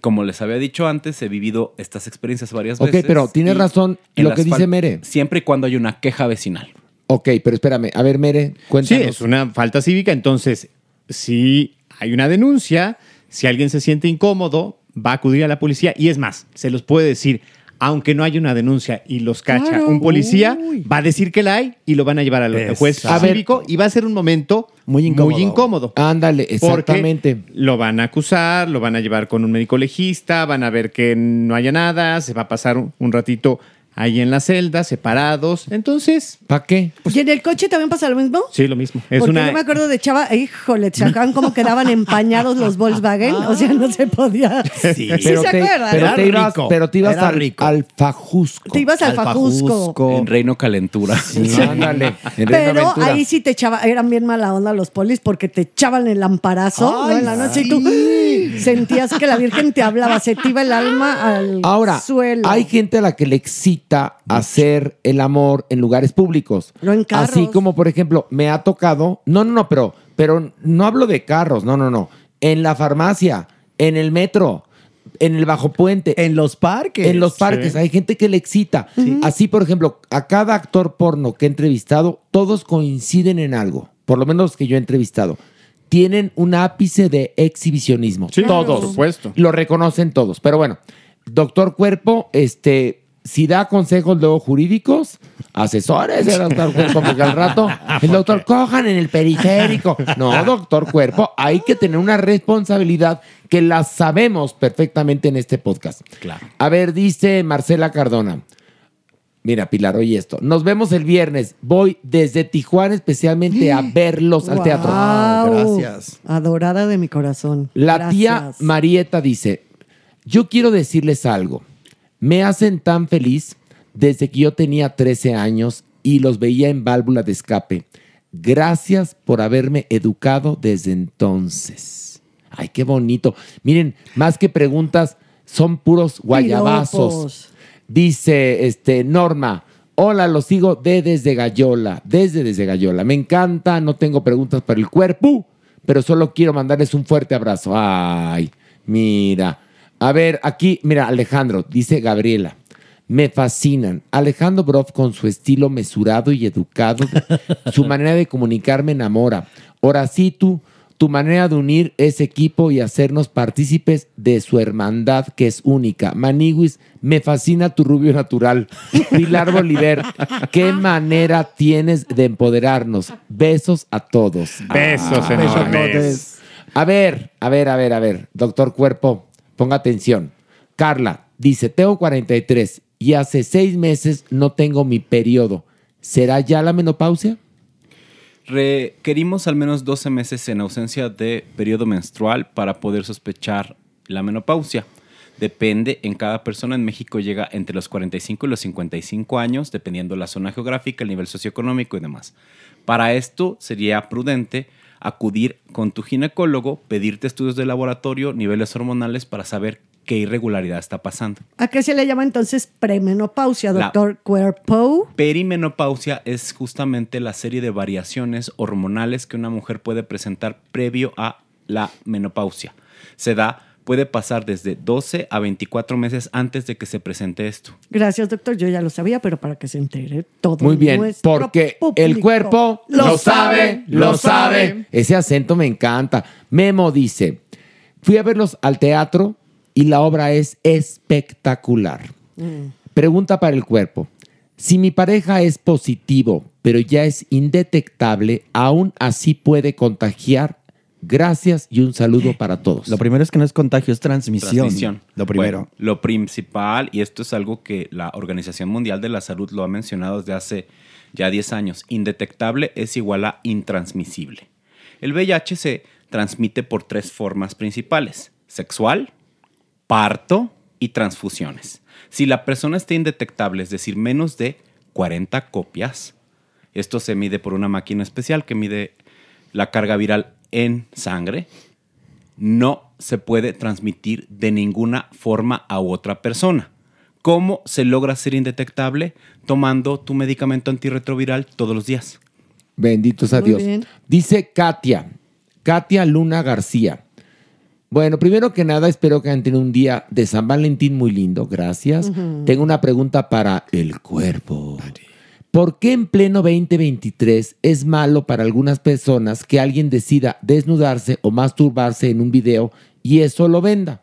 como les había dicho antes, he vivido estas experiencias varias Ok, veces. pero tienes razón en lo que dice Mere. Siempre y cuando hay una queja vecinal. Ok, pero espérame. A ver, Mere, Sí, cuéntanos. es una falta cívica. Entonces, si hay una denuncia, si alguien se siente incómodo, va a acudir a la policía. Y es más, se los puede decir, aunque no haya una denuncia y los cacha Claro. un policía, va a decir que la hay y lo van a llevar al Exacto. juez A ver. cívico y va a ser un momento Muy incómodo. incómodo. Ándale, exactamente. Porque lo van a acusar, lo van a llevar con un médico legista, van a ver que no haya nada, se va a pasar un, un ratito ahí en la celda, separados. Entonces, ¿Para qué? ¿Y en el coche también pasa lo mismo? sí, lo mismo. Es Porque una, yo me acuerdo de Chava, híjole, sacaban cómo quedaban empañados los Volkswagen, o sea, no se podía. Sí. Pero se te, acuerdan, pero Era te ibas, rico, pero te ibas era al, rico. al Fajusco. Te ibas al Al Fajusco. Fajusco. En Reino Calentura. Sí, ándale. en Reino Pero Aventura. ahí sí te echaba, eran bien mala onda los polis porque te echaban el amparazo ¿no? Ay, en la noche y tú sentías que la Virgen te hablaba, se te iba el alma al Ahora, suelo. hay gente a la que le excita hacer el amor en lugares públicos. No en carros. Así como, por ejemplo, me ha tocado. No, no, no, pero, pero no hablo de carros, no, no, no. En la farmacia, en el metro, en el bajo puente. En los parques. En los parques, Sí. hay gente que le excita. Así, por ejemplo, a cada actor porno que he entrevistado, todos coinciden en algo, por lo menos los que yo he entrevistado. Tienen un ápice de exhibicionismo. Sí, todos. por supuesto. Lo reconocen todos. Pero bueno, doctor Cuerpo, este, si da consejos luego jurídicos, asesores el doctor Cuerpo, porque al rato el doctor cojan en el periférico. No, doctor Cuerpo, hay que tener una responsabilidad que la sabemos perfectamente en este podcast. Claro. A ver, dice Marcela Cardona. Mira, Pilar, oye esto. Nos vemos el viernes. Voy desde Tijuana especialmente a <gasps> verlos al teatro. Gracias. Adorada de mi corazón. La tía. Marieta dice, yo quiero decirles algo. Me hacen tan feliz desde que yo tenía 13 años y los veía en válvula de escape. Gracias por haberme educado desde entonces. Ay, qué bonito. Miren, más que preguntas, son puros guayabazos. Piropos. Dice este Norma, hola, los sigo de desde Gallola, desde desde Gallola. Me encanta, no tengo preguntas para el cuerpo, pero solo quiero mandarles un fuerte abrazo. Ay, mira. A ver, aquí, mira, Alejandro, dice Gabriela. Me fascinan. Alejandro Broff con su estilo mesurado y educado, su <laughs> manera de comunicar me enamora. Ahora sí, tú, tu manera de unir ese equipo y hacernos partícipes de su hermandad que es única. Maniguis, me fascina tu rubio natural. Pilar Bolívar, qué manera tienes de empoderarnos. Besos a todos. Besos Ah, enormes. A ver, a ver, a ver, a ver. Doctor Cuerpo, ponga atención. Carla dice, tengo 43 y hace seis meses no tengo mi periodo. ¿Será ya la menopausia? Requerimos al menos 12 meses en ausencia de periodo menstrual para poder sospechar la menopausia. Depende, en cada persona en México llega entre los 45 y los 55 años, dependiendo la zona geográfica, el nivel socioeconómico y demás. Para esto sería prudente acudir con tu ginecólogo, pedirte estudios de laboratorio, niveles hormonales para saber qué irregularidad está pasando. ¿A qué se le llama entonces premenopausia, doctor Cuerpo? Perimenopausia es justamente la serie de variaciones hormonales que una mujer puede presentar previo a la menopausia. Se da, puede pasar desde 12 a 24 meses antes de que se presente esto. Gracias, doctor. Yo ya lo sabía, pero para que se entere todo. Muy bien, nuestro porque público el cuerpo lo sabe, lo sabe. Ese acento me encanta. Memo dice, fui a verlos al teatro y la obra es espectacular. Pregunta para el cuerpo. Si mi pareja es positivo, pero ya es indetectable, aún así puede contagiar. Gracias y un saludo para todos. Lo primero es que no es contagio, es transmisión. Transmisión. Lo primero. Bueno, lo principal, y esto es algo que la Organización Mundial de la Salud lo ha mencionado desde hace ya 10 años, indetectable es igual a intransmisible. El VIH se transmite por tres formas principales, sexual, parto y transfusiones. Si la persona está indetectable, es decir, menos de 40 copias, esto se mide por una máquina especial que mide la carga viral en sangre, no se puede transmitir de ninguna forma a otra persona. ¿Cómo se logra ser indetectable? Tomando tu medicamento antirretroviral todos los días. Benditos a Muy Dios. bien. Dice Katia, Katia Luna García. Bueno, primero que nada, espero que hayan tenido un día de San Valentín muy lindo. Gracias. Tengo una pregunta para el cuerpo. ¿Por qué en pleno 2023 es malo para algunas personas que alguien decida desnudarse o masturbarse en un video y eso lo venda?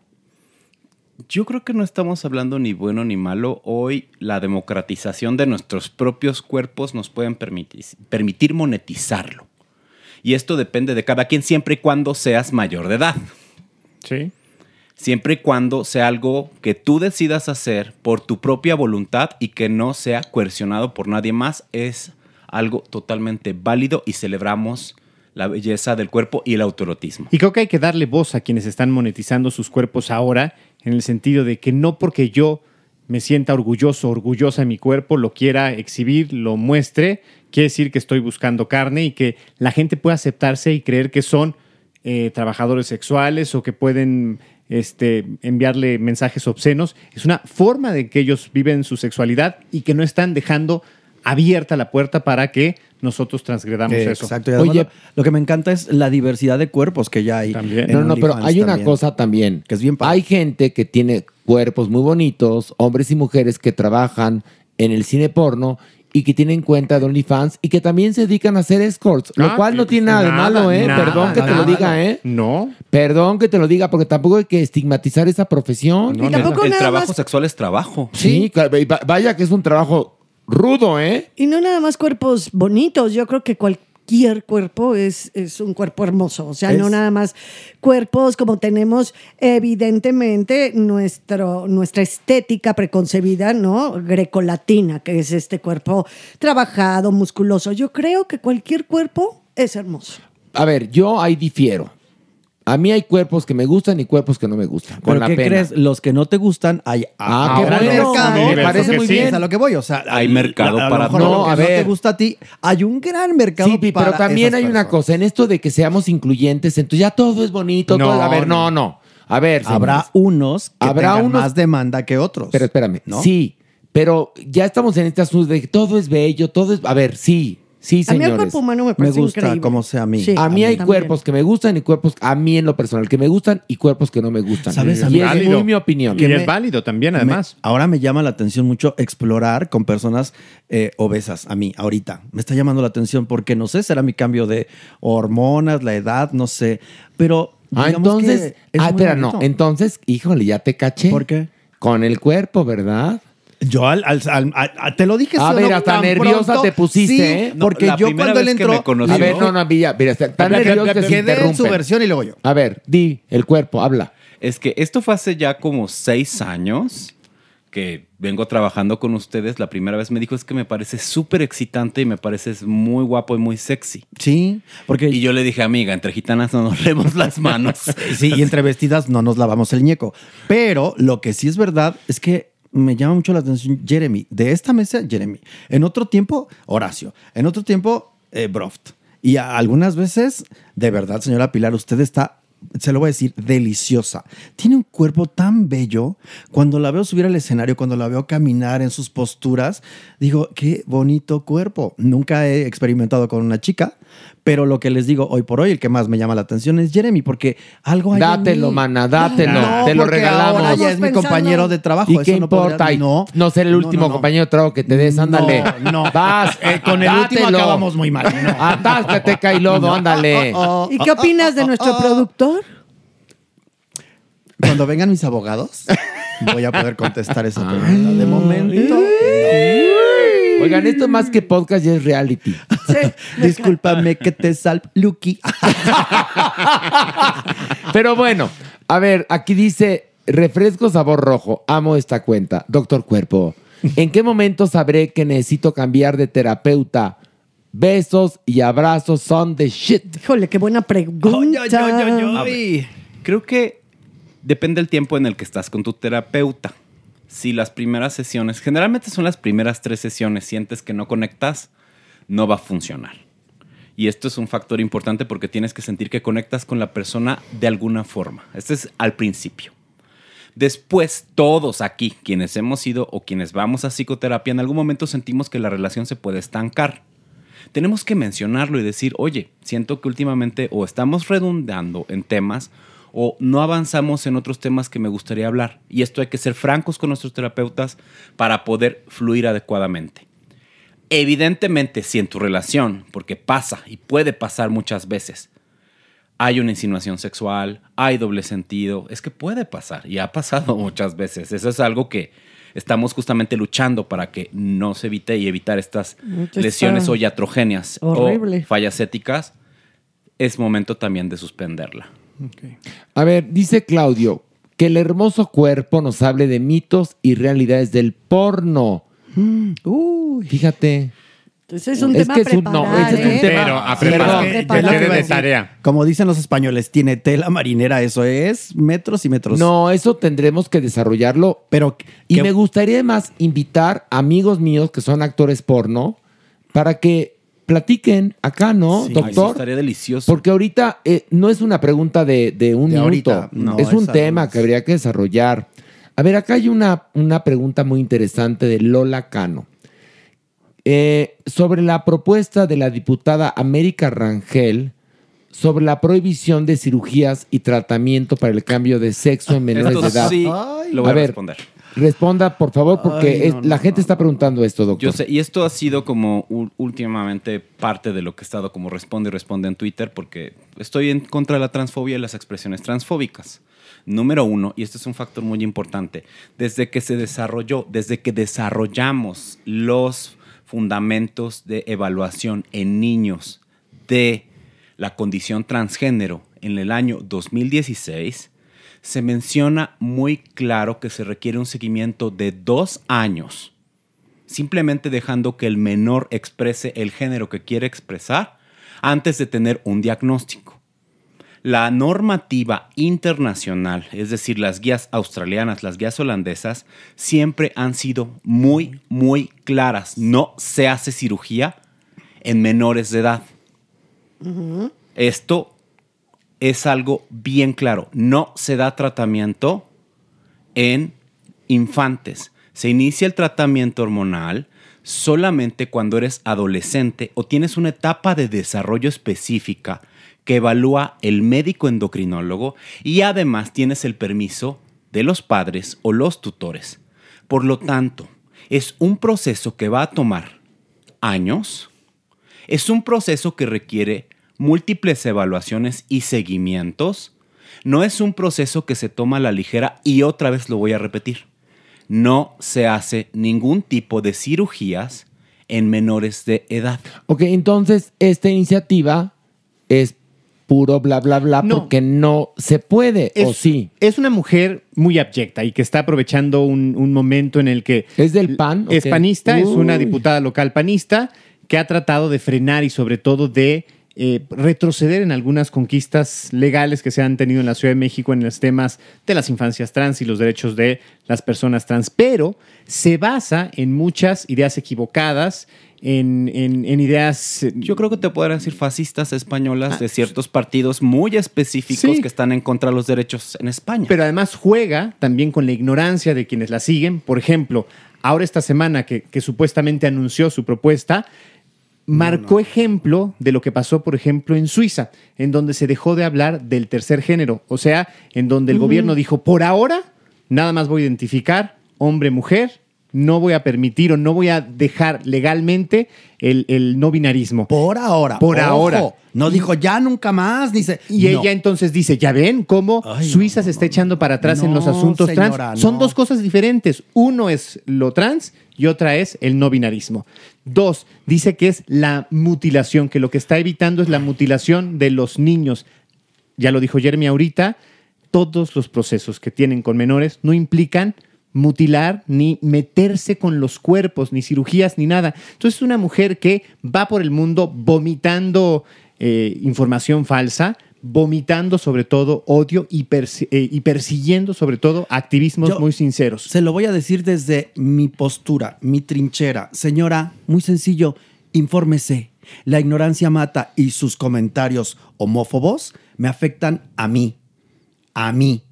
Yo creo que no estamos hablando ni bueno ni malo. Hoy la democratización de nuestros propios cuerpos nos pueden permitir, permitir monetizarlo. Y esto depende de cada quien siempre y cuando seas mayor de edad. Sí. Siempre y cuando sea algo que tú decidas hacer por tu propia voluntad y que no sea coercionado por nadie más, es algo totalmente válido y celebramos la belleza del cuerpo y el autoerotismo. Y creo que hay que darle voz a quienes están monetizando sus cuerpos ahora, en el sentido de que no porque yo me sienta orgulloso, orgullosa de mi cuerpo, lo quiera exhibir, lo muestre, quiere decir que estoy buscando carne y que la gente pueda aceptarse y creer que son eh, trabajadores sexuales o que pueden este, enviarle mensajes obscenos. Es una forma de que ellos viven su sexualidad y que no están dejando abierta la puerta para que nosotros transgredamos Eh, eso. Exacto. Y además lo, lo que me encanta es la diversidad de cuerpos que ya hay. en No, no, pero hay una también. cosa también. Que es bien Hay gente que tiene cuerpos muy bonitos, hombres y mujeres que trabajan en el cine porno y que tienen cuenta de OnlyFans y que también se dedican a hacer escorts, lo Ah, cual no que- tiene nada, de malo, ¿eh? nada, Perdón que te lo diga, ¿eh? No. Perdón que te lo diga, porque tampoco hay que estigmatizar esa profesión. No, el, el trabajo sexual es trabajo. Sí, va- vaya que es un trabajo rudo, ¿eh? Y no nada más cuerpos bonitos, yo creo que cualquier cuerpo es, es un cuerpo hermoso, o sea, no nada más cuerpos como tenemos evidentemente nuestro, nuestra estética preconcebida, ¿no? Grecolatina, que es este cuerpo trabajado, musculoso. Yo creo que cualquier cuerpo es hermoso. A ver, yo ahí difiero. A mí hay cuerpos que me gustan y cuerpos que no me gustan. Con ¿Pero la qué pena. crees? Los que no te gustan, hay Ah, qué bueno. mercado. Me parece muy bien. Es a lo que voy, o sea, Hay mercado para todo. lo que No, a no te ver. gusta a ti, hay un gran mercado Sí, Pi, para pero también esas hay una cosa, en esto de que seamos incluyentes, entonces ya todo es bonito, No, todo- a ver, no, no. A ver, Habrá señores. unos que Habrá tengan unos- más demanda que otros. Pero espérame, ¿no? sí, pero ya estamos en este asunto de que todo es bello, todo es, a ver, sí, Sí, A mí el señores. cuerpo humano me Me parece gusta increíble. como sea a mí. Sí, a mí hay también. cuerpos que me gustan y cuerpos a mí en lo personal que me gustan y cuerpos que no me gustan. ¿Sabes? Y A mí- es Válido. muy mi opinión. Y me- es válido también, Me- además. ahora me llama la atención mucho explorar con personas eh, obesas. A mí, ahorita. Me está llamando la atención porque no sé, será mi cambio de hormonas, la edad, no sé. Pero. Ah, entonces, que es ah, muy espera, no. Entonces, híjole, ya te caché. ¿Por qué? Con el cuerpo, ¿verdad? Yo al, al- al- a- te lo dije. A ¿sí o ver, no? hasta Tan nerviosa pronto. te pusiste, Sí, ¿eh? No, Porque la yo cuando él entró. me conoció- A ver, no, no, Villa, mira, está tan Espera, nervioso que se quedé en su versión y luego yo. A ver, di, el cuerpo, habla. Es que esto fue hace ya como seis años que vengo trabajando con ustedes. La primera vez me dijo es que me parece súper excitante y me pareces muy guapo y muy sexy. Sí, porque. Y yo le dije, amiga, entre gitanas no nos <laughs> leemos las manos. Sí, y entre vestidas no nos lavamos el ñeco. Pero lo que sí es verdad es que me llama mucho la atención Jeremy. De esta mesa, Jeremy. En otro tiempo, Horacio. En otro tiempo, eh, Broft. Y algunas veces, de verdad, señora Pilar, usted está, se lo voy a decir, deliciosa. Tiene un cuerpo tan bello. Cuando la veo subir al escenario, cuando la veo caminar en sus posturas, digo, qué bonito cuerpo. Nunca he experimentado con una chica, pero lo que les digo hoy por hoy, el que más me llama la atención es Jeremy, porque algo hay en Dátelo, mí. mana, dátelo. No, te lo regalamos. Ahora ya es mi compañero de trabajo. ¿Y eso qué no podría- importa? Ay, no, no ser el último no, no. compañero de trabajo que te des, ándale. No, no. Vas, Eh, con el último acabamos muy mal. No. Atáscate, cae lodo, ándale. ¿Y qué opinas de nuestro productor? Cuando vengan mis abogados, voy a poder contestar esa pregunta. De momento. Oigan, esto más que podcast ya es reality. <laughs> Discúlpame que te sal, Lucky. <laughs> Pero bueno, a ver, aquí dice refresco sabor rojo. Amo esta cuenta. Doctor Cuerpo, ¿en qué momento sabré que necesito cambiar de terapeuta? Besos y abrazos son de shit. Híjole, qué buena pregunta. A ver, creo que depende del tiempo en el que estás con tu terapeuta. Si las primeras sesiones, generalmente son las primeras tres sesiones, sientes que no conectas, no va a funcionar. Y esto es un factor importante porque tienes que sentir que conectas con la persona de alguna forma. Este es al principio. Después, todos aquí, quienes hemos ido o quienes vamos a psicoterapia, en algún momento sentimos que la relación se puede estancar. Tenemos que mencionarlo y decir, oye, siento que últimamente o estamos redundando en temas o no avanzamos en otros temas que me gustaría hablar. Y esto hay que ser francos con nuestros terapeutas para poder fluir adecuadamente. Evidentemente, si en tu relación, porque pasa y puede pasar muchas veces, hay una insinuación sexual, hay doble sentido, es que puede pasar y ha pasado <laughs> muchas veces. Eso es algo que estamos justamente luchando para que no se evite y evitar estas Mucho lesiones o iatrogenias horrible. o fallas éticas. Es momento también de suspenderla. A ver, dice Claudio que el hermoso cuerpo nos hable de mitos y realidades del porno. Fíjate. Ese es un Es tema que es un- preparar, no, ese es un ¿eh? tema- Pero a preparar. que que de tarea. Como dicen los españoles, tiene tela marinera, eso es metros y metros. No, eso tendremos que desarrollarlo. Pero Y que- me gustaría además invitar amigos míos que son actores porno para que platiquen acá, ¿no, Sí, eso doctor? estaría delicioso. Porque ahorita eh, no es una pregunta de, de un De minuto, ahorita, no, es un tema que habría que desarrollar. A ver, acá hay una, una pregunta muy interesante de Lola Cano. Eh, sobre la propuesta de la diputada América Rangel sobre la prohibición de cirugías y tratamiento para el cambio de sexo en <laughs> menores Esto de edad. sí lo voy a, ver, responder. Responda, por favor, porque Ay, es- no, la no, gente no, está preguntando esto, doctor. Yo sé, y esto ha sido como últimamente parte de lo que he estado como responde y responde en Twitter, porque estoy en contra de la transfobia y las expresiones transfóbicas. Número uno, y este es un factor muy importante, desde que se desarrolló, desde que desarrollamos los fundamentos de evaluación en niños de la condición transgénero en el año 2016, se menciona muy claro que se requiere un seguimiento de dos años, simplemente dejando que el menor exprese el género que quiere expresar antes de tener un diagnóstico. La normativa internacional, es decir, las guías australianas, las guías holandesas, siempre han sido muy, muy claras. No se hace cirugía en menores de edad. Esto es algo bien claro. No se da tratamiento en infantes. Se inicia el tratamiento hormonal, solamente cuando eres adolescente o tienes una etapa de desarrollo específica que evalúa el médico endocrinólogo y además tienes el permiso de los padres o los tutores. Por lo tanto, es un proceso que va a tomar años, es un proceso que requiere múltiples evaluaciones y seguimientos, no es un proceso que se toma a la ligera y otra vez lo voy a repetir. No se hace ningún tipo de cirugías en menores de edad. Ok, entonces esta iniciativa es puro bla, bla, bla, porque no se puede, ¿o sí? Es una mujer muy abyecta y que está aprovechando un, un momento en el que... ¿Es del PAN? Es panista, es una diputada local panista que ha tratado de frenar y sobre todo de eh, retroceder en algunas conquistas legales que se han tenido en la Ciudad de México en los temas de las infancias trans y los derechos de las personas trans, pero se basa en muchas ideas equivocadas, en, en- en ideas... eh, Yo creo que te podrían decir fascistas españolas de ciertos partidos muy específicos Sí. que están en contra de los derechos en España. Pero además juega también con la ignorancia de quienes la siguen. Por ejemplo, ahora esta semana que, que supuestamente anunció su propuesta, marcó ejemplo de lo que pasó, por ejemplo, en Suiza, en donde se dejó de hablar del tercer género. O sea, en donde el gobierno dijo, por ahora, nada más voy a identificar hombre-mujer. No voy a permitir o no voy a dejar legalmente el, el no binarismo. Por ahora. Por ojo. ahora. No dijo ya nunca más. Dice. Y no. ella entonces dice, ¿ya ven cómo Suiza se está echando para atrás en los asuntos señora, trans? Son dos cosas diferentes. Uno es lo trans y otra es el no binarismo. Dos, dice que es la mutilación, que lo que está evitando es la mutilación de los niños. Ya lo dijo Jeremy ahorita, todos los procesos que tienen con menores no implican mutilar ni meterse con los cuerpos, ni cirugías, ni nada. Entonces es una mujer que va por el mundo vomitando eh, información falsa, vomitando sobre todo odio y, persi- eh, y persiguiendo sobre todo activismos Yo- muy sinceros. Se lo voy a decir desde mi postura, mi trinchera. Señora, muy sencillo, infórmese. La ignorancia mata y sus comentarios homófobos me afectan a mí. A mí.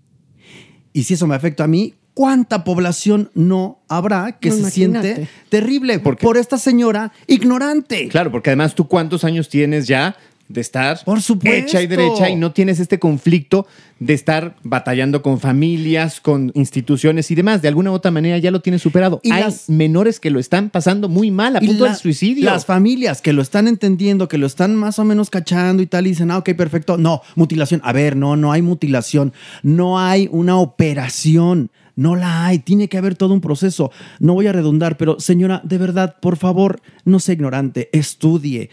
Y si eso me afecta a mí, ¿cuánta población no habrá que No, se imagínate. siente terrible por esta señora ignorante? Claro, porque además tú cuántos años tienes ya de estar Por supuesto. hecha y derecha y no tienes este conflicto de estar batallando con familias, con instituciones y demás. De alguna u otra manera ya lo tienes superado. Y Hay las- menores que lo están pasando muy mal a Y punto la- del suicidio. Las familias que lo están entendiendo, que lo están más o menos cachando y tal, y dicen, ah, ok, perfecto. No, mutilación. A ver, no, no hay mutilación. No hay una operación. No la hay. Tiene que haber todo un proceso. No voy a redundar, pero señora, de verdad, por favor, no sea ignorante. Estudie.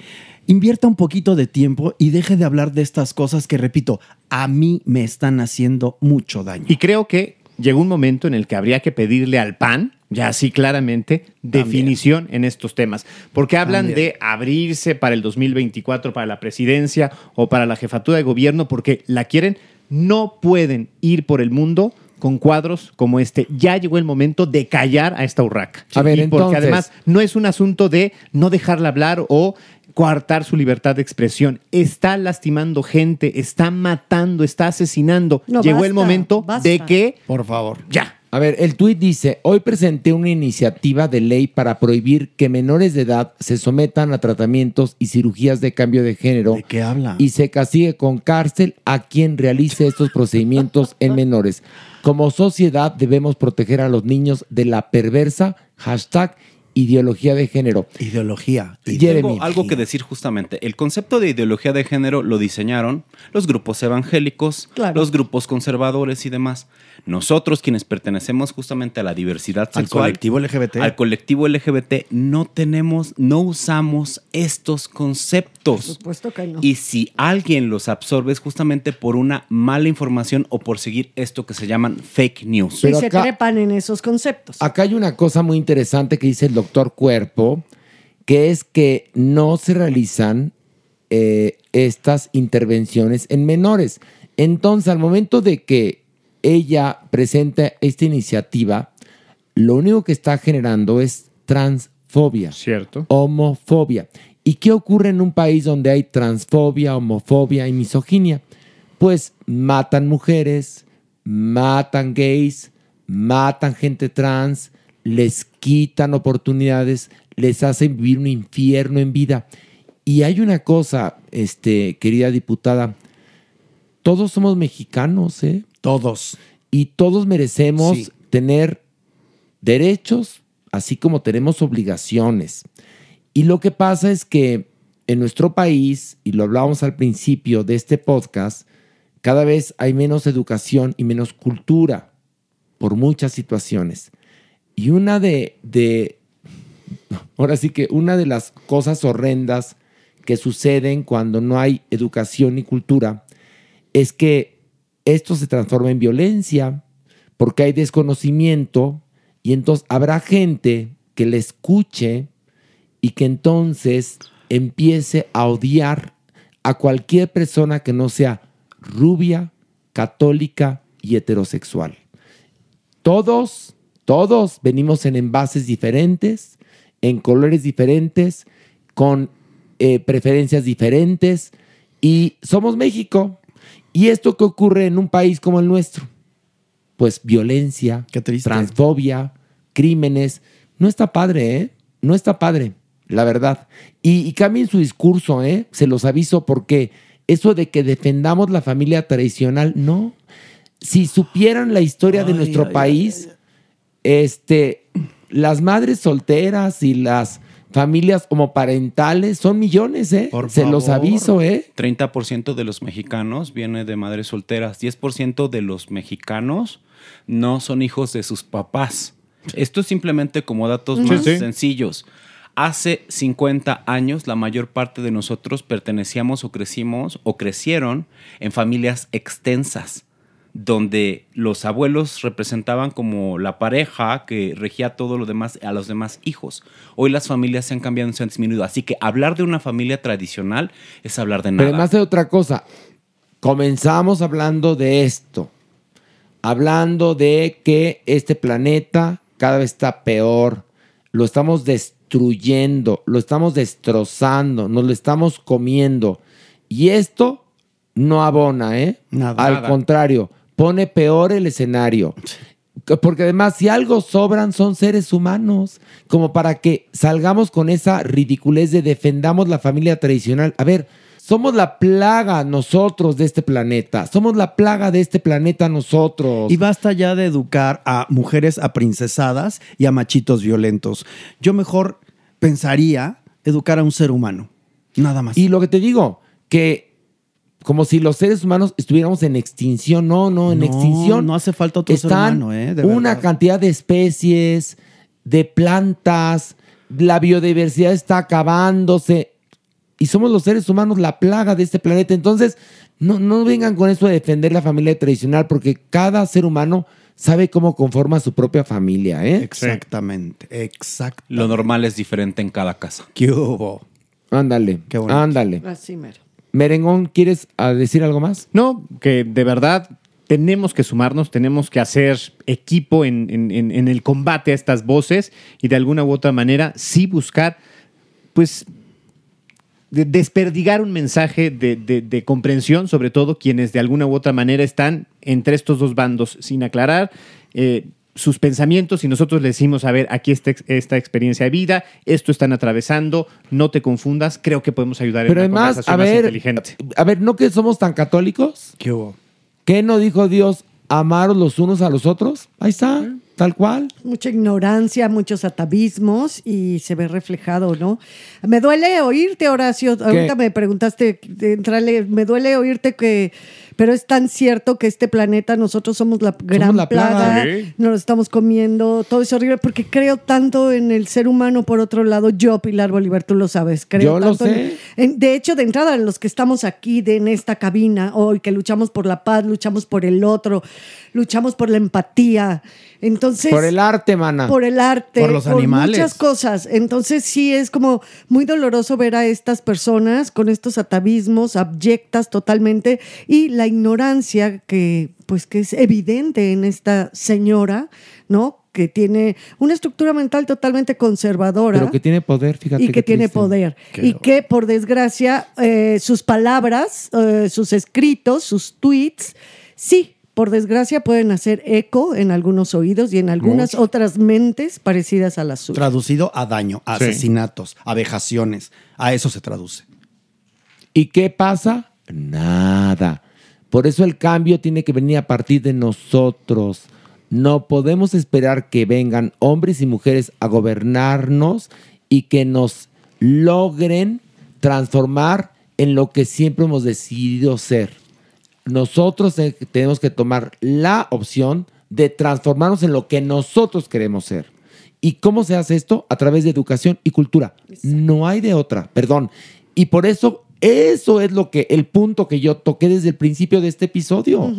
Invierta un poquito de tiempo y deje de hablar de estas cosas que, repito, a mí me están haciendo mucho daño. Y creo que llegó un momento en el que habría que pedirle al PAN, ya así claramente, definición en estos temas. Porque hablan También. de abrirse para el 2024, para la presidencia o para la jefatura de gobierno, porque la quieren. No pueden ir por el mundo con cuadros como este. Ya llegó el momento de callar a esta urraca. A ver, Y porque entonces- además no es un asunto de no dejarla hablar o coartar su libertad de expresión. Está lastimando gente, está matando, está asesinando. No, Llegó el momento basta. de que Por favor. ya. A ver, el tuit dice, hoy presenté una iniciativa de ley para prohibir que menores de edad se sometan a tratamientos y cirugías de cambio de género. ¿De qué habla? Y se castigue con cárcel a quien realice estos procedimientos en menores. Como sociedad debemos proteger a los niños de la perversa hashtag ideología de género. Ideología. Jeremy. Tengo algo que decir justamente. El concepto de ideología de género lo diseñaron los grupos evangélicos, Claro. los grupos conservadores y demás. Nosotros, quienes pertenecemos justamente a la diversidad Al sexual, colectivo LGBT. al colectivo LGBT, no tenemos, no usamos estos conceptos. supuesto que no. Y si alguien los absorbe es justamente por una mala información o por seguir esto que se llaman fake news. y se trepan en esos conceptos. Acá hay una cosa muy interesante que dice el doctor Cuerpo, que es que no se realizan eh, estas intervenciones en menores. Entonces, al momento de que ella presenta esta iniciativa, lo único que está generando es transfobia. Cierto. Homofobia. ¿Y qué ocurre en un país donde hay transfobia, homofobia y misoginia? Pues matan mujeres, matan gays, matan gente trans, les quitan oportunidades, les hacen vivir un infierno en vida. Y hay una cosa, este, querida diputada, todos somos mexicanos, ¿eh? Todos. Y todos merecemos Sí. tener derechos, así como tenemos obligaciones. Y lo que pasa es que en nuestro país, y lo hablábamos al principio de este podcast, cada vez hay menos educación y menos cultura por muchas situaciones. Y una de, de <laughs> ahora sí que una de las cosas horrendas que suceden cuando no hay educación y cultura es que esto se transforma en violencia porque hay desconocimiento y entonces habrá gente que le escuche y que entonces empiece a odiar a cualquier persona que no sea rubia, católica y heterosexual. Todos, todos venimos en envases diferentes, en colores diferentes, con eh, preferencias diferentes y somos México. ¿Y esto qué ocurre en un país como el nuestro? Pues violencia, transfobia, crímenes. No está padre, ¿eh? No está padre, la verdad. Y, y cambien su discurso, ¿eh? Se los aviso porque eso de que defendamos la familia tradicional, no. Si supieran la historia de nuestro ay, país, este, las madres solteras y las familias homoparentales son millones, ¿eh? Se los aviso, ¿eh? 30% de los mexicanos viene de madres solteras. 10% de los mexicanos no son hijos de sus papás. Esto es simplemente como datos Sí, más sí. sencillos. Hace 50 años la mayor parte de nosotros pertenecíamos o crecimos o crecieron en familias extensas donde los abuelos representaban como la pareja que regía todo lo demás a los demás hijos. Hoy las familias se han cambiado y se han disminuido, así que hablar de una familia tradicional es hablar de Pero nada. además de otra cosa, comenzamos hablando de esto, hablando de que este planeta cada vez está peor, lo estamos destruyendo, lo estamos destrozando, nos lo estamos comiendo. Y esto no abona, ¿eh? Nada. Al Nada. contrario, pone peor el escenario. Porque además, si algo sobran, son seres humanos. Como para que salgamos con esa ridiculez de defendamos la familia tradicional. A ver, somos la plaga nosotros de este planeta. Somos la plaga de este planeta nosotros. Y basta ya de educar a mujeres aprincesadas y a machitos violentos. Yo mejor pensaría educar a un ser humano. Nada más. Y lo que te digo, que como si los seres humanos estuviéramos en extinción. No, no, en No, extinción. no hace falta otro ser Están humano, ¿eh? De una cantidad de especies, de plantas, la biodiversidad está acabándose. Y somos los seres humanos la plaga de este planeta. Entonces, no, no vengan con eso de defender la familia tradicional, porque cada ser humano sabe cómo conforma su propia familia, ¿eh? Exactamente, exacto. Lo normal es diferente en cada casa. ¿Qué hubo? Ándale, bonito. ándale. Así mero. Merengón, ¿quieres ah, decir algo más? No, que de verdad tenemos que sumarnos, tenemos que hacer equipo en, en- el combate a estas voces y de alguna u otra manera sí buscar, pues, de- desperdigar un mensaje de, de- de comprensión, sobre todo quienes de alguna u otra manera están entre estos dos bandos sin aclarar. eh, sus pensamientos y nosotros le decimos, a ver, aquí está esta experiencia de vida, esto están atravesando, no te confundas, creo que podemos ayudar Pero en una además, conversación a más ver, inteligente. a ver, ¿no que somos tan católicos? ¿Qué hubo? ¿Qué no dijo Dios? Amaros los unos a los otros. Ahí está, tal cual. Mucha ignorancia, muchos atavismos y se ve reflejado, ¿no? Me duele oírte, Horacio. Ahorita me preguntaste, entrale, me duele oírte que, pero es tan cierto que este planeta, nosotros somos la gran la plaga. nos lo estamos comiendo, todo es horrible, porque creo tanto en el ser humano, por otro lado, yo, Pilar Bolívar, tú lo sabes, creo Yo tanto en- sé. en- de hecho, de entrada, los que estamos aquí de, en esta cabina hoy, que luchamos por la paz, luchamos por el otro, luchamos por la empatía. Entonces, Por el arte, mana. por el arte, Por los animales. muchas cosas. Entonces sí es como muy doloroso ver a estas personas con estos atavismos abyectas totalmente y la ignorancia que pues que es evidente en esta señora, ¿no? Que tiene una estructura mental totalmente conservadora Pero que tiene poder, fíjate. y que tiene triste. poder. Qué y que, por desgracia, eh, sus palabras, eh, sus escritos, sus tweets, sí por desgracia pueden hacer eco en algunos oídos y en algunas otras mentes parecidas a las suyas. Traducido a daño, a Sí. asesinatos, a vejaciones. A eso se traduce. ¿Y qué pasa? Nada. Por eso el cambio tiene que venir a partir de nosotros. No podemos esperar que vengan hombres y mujeres a gobernarnos y que nos logren transformar en lo que siempre hemos decidido ser. Nosotros te- tenemos que tomar la opción de transformarnos en lo que nosotros queremos ser. ¿Y cómo se hace esto? A través de educación y cultura. No hay de otra, perdón. Y por eso, eso es lo que, el punto que yo toqué desde el principio de este episodio.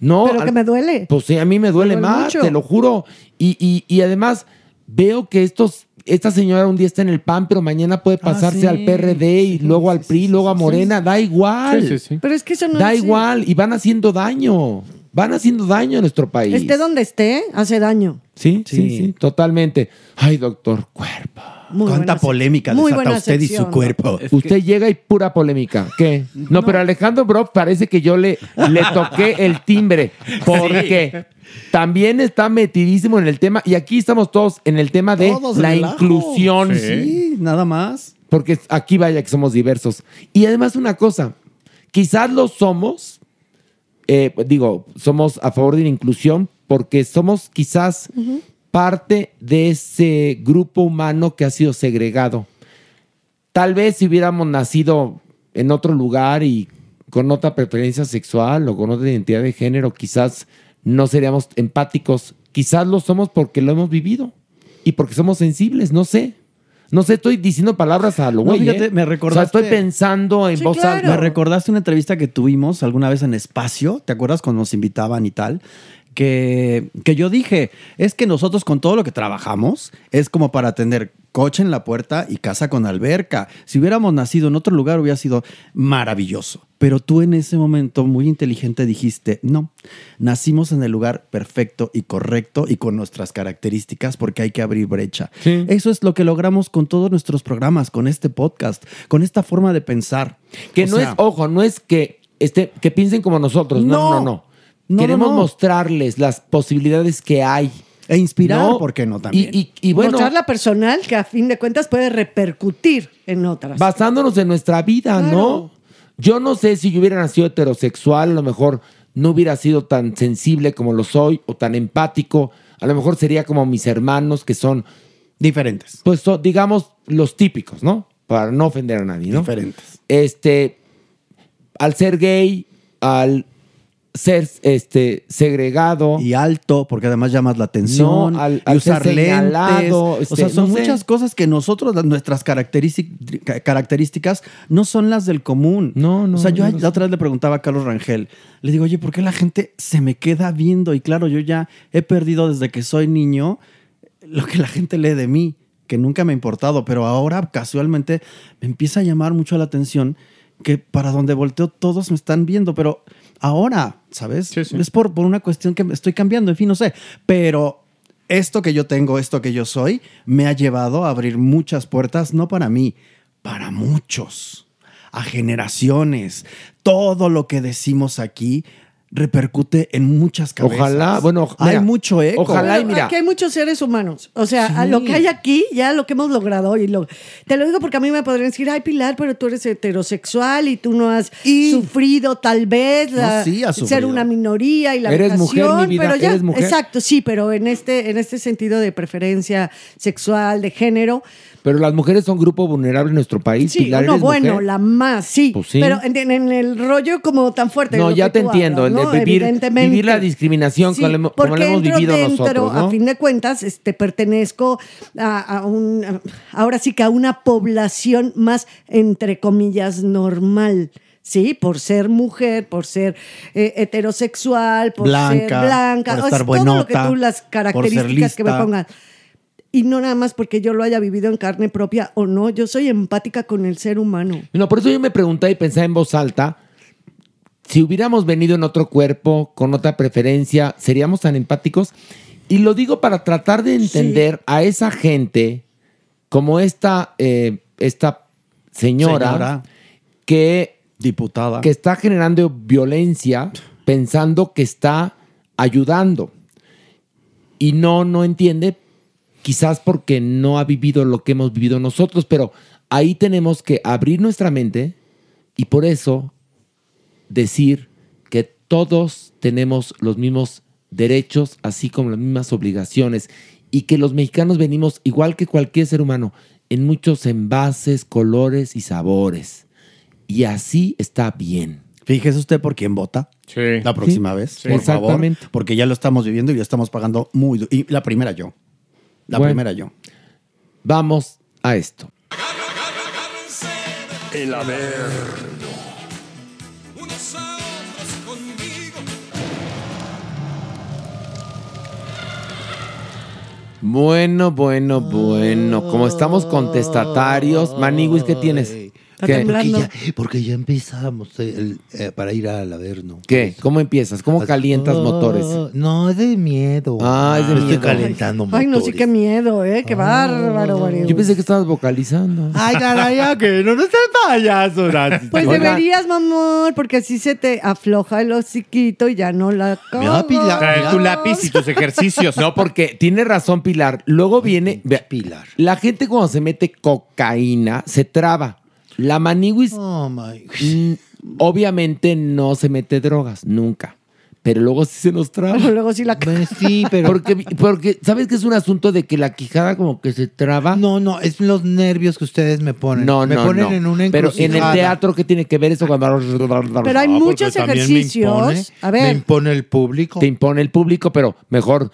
No, Pero al- que me duele. pues sí, a mí me duele duele más, mucho. te lo juro. Y, y- y además veo que estos, esta señora un día está en el PAN, pero mañana puede pasarse sí, al PRD y luego al PRI, luego a Morena, da igual. Pero es que eso no Da es- igual y van haciendo daño. Van haciendo daño a nuestro país. Esté donde esté, hace daño. Sí, sí, sí, totalmente. Ay, doctor, cuerpo. Muy Cuánta buena polémica muy desata buena usted y su cuerpo. Usted llega y pura polémica. ¿Qué? <laughs> No, pero Alejandro Brock parece que yo le, le toqué el timbre. <laughs> Porque también está metidísimo en el tema. Y aquí estamos todos en el tema de Todos la relajo. inclusión. Sí, nada más. Porque aquí vaya que somos diversos. Y además una cosa, quizás lo somos, eh, digo, somos a favor de la inclusión porque somos quizás parte de ese grupo humano que ha sido segregado. Tal vez si hubiéramos nacido en otro lugar y con otra preferencia sexual o con otra identidad de género, quizás no seríamos empáticos. Quizás lo somos porque lo hemos vivido y porque somos sensibles, no sé. No sé, estoy diciendo palabras a lo No, güey. fíjate, ¿eh? me O sea, recordaste. estoy pensando en voz alta. Me recordaste una entrevista que tuvimos alguna vez en Espacio, ¿te acuerdas cuando nos invitaban y tal? Que, que yo dije, es que nosotros con todo lo que trabajamos es como para tener coche en la puerta y casa con alberca. Si hubiéramos nacido en otro lugar hubiera sido maravilloso. Pero tú en ese momento muy inteligente dijiste, no, nacimos en el lugar perfecto y correcto y con nuestras características porque hay que abrir brecha. Eso es lo que logramos con todos nuestros programas, con este podcast, con esta forma de pensar. Que O no sea, es, ojo, no es que, este, que piensen como nosotros. No, No. no, no. No, Queremos no, no. mostrarles las posibilidades que hay. E inspirar, ¿por qué no también? Y, y- y bueno, Mostrarla personal que a fin de cuentas puede repercutir en otras. basándonos en nuestra vida, ¿no? Yo no sé si yo hubiera nacido heterosexual, a lo mejor no hubiera sido tan sensible como lo soy o tan empático. A lo mejor sería como mis hermanos que son diferentes. Pues son, digamos, los típicos, ¿no? Para no ofender a nadie, ¿no? Diferentes. Este, al ser gay, al ser este segregado y alto, porque además llamas la atención, No, al- y al usar ser señalado, lentes. este, o sea, son no sé. muchas cosas que nosotros, nuestras característic- ca- características, no son las del común. No, no. O sea, yo yo la otra vez le preguntaba a Carlos Rangel, le digo, oye, ¿por qué la gente se me queda viendo? Y claro, yo ya he perdido desde que soy niño lo que la gente lee de mí, que nunca me ha importado, pero ahora casualmente me empieza a llamar mucho la atención que para donde volteo todos me están viendo, pero ahora, ¿sabes? Es por, por una cuestión que estoy cambiando, en fin, no sé, pero esto que yo tengo, esto que yo soy, me ha llevado a abrir muchas puertas, no para mí, para muchos, a generaciones. Todo lo que decimos aquí repercute en muchas cabezas. Ojalá, bueno, hay mira, mucho eco. Pero Aquí hay muchos seres humanos. O sea, a lo que hay aquí, ya lo que hemos logrado. Y lo, te lo digo porque a mí me podrían decir, ay, Pilar, pero tú eres heterosexual y tú no has sufrido tal vez No, la- sí has ser una minoría y la Eres mujer, vejación, mi vida, pero ya, eres mujer. Exacto, sí, pero en este, en este sentido de preferencia sexual, de género, Pero las mujeres son grupo vulnerable en nuestro país. Sí, Pilar, no, ¿eres bueno, mujer? la más, sí. Pues sí. Pero en, en el rollo como tan fuerte. No, ya te entiendo, hablas, el ¿no? de vivir, la discriminación Sí, como, como la hemos vivido dentro, nosotros, ¿no? A fin de cuentas, este, pertenezco a, a un, a- ahora sí que a una población más, entre comillas, normal. Sí, por ser mujer, por ser eh, heterosexual, por ser Blanca, por o sea, estar todo lo que buenota, tú, las por ser características que me lista. Y no nada más porque yo lo haya vivido en carne propia o no, yo soy empática con el ser humano. No, por eso yo me preguntaba y pensaba en voz alta, si hubiéramos venido en otro cuerpo, con otra preferencia, ¿seríamos tan empáticos? Y lo digo para tratar de entender a esa gente, como esta, eh, esta señora, Señora. que, diputada que está generando violencia pensando que está ayudando. Y no, no entiende, quizás porque no ha vivido lo que hemos vivido nosotros, pero ahí tenemos que abrir nuestra mente y por eso decir que todos tenemos los mismos derechos, así como las mismas obligaciones, y que los mexicanos venimos, igual que cualquier ser humano, en muchos envases, colores y sabores. Y así está bien. Fíjese usted por quién vota la próxima Sí. vez, Sí. por Exactamente. favor, porque ya lo estamos viviendo y ya estamos pagando muy... Y la primera yo. La Bueno. primera yo. Vamos a esto. El Averno. Bueno, bueno, bueno. Como estamos contestatarios, Maniguis, ¿qué tienes? ¿Qué? Porque ya, porque ya empezamos el- eh, para ir al Averno. ¿Qué? ¿Cómo empiezas? ¿Cómo calientas motores? No, es de miedo. Ah, es de Me miedo. Estoy calentando Ay, no, sí, motores. qué miedo, ¿eh? Qué bárbaro, Mario. Yo pensé que estabas vocalizando. Ay, caray, ¿a qué? No, no seas payaso, Nancy. Pues Oiga. deberías, mamón, porque así se te afloja el hociquito y ya no la Mira, Pilar, Trae tu lápiz y tus ejercicios. No, porque tiene razón Pilar. Luego viene. vea, Pilar. La gente cuando se mete cocaína se traba. La maniguis. Oh, my. obviamente no se mete drogas, nunca. Pero luego sí se nos traba. <laughs> Luego sí la Sí, pero. Porque, porque, ¿sabes que es un asunto de que la quijada como que se traba? No, no, es los nervios que ustedes me ponen. No, me no, ponen no. en una Pero en el teatro, ¿qué tiene que ver eso cuando... Pero hay Ah, <laughs> muchos me ejercicios. impone- a Me ver, impone el público. Te impone el público, pero mejor...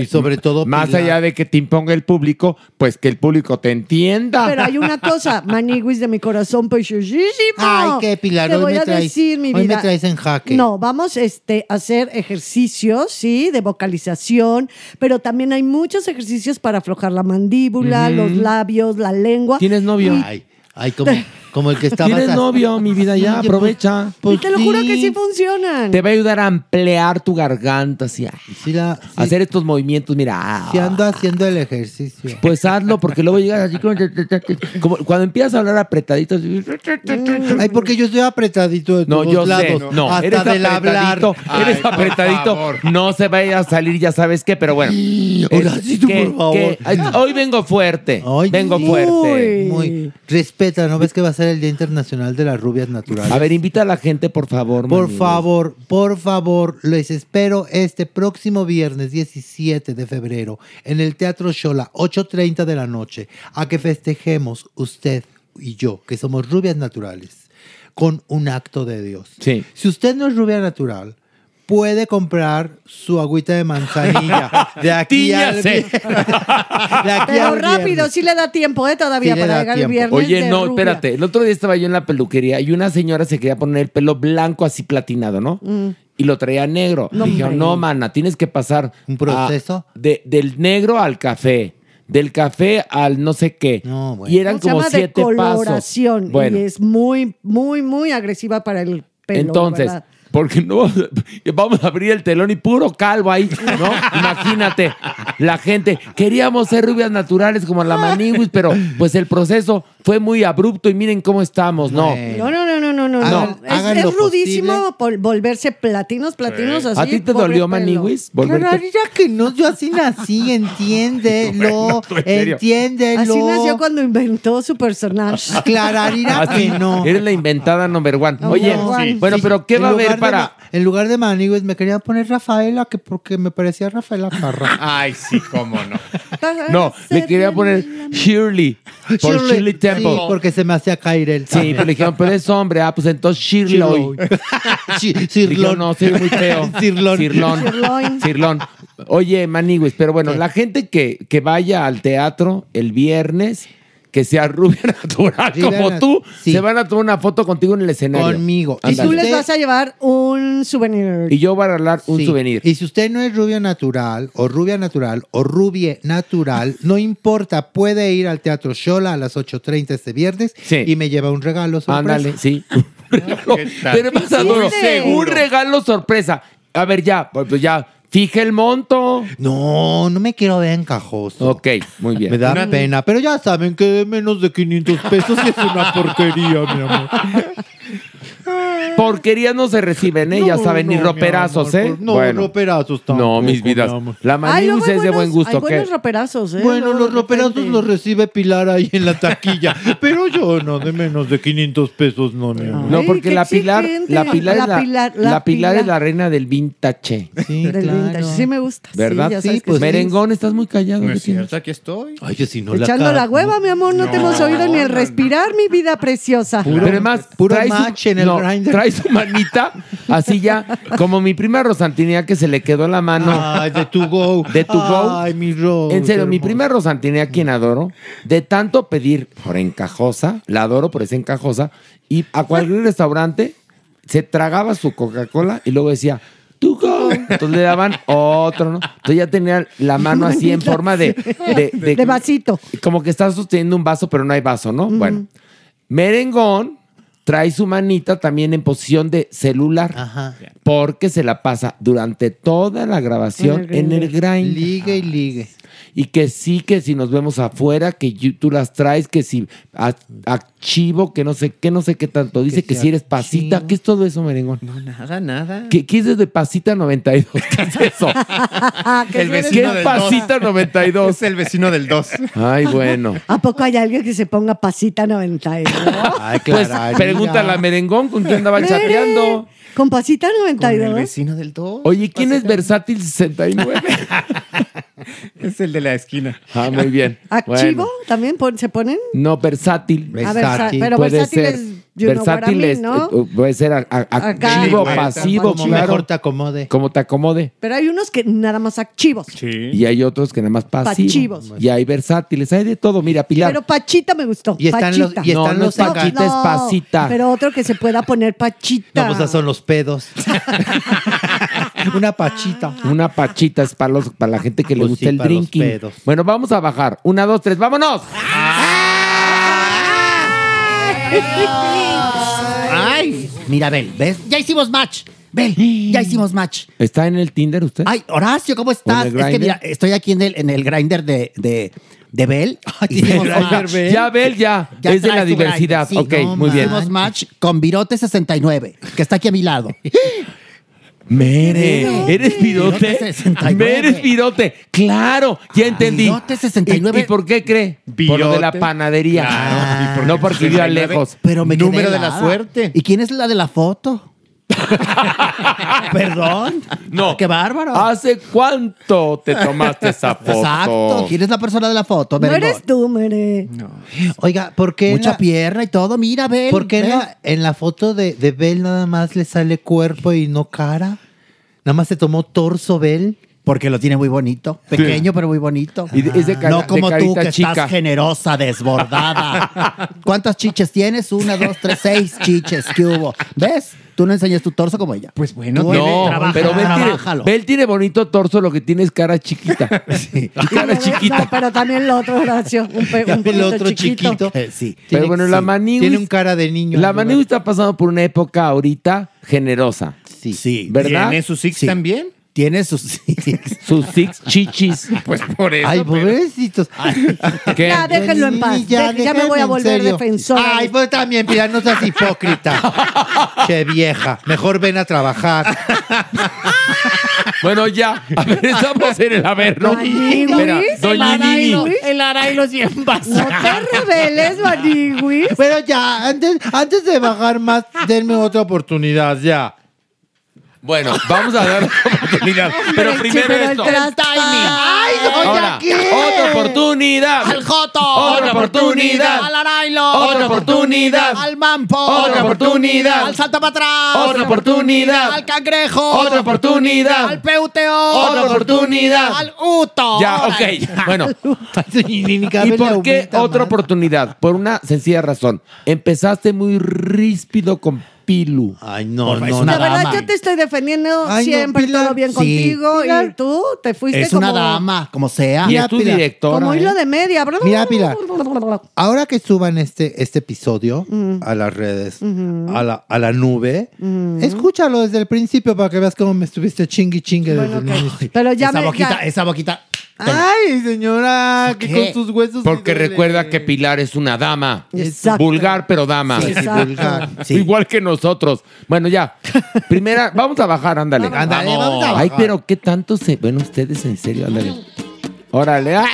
Y sobre todo, Más Pilar. allá de que te imponga el público, pues que el público te entienda. pero hay una cosa, <laughs> maniguis de mi corazón preciosísimo. Ay, qué Pilar, Te hoy voy me a traes- decir, mi hoy me traes en jaque. No, vamos este, a hacer ejercicios, sí, de vocalización, pero también hay muchos ejercicios para aflojar la mandíbula, los labios, la lengua. ¿Tienes novio? Ay, ay, como, <laughs> como el que estaba. ¿Tienes novio, mi vida? Ya, Sí, aprovecha. y te lo juro que sí funcionan. Te va a ayudar a ampliar tu garganta, así, ah, hacer estos movimientos, mira. ah. Si ando haciendo el ejercicio. Pues hazlo, porque luego llegas así como, como cuando empiezas a hablar apretadito. así, Ay, porque yo estoy apretadito de No, todos yo lados. sé. No, hasta eres del hablar. apretadito. Eres Ay, apretadito. No se vaya a salir, ya sabes qué, pero bueno. Horacito, Que- por favor. que- hoy vengo fuerte. Ay, vengo sí. fuerte. Muy. Respeta, ¿no ves que va a ser el Día Internacional de las Rubias Naturales? A ver, invita a la gente, por favor. Por favor, por favor, les espero este próximo viernes 17 de febrero en el Teatro Shola, 8.30 de la noche, a que festejemos usted y yo, que somos rubias naturales, con un acto de Dios. Sí. Si usted no es rubia natural, puede comprar su agüita de manzanilla <laughs> de aquí al Tíñase. vi- <laughs> de aquí Pero al rápido, viernes. sí le da tiempo, ¿eh? Todavía Sí le para da llegar tiempo. el viernes. Oye, de no, rubia. espérate. El otro día estaba yo en la peluquería y una señora se quería poner el pelo blanco así platinado, ¿no? Mm. Y lo traía negro. No, Dije, hombre. no, mana, tienes que pasar ¿Un proceso? a- de- del negro al café. Del café al no sé qué. Y eran se como llama siete pasos. decoloración Bueno, y es muy, muy, muy agresiva para el pelo. entonces, ¿verdad? Porque no <laughs> vamos a abrir el telón y puro calvo ahí, ¿no? Imagínate, la gente, queríamos ser rubias naturales como la Maniguis, pero pues el proceso fue muy abrupto y miren cómo estamos, ¿no? No, no, no, no, no, no. Hagan- Es- hagan es, rudísimo por volverse platinos, platinos así. ¿A ti te dolió, volverte- Clararira que no, yo así nací, <laughs> entiéndelo, serio. entiéndelo. Así nació cuando inventó su personaje. <laughs> Clararira Así, que no. Eres la inventada number one. Oye, bueno, Sí. pero ¿qué En va a haber para...? Ma- en lugar de Maniguis me quería poner Rafaela, que porque me parecía Rafaela Carra. <laughs> Ay, sí, cómo no. No, le quería poner Shirley, por Shirley, Temple. Sí, porque se me hacía caer el Sí, pero le dijeron, pero es hombre, ah, pues entonces. Shirley. Dijeron, <laughs> no, sí, muy feo. <laughs> Cirlón. Oye, Maniguis, pero bueno, la gente que, que vaya al teatro el viernes, que sea rubia <laughs> natural como tú, sí. se van a tomar una foto contigo en el escenario. Conmigo. Y tú les vas a llevar un souvenir. Y yo voy a regalar un Sí. souvenir. Y si usted no es rubio natural, o rubia natural, o rubie natural, no importa, puede ir al Teatro Shola a las 8.30 este viernes Sí. y me lleva un regalo sorpresa. Ándale, sí. <laughs> <laughs> Pero más Sí, adoro. seguro. Un regalo sorpresa. A ver, ya, pues ya, fije el monto. No, no me quiero ver encajoso. Ok, muy bien. Me da pena, pero ya saben que de menos de 500 pesos es una porquería, mi amor. <laughs> Porquerías no se reciben, ¿eh? ya No, saben, ni roperazos, ¿eh? no, roperazos tampoco, No, mis vidas. mi amor. La Ay, hay es de buen gusto, Hay ¿qué? buenos roperazos, ¿eh? Bueno, Luego los de roperazos repente. los recibe Pilar ahí en la taquilla. <laughs> Pero yo no, de menos de 500 pesos, no, mi amor. No, porque qué la Pilar, exigente. la Pilar, La es la, Pilar, la la Pilar es Pilar. la reina del vintage. Sí, Del vintage. Sí me gusta. sí, ¿Verdad? ya Sí, sabes que pues sí. merengón, estás muy callado. No ¿qué es tienes? cierto, aquí estoy. Ay, si no Echando la hueva, mi amor, no, te hemos oído ni el respirar, mi vida preciosa. Pero además, puro trae su- match en el no, Grindr. trae su <laughs> manita así ya, como mi prima Rosantinea que se le quedó la mano Ay, de tu go. de tu go. Ay, mi Rose. En serio, mi prima Rosantinea, quien adoro, de tanto pedir por encajosa, la adoro por esa encajosa, y a cualquier restaurante se tragaba su Coca-Cola y luego decía, tu go. Entonces le daban otro, ¿no? Entonces ya tenía la mano así en forma de... De, De vasito. Como que está sosteniendo un vaso, pero no hay vaso, ¿no? Bueno, merengón trae su manita también en posición de celular. Ajá. Porque se la pasa durante toda la grabación en el grind. Ligue y ligue. Y que sí, que si nos vemos afuera, que tú las traes, que si archivo, que no sé qué, no sé qué tanto. Dice que, si si eres pasita. ¿Qué es todo eso, merengón? No, nada, nada. ¿Qué, qué es de pasita 92? ¿Qué es <laughs> eso? Que El eres- ¿Qué vecino es del pasita dos. 92? Es el vecino del 2. Ay, bueno. <laughs> ¿A poco hay alguien que se ponga pasita 92? Ay, Pues Clara. pregúntale a merengón con quién andaba chateando. ¿Con pasita Con el 92? vecino del 2. Oye, ¿quién es Versátil 69? <laughs> Es el de la esquina. Ah, muy bien. <laughs> ¿Acchivo Bueno. también pon- se ponen? No, versátil. A ver, sa- pero Puede versátil ser. es you know what I versátil mean, ¿no? eh, puede ser a- a- Acá, activo, pasivo, como claro. mejor te acomode. Como te acomode. Pero hay unos que nada más acchivos. Sí. Y hay otros que nada más pasivos. Pachivos. Y hay versátiles, hay de todo. Mira, Pilar. Pero Pachita me gustó. Y están los- Pachita. y no, están no los es Pachita, es No, pasita. Pero otro que se pueda poner Pachita. No, pues esos son los pedos. <laughs> Una pachita. Una pachita es para, los, para la gente que le Pues gusta sí, el drinking. Bueno, vamos a bajar. Una, dos, tres, ¡vámonos! Ay, mira, Bel, ¿ves? Ya hicimos match. Bel, ya hicimos match. ¿Está en el Tinder usted? Ay, Horacio, ¿cómo estás? ¿O en el Es que mira, estoy aquí en el, en el grinder de, de, de Bel. Hicimos match. Ya, Bel, ya. Ya es de la diversidad. Sí. ok, No muy bien. Hicimos match con Virote69, que está aquí a mi lado. <laughs> Mere. ¿eres virote? Virote 69. Mere, eres virote. Claro, ya entendí. Virote 69. ¿Y, y por qué cree? Por lo de la panadería. Claro, ¿y por no porque viva 69? lejos. Pero me quedé Número de la suerte. ¿Y quién es la de la foto? <laughs> Perdón. No. Qué bárbaro. ¿Hace cuánto te tomaste esa <laughs> foto? Exacto. ¿Quién es la persona de la foto? No Merengón? eres tú, Mere. Oiga, ¿por qué, Mucha la, pierna y todo. Mira, Bel. ¿por qué en Bel. la, en la foto de, de Bel nada más le sale cuerpo y no cara? Nada más se tomó torso Bel. Porque lo tiene muy bonito. Pequeño, pero muy bonito. Y de- es de cara- no como de tú, carita que chica. estás generosa, desbordada. <laughs> ¿Cuántas chiches tienes? Una, dos, tres, seis chiches. ¿Qué hubo? ¿Ves? Tú no enseñas tu torso como ella. Pues bueno, Tú, tiene- No, trabaja, pero Bel tiene, trabájalo. Bel tiene bonito torso, lo que tiene es cara chiquita. <laughs> Cara No, chiquita. pero también lo otro, Horacio. Un, pe- un el otro chiquito. chiquito. Eh, sí. Pero bueno, la Maniwis- Tiene un cara de niño. La Maniwis está pasando por una época ahorita generosa. Sí. Sí. ¿Verdad? ¿Tiene su six Sí. también? Tiene sus... <laughs> Sus six chichis. Pues por eso. Ay, pero- pobrecitos. ¿Qué? Ya, déjenlo en paz. Ya, Deje- Ya, me voy déjenme a en volver serio. defensora. Ay, pues también, Pilar, no seas hipócrita. <laughs> che vieja. Mejor ven a trabajar. Bueno, ya. A ver, estamos en el Averno. Maniwis, Espera, Doña Nini. El Arailo es bien No te rebeles, Maniwis. Pero ya, antes, antes de bajar más, denme otra oportunidad, ya. Bueno, vamos a dar otra oportunidad. Pero primero pero el esto. tras- ¡Ay, Ahora, otra oportunidad. ¡Al Joto! Otra oportunidad. ¡Al Arailo! Otra oportunidad. ¡Al Mampo! Otra oportunidad. ¡Al Salta para atrás! Otra oportunidad. ¡Al Cangrejo! Otra oportunidad. ¡Al Peuteo! Otra oportunidad. ¡Al Uto! Ya, ok. Bueno, <laughs> ¿y por qué otra oportunidad? Por una sencilla razón. Empezaste muy ríspido con Pilu. Ay, no, Porfa, es no, una La no. verdad, yo te estoy defendiendo Ay, no, siempre, todo bien Sí. contigo. Pilar. Y tú te fuiste Es como... una dama, como sea. Y es tu Pilar. directora. Como hilo ¿eh? de media. bla, bla, Mira, Pilar. bla. Ahora que suban este, este episodio a las redes, a, la, a la nube, escúchalo desde el principio para que veas cómo me estuviste chingui chingue desde Bueno, el ok. inicio. Pero ya esa me... boquita, ya- esa boquita. Ay, señora, que con sus huesos. Porque recuerda que Pilar es una dama. Exacto. Vulgar, pero dama. Sí, vulgar. Sí. Igual que nosotros. Bueno, ya. <laughs> Primera, vamos a bajar, ándale. Ándale, vamos a Ay, bajar. pero qué tanto se. Bueno, ustedes en serio, ándale. Órale. ¡Ah!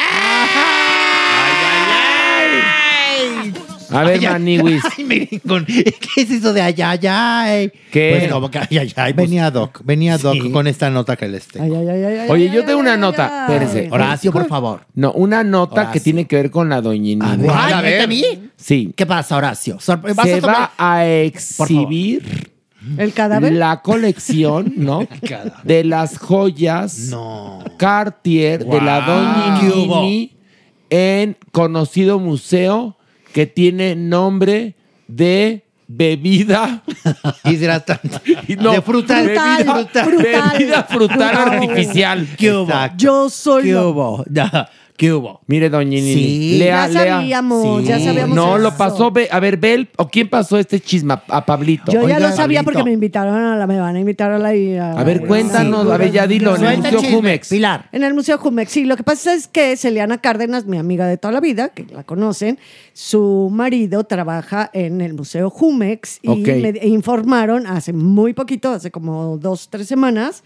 A ver, Ay, ay, Maniwis. Ay. <laughs> ¿Qué es eso de ay, ay, ay? ¿Qué? Pues como que ay, ay, ay. pues, Venía Doc, venía Doc Sí. con esta nota que les tengo. Ay, ay, ay, Oye, ay, yo ay, tengo una ay, nota. Espérense. Horacio, por favor. No, una nota que tiene que ver con la doñinina. A ver, a ay, ver. ¿vete a mí? Sí. ¿Qué pasa, Horacio? Sorpre- ¿Vas Se a tomar? va a exhibir ¿El cadáver? la colección, <laughs> ¿no? de las joyas No. Cartier de la doñinini en conocido museo que tiene nombre de bebida <laughs> Hidratante. <laughs> no, De frutal. bebida, Frutal, bebida frutal Frutal. artificial. ¿Qué hubo? Yo soy ¿Qué hubo? ¿Qué hubo? Mire, doñinini. Sí. lea, Ya lea. sabíamos, ya sabíamos No, lo eso. pasó. A ver, Bel, ¿o quién pasó este chisma? A Pablito. Yo ya Oiga, lo sabía Pablito. porque me invitaron a la, me van a invitar a la... A, A ver, cuéntanos, a ver, ya dilo, en el Suelta el Museo chisme, Jumex. Pilar. En el Museo Jumex, sí. Lo que pasa es que Celiana Cárdenas, mi amiga de toda la vida, que la conocen, su marido trabaja en el Museo Jumex y Ok. me informaron hace muy poquito, hace como dos, tres semanas,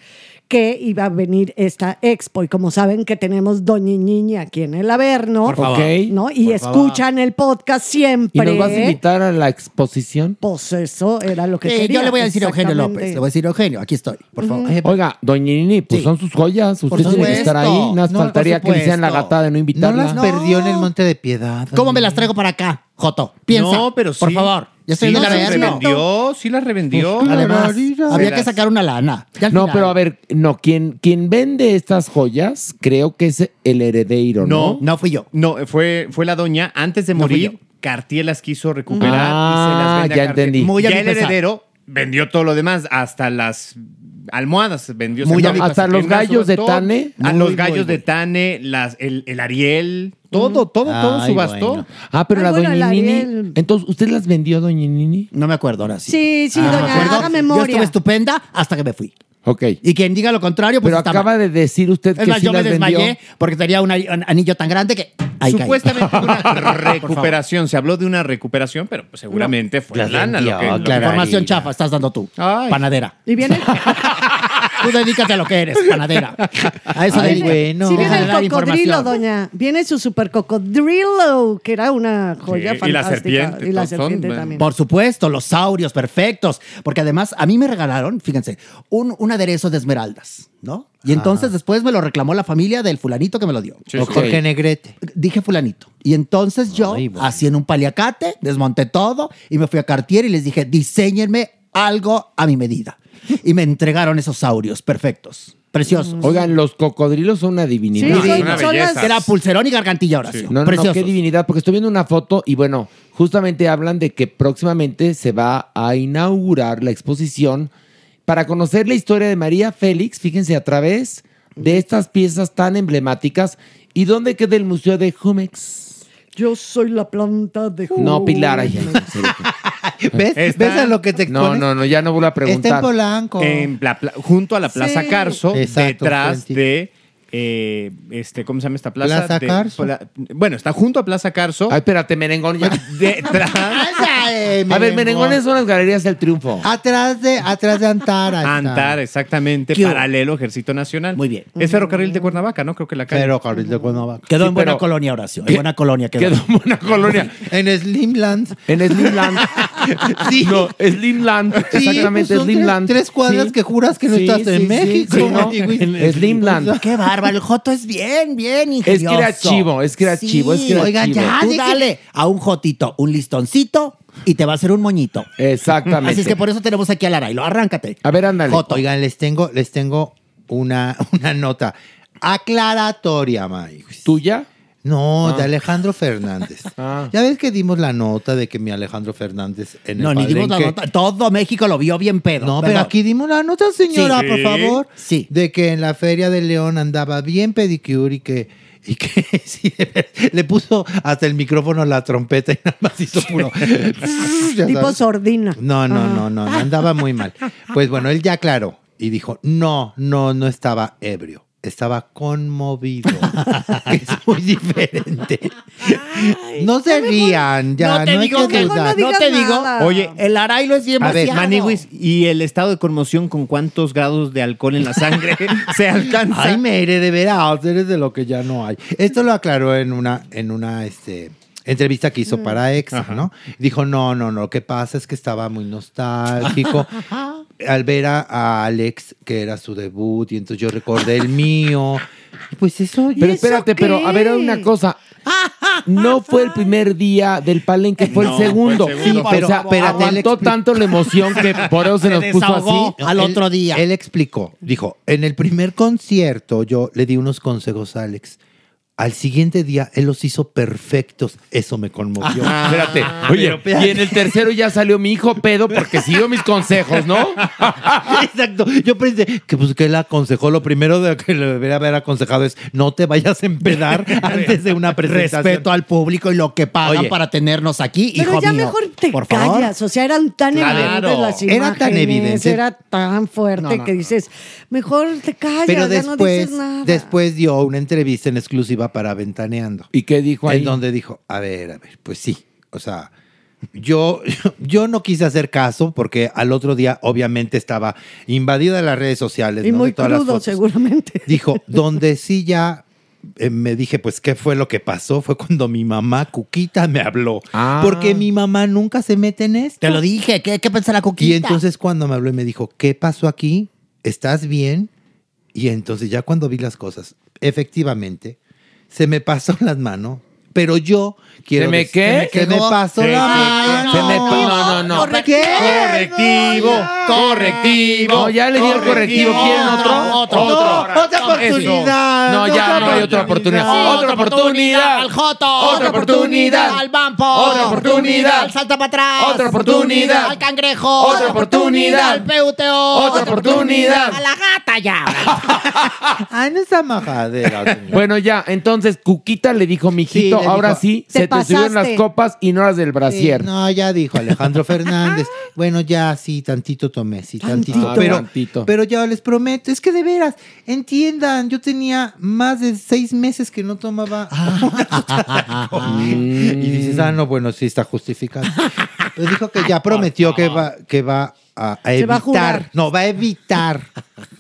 que iba a venir esta expo. Y como saben que tenemos Doña Niña aquí en el Averno, Por favor. ¿no? Y Por escuchan el podcast ¿Y siempre. nos vas a invitar a la exposición? Pues eso era lo que Eh, quería. yo le voy a decir a Eugenio. López. Le voy a decir, Eugenio, aquí estoy, por favor. Oiga, doña Nini, pues Sí. son sus joyas. Usted tiene que estar ahí. supuesto. Nada más No, faltaría que le hicieran la supuesto. gata de no No invitarla. las perdió en el Monte de Piedad. ¿Cómo me las traigo para acá, Joto? Piensa. No, pero sí. Por favor. Ya estoy sí el las revendió, sí las revendió. Además, Clararira. había que sacar una lana. Ya al No, final. pero a ver, no, quien, quien vende estas joyas creo que es el heredero, ¿no? No. No fui yo. No, fue, fue la doña. Antes de No fui morir, Cartier las quiso recuperar y se Ah, las vende a ya Cartier. entendí. Muy a ya mi el pesar. heredero vendió todo lo demás, hasta las almohadas vendió. Muy a mi hasta los gallos de Tane. A Muy, los muy, gallos de muy. Tane, las, el, el Ariel, todo, todo, todo Ay, subastó. bueno. Ah, pero Ay, la bueno, doña Nini. Ariel. Entonces, ¿usted las vendió, doña Nini? No me acuerdo ahora sí. Sí, sí, Ah, doña, ¿me acuerdo? haga Yo memoria. estuve estupenda hasta que me fui. Ok. Y quien diga lo contrario, pues Pero está acaba mal. de decir usted Es que más, sí yo me las vendió. desmayé porque tenía un anillo tan grande que ahí caí. Supuestamente una <laughs> recuperación. Se habló de una recuperación, pero pues seguramente fue Las lana lo vendió, que, lo que- claro. Información chafa estás dando tú. Ay. Panadera. Y viene, <laughs> Tú dedícate a lo que eres, panadera. A eso Ay, bueno. sí viene el cocodrilo, doña. Viene su super cocodrilo, que era una joya Sí, y la fantástica. serpiente, Y la son, serpiente también. Por supuesto, los saurios perfectos. Porque además a mí me regalaron, fíjense, un, un aderezo de esmeraldas, ¿no? Y entonces después me lo reclamó la familia del fulanito que me lo dio. Sí, Ok. sí. Jorge Negrete. Dije fulanito. Y entonces yo, Ay, bueno. así en un paliacate, desmonté todo y me fui a Cartier y les dije, diseñenme algo a mi medida. Y me entregaron esos saurios perfectos, preciosos. Oigan, los cocodrilos son una divinidad. Sí, No, son- es una son belleza. las- Era pulserón y gargantilla, Horacio. No, no, no, Preciosos. qué divinidad, porque estoy viendo una foto y bueno, justamente hablan de que próximamente se va a inaugurar la exposición para conocer la historia de María Félix, fíjense, a través de estas piezas tan emblemáticas. ¿Y dónde queda el Museo de Jumex? Yo soy la planta de No, Pilar, ay, ay, en serio. <laughs> ¿Ves? Está- ¿Ves a lo que te No, expones? no, no, ya no vuelvo a Está en preguntar. Polanco. En la pla- junto a la Plaza Sí. Carso, Exacto, detrás frente. de eh, este, ¿cómo se llama esta plaza? Plaza De- Carso. Pla- bueno, está junto a Plaza Carso. Ay, espérate, merengón. ya. <laughs> Detrás. <laughs> A ver, merengones son las galerías del triunfo. Atrás de, atrás de Antara. está. Antar, exactamente, paralelo Ejército Nacional. Muy bien. Es ferrocarril de Cuernavaca, ¿no? Creo que la calle. Ferrocarril de Cuernavaca. Quedó Sí, en buena pero- colonia, Horacio. En buena colonia quedó. Quedó en una colonia. <laughs> En Slimland. En Slimland. Sí. No, Slimland. Sí, Exactamente, pues son Slimland. Tres, tres cuadras Sí. que juras que no Sí, estás sí, en sí, México. sí, no, Slimland. Qué bárbaro. El Joto es bien, bien Es ingenioso. creativo, es creativo, es creativo. Oigan, ya, tú dale a un Jotito un listoncito y te va a hacer un moñito. Exactamente. Así es que por eso tenemos aquí al Arailo. Arráncate. A ver, ándale. Joto. Oigan, les tengo, les tengo una, <laughs> una nota aclaratoria, May. ¿Tuya? No, Ah. de Alejandro Fernández. <laughs> Ah. Ya ves que dimos la nota de que mi Alejandro Fernández en No, el ni dimos la nota. Todo México lo vio bien pedo. No, pero aquí dimos la nota, señora, Sí. por favor. Sí. De que en la Feria de León andaba bien pedicure y que, y que <laughs> sí, le puso hasta el micrófono la trompeta y nada más hizo puro. <laughs> Tipo sordina. No, no, Ah. no, no, no, andaba muy mal. Pues bueno, él ya aclaró y dijo, no, no, no estaba ebrio. Estaba conmovido. <laughs> es muy diferente. no se rían, ya, no, te hay digo que que dudar. no te digo. Oye, El Arailo es bien A ver. Maniwis, ¿y el estado de conmoción con cuántos grados de alcohol en la sangre <laughs> se alcanza? Ay, Mere, de veras, eres de lo que ya no hay. Esto lo aclaró en una, en una este, entrevista que hizo para EXA, ¿no? Dijo, no, no, no, lo que pasa es que estaba muy nostálgico. <laughs> Al ver a, a Alex, que era su debut, y entonces yo recordé el mío. Pues eso, ¿y Pero eso espérate, pero a ver, una cosa. No fue el primer día del palenque, fue No, el fue el segundo. segundo. Sí, pero o sea, espérate, él aguantó tanto la emoción que por eso se, nos puso así. No, él- Él explicó, dijo, en el primer concierto yo le di unos consejos a Alex. Al siguiente día él los hizo perfectos. Eso me conmovió. Ah, espérate. Oye, y en el tercero ya salió mi hijo pedo porque siguió mis consejos, ¿no? <laughs> Exacto. Yo pensé que pues que él aconsejó. Lo primero de que le debería haber aconsejado es no te vayas a empedar <laughs> antes de una presentación. Respeto al público y lo que pagan Oye. para tenernos aquí, Pero hijo ya mío. mejor te Por favor. callas. O sea, eran tan Claro. evidentes las Era imágenes. tan evidente. Era tan fuerte No, no, que dices, mejor te callas, Pero ya no después, dices nada. después dio una entrevista en exclusiva para Ventaneando. ¿Y qué dijo ahí? En donde dijo, a ver, a ver, pues sí. O sea, yo, <laughs> yo no quise hacer caso porque al otro día obviamente estaba invadida las redes sociales. y ¿no? muy De todas crudo, seguramente. <laughs> Dijo, donde sí ya eh, me dije, pues, ¿qué fue lo que pasó? Fue cuando mi mamá, Cuquita, me habló. Ah. Porque mi mamá nunca se mete en esto. Te lo dije, ¿qué, qué pensará Coquita? Y entonces cuando me habló y me dijo, ¿qué pasó aquí? ¿Estás bien? Y entonces ya cuando vi las cosas, efectivamente, se me pasó <laughs> las manos, pero yo quiero ¿Se me qué? Se me pasó la mano. se me pa- no, no, no. ¿Qué? Correctivo, correctivo. No, ya le di el correctivo. ¿Quieren otro? Otro, otro. Otra oportunidad. No, ya no hay otra oportunidad. Otra oportunidad. Al Joto. Otra oportunidad. Al Bampo. Otra oportunidad. Al Salta para atrás. Otra oportunidad. Al Cangrejo. Otra oportunidad. Al PUTO. Otra oportunidad. A la gata ya. <laughs> Ay, no esa majadera. señor. Bueno, ya, entonces Cuquita le dijo, mijito, Sí, le ahora dijo, sí, "Te se te subieron las pasaste". copas y no las del brasier. Sí, no, ya dijo Alejandro <laughs> Fernández. Bueno, ya sí, tantito tomé, sí, tantito. Ah, pero, tantito. pero ya les prometo, es que de veras, entiendan, yo tenía más de seis meses que no tomaba. <laughs> y dices, ah, no, bueno, sí está justificado. Pero dijo que ya prometió que va, que va a, a Se va a evitar, jurar. no, va a evitar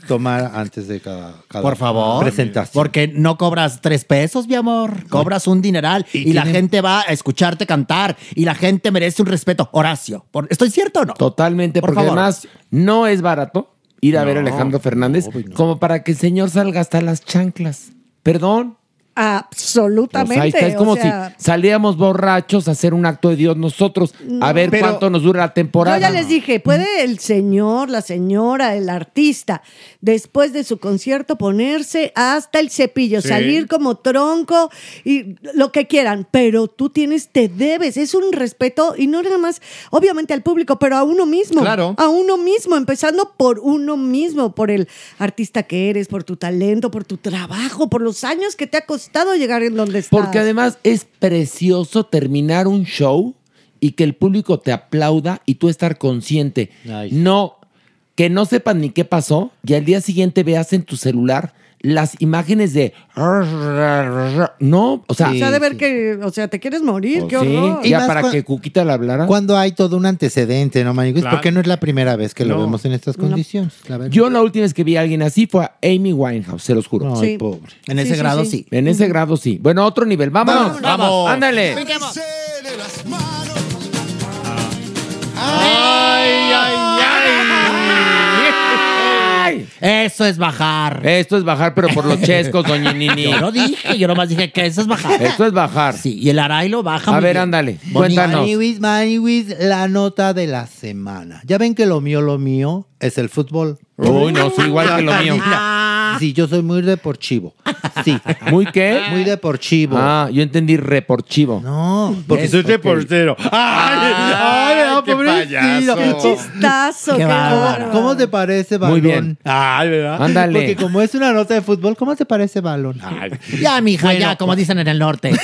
tomar antes de cada, cada Por favor. presentación. Porque no cobras tres pesos, mi amor. Cobras un dineral. Y, la gente va a escucharte cantar. Y la gente merece un respeto. Horacio, ¿por- ¿estoy cierto o no? Totalmente, Por porque favor. además no es barato ir a ver a Alejandro Fernández como para que el señor salga hasta las chanclas. Perdón. Absolutamente. ahí está, es como o sea, si salíamos borrachos a hacer un acto de Dios nosotros, a ver cuánto nos dura la temporada. Yo ya les dije, puede el señor, la señora, el artista, después de su concierto ponerse hasta el cepillo, Sí. salir como tronco y lo que quieran, pero tú tienes, te debes, es un respeto y no nada más, obviamente al público, pero a uno mismo. Claro. A uno mismo, empezando por uno mismo, por el artista que eres, por tu talento, por tu trabajo, por los años que te ha costado llegar en donde estás. Porque además es precioso terminar un show y que el público te aplauda y tú estar consciente. No, que no sepan ni qué pasó y al día siguiente veas en tu celular las imágenes de... No, o sea... o sea, de ver que, o sea, te quieres morir, pues qué sí, horror. Y ya para que Cuquita le hablara. Cuando hay todo un antecedente, ¿no, Maniguis? Claro. Porque no es la primera vez que lo vemos en estas condiciones. la verdad. Yo la última vez que vi a alguien así fue a Amy Winehouse, se los juro. Ay, Sí. pobre. En ese Sí, sí, grado sí. sí. En ese grado sí. Bueno, otro nivel. Vámonos. Vamos, vamos. Ándale. Ay, ay, ay. Eso es bajar. Esto es bajar, pero por los chescos, <laughs> doña Nini. Yo no dije, yo nomás dije que eso es bajar. Esto es bajar. Sí, y el Arailo baja. A ver, bien. ándale. Bonito. Cuéntanos. Maniwis, Maniwis, la nota de la semana. Ya ven que lo mío, lo mío es el fútbol. Uy, no, sí, igual que lo mío. Sí, yo soy muy deportivo. Sí, <laughs> ¿Muy qué? muy deportivo. Ah, yo entendí reporchivo. No, porque Porque soy reportero. ¡Ay! ¡Ay, no, qué pobrecito. Qué chistazo, Qué bárbaro. ¿Cómo te parece balón? Muy bien. Ay, ¿verdad? Ándale. Porque como es una nota de fútbol, ¿cómo te parece balón? Ya, mija, Bueno, ya, como dicen en el norte. <laughs>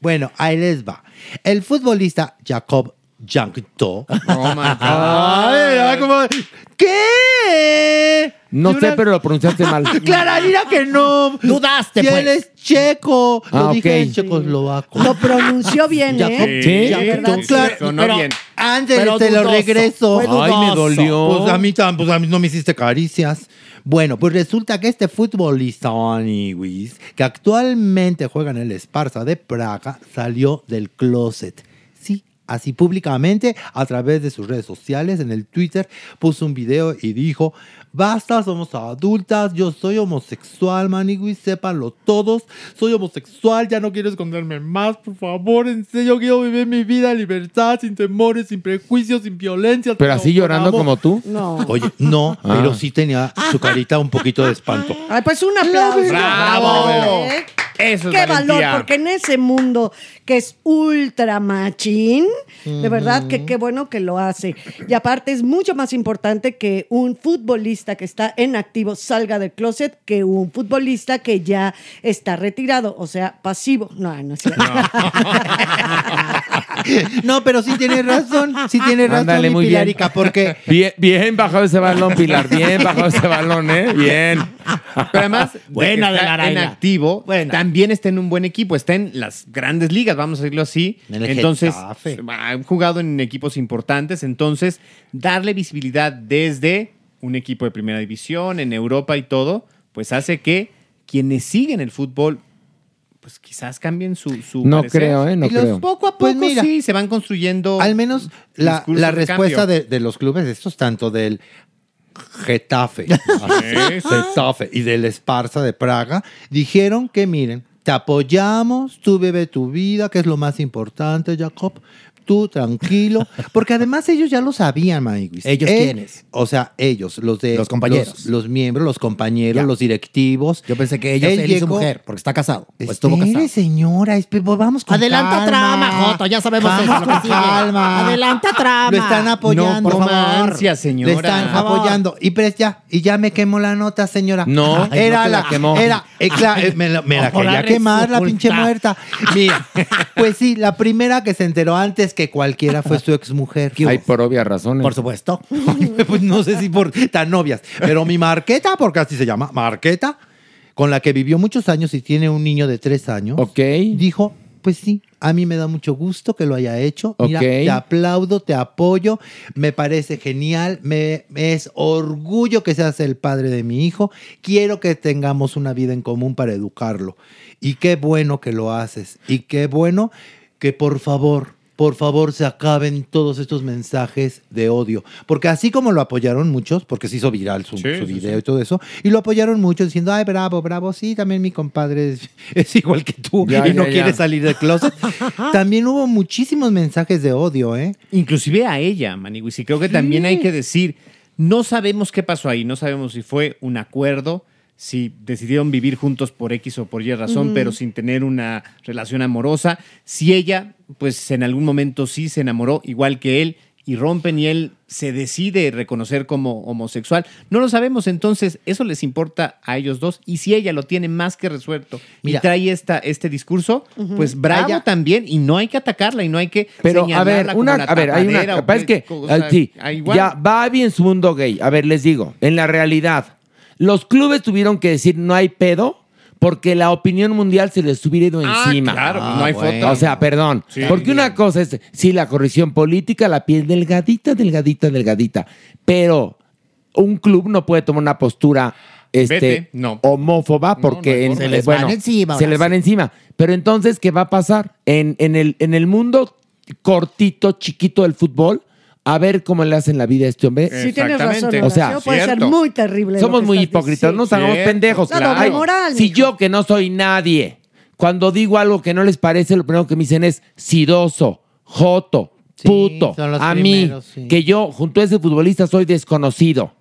Bueno, ahí les va. El futbolista Jacob Jankto. Oh my God. Ay, como, ¿Qué? No sé, pero lo pronunciaste mal. <laughs> Clara, mira que no. Dudaste, Si pues. él es checo. Ah, lo dije ok. en checoslovaco. Lo pronunció bien, ¿eh? Sí. La verdad, tú, claro, sonó pero bien. Antes Pero te lo dudoso. regreso. Fue Ay, me dolió. Pues a mí, tam- pues a mí no me hiciste caricias. Bueno, pues resulta que este futbolista, Aniwis, que actualmente juega en el Esparza de Praga, salió del closet. Sí, así públicamente, a través de sus redes sociales, en el Twitter, puso un video y dijo, basta, somos adultas, yo soy homosexual, Maniwis, sépanlo todos, soy homosexual, ya no quiero esconderme más, por favor, en serio, quiero vivir mi vida en libertad, sin temores, sin prejuicios, sin violencia. Pero así llorando amor". como tú. No. Oye, no, Ah. pero sí tenía su carita un poquito de espanto. Ay, pues un aplauso. ¡Bravo! ¿eh? Eso es Qué valentía. valor, porque en ese mundo que es ultra machín, de verdad que qué bueno que lo hace. Y aparte es mucho más importante que un futbolista que está en activo salga del closet que un futbolista que ya está retirado, o sea, pasivo. No, no es cierto. No, <laughs> pero sí tiene razón, sí tiene razón, Ándale, mi muy bien. Pilarica, porque Bien, bien bajado ese balón, Pilar. Bien bajado ese balón, ¿eh? Bien. Pero además, de Buena de está la en activo, también está en un buen equipo, está en las grandes ligas, vamos a decirlo así. En el entonces, Getafe. ha jugado en equipos importantes, entonces darle visibilidad desde un equipo de primera división, en Europa y todo, pues hace que quienes siguen el fútbol, pues quizás cambien su, su No parecer. creo, ¿eh? No Y los creo. Poco a poco Pues mira, sí, se van construyendo. al menos la, respuesta de, de los clubes, estos tanto del Getafe, <laughs> Getafe. Y del Esparza de Praga, dijeron que miren, te apoyamos, tú vive tu vida, que es lo más importante, Jacob. Tú tranquilo, porque además ellos ya lo sabían, Maiguis. ¿Ellos Él- quiénes? O sea, ellos, los de Los compañeros. los, los miembros, los compañeros, Ya. los directivos. Yo pensé que ellos, él, y su llegó- mujer, porque está casado. O estuvo casado. señora, pues vamos con Adelanta calma. trama, Joto, ya sabemos eso, lo que sigue. calma. Adelanta trama. Lo están apoyando. No, por favor. ansia, señora. Le están Por favor. apoyando. Y pues ya, y ya me quemó la nota, señora. No, era no te la la, quemó. Era, eh, eh, me la, me la quería quemar la pinche muerta. Mira, pues sí, la primera que se enteró antes que cualquiera fue su exmujer. <laughs> Hay por obvias razones. Por supuesto. <laughs> pues no sé si por tan novias, pero mi Marqueta, porque así se llama, Marqueta, con la que vivió muchos años y tiene un niño de tres años, Ok. dijo, pues sí, a mí me da mucho gusto que lo haya hecho. Mira, Ok. te aplaudo, te apoyo, me parece genial, me, me es orgullo que seas el padre de mi hijo, quiero que tengamos una vida en común para educarlo. Y qué bueno que lo haces, y qué bueno que por favor... Por favor, se acaben todos estos mensajes de odio. Porque así como lo apoyaron muchos, porque se hizo viral su, Sí, su sí, video sí. y todo eso, y lo apoyaron muchos diciendo, ay, bravo, bravo, sí, también mi compadre es, <laughs> es igual que tú Ya, y no ya, quiere salir del closet. <laughs> También hubo muchísimos mensajes de odio, ¿eh? Inclusive a ella, Maniwis. Y creo que también hay que decir, no sabemos qué pasó ahí, no sabemos si fue un acuerdo, si decidieron vivir juntos por X o por Y razón, pero sin tener una relación amorosa, si ella, pues en algún momento sí se enamoró, igual que él, y rompen y él se decide reconocer como homosexual. No lo sabemos, entonces eso les importa a ellos dos. Y si ella lo tiene más que resuelto Mira. y trae esta, este discurso, pues bravo también. Y no hay que atacarla y no hay que Pero, a señalarla ver, como una, la a ver, hay una. qué que, cosa. sí, igual. ya va bien su mundo gay. A ver, les digo, en la realidad, los clubes tuvieron que decir no hay pedo porque la opinión mundial se les hubiera ido Ah, encima. claro, pues no hay bueno. foto. O sea, perdón. Sí. porque una cosa es, sí, la corrección política, la piel delgadita, delgadita, delgadita. Pero un club no puede tomar una postura este, Vete, no. homófoba porque no en-. Se les bueno, van encima, Se les van encima. Pero entonces, ¿qué va a pasar? En, en el, en el mundo cortito, chiquito del fútbol, a ver cómo le hacen la vida a este hombre. Sí tienes razón, Exactamente. O sea, puede ser muy terrible. Somos muy hipócritas, no diciendo. Cierto. pendejos. Doble Ay, moral, si yo que no soy nadie, cuando digo algo que no les parece, lo primero que me dicen es sidoso, joto, Sí, puto. son los A primeros, mí, sí. que yo junto a ese futbolista soy desconocido.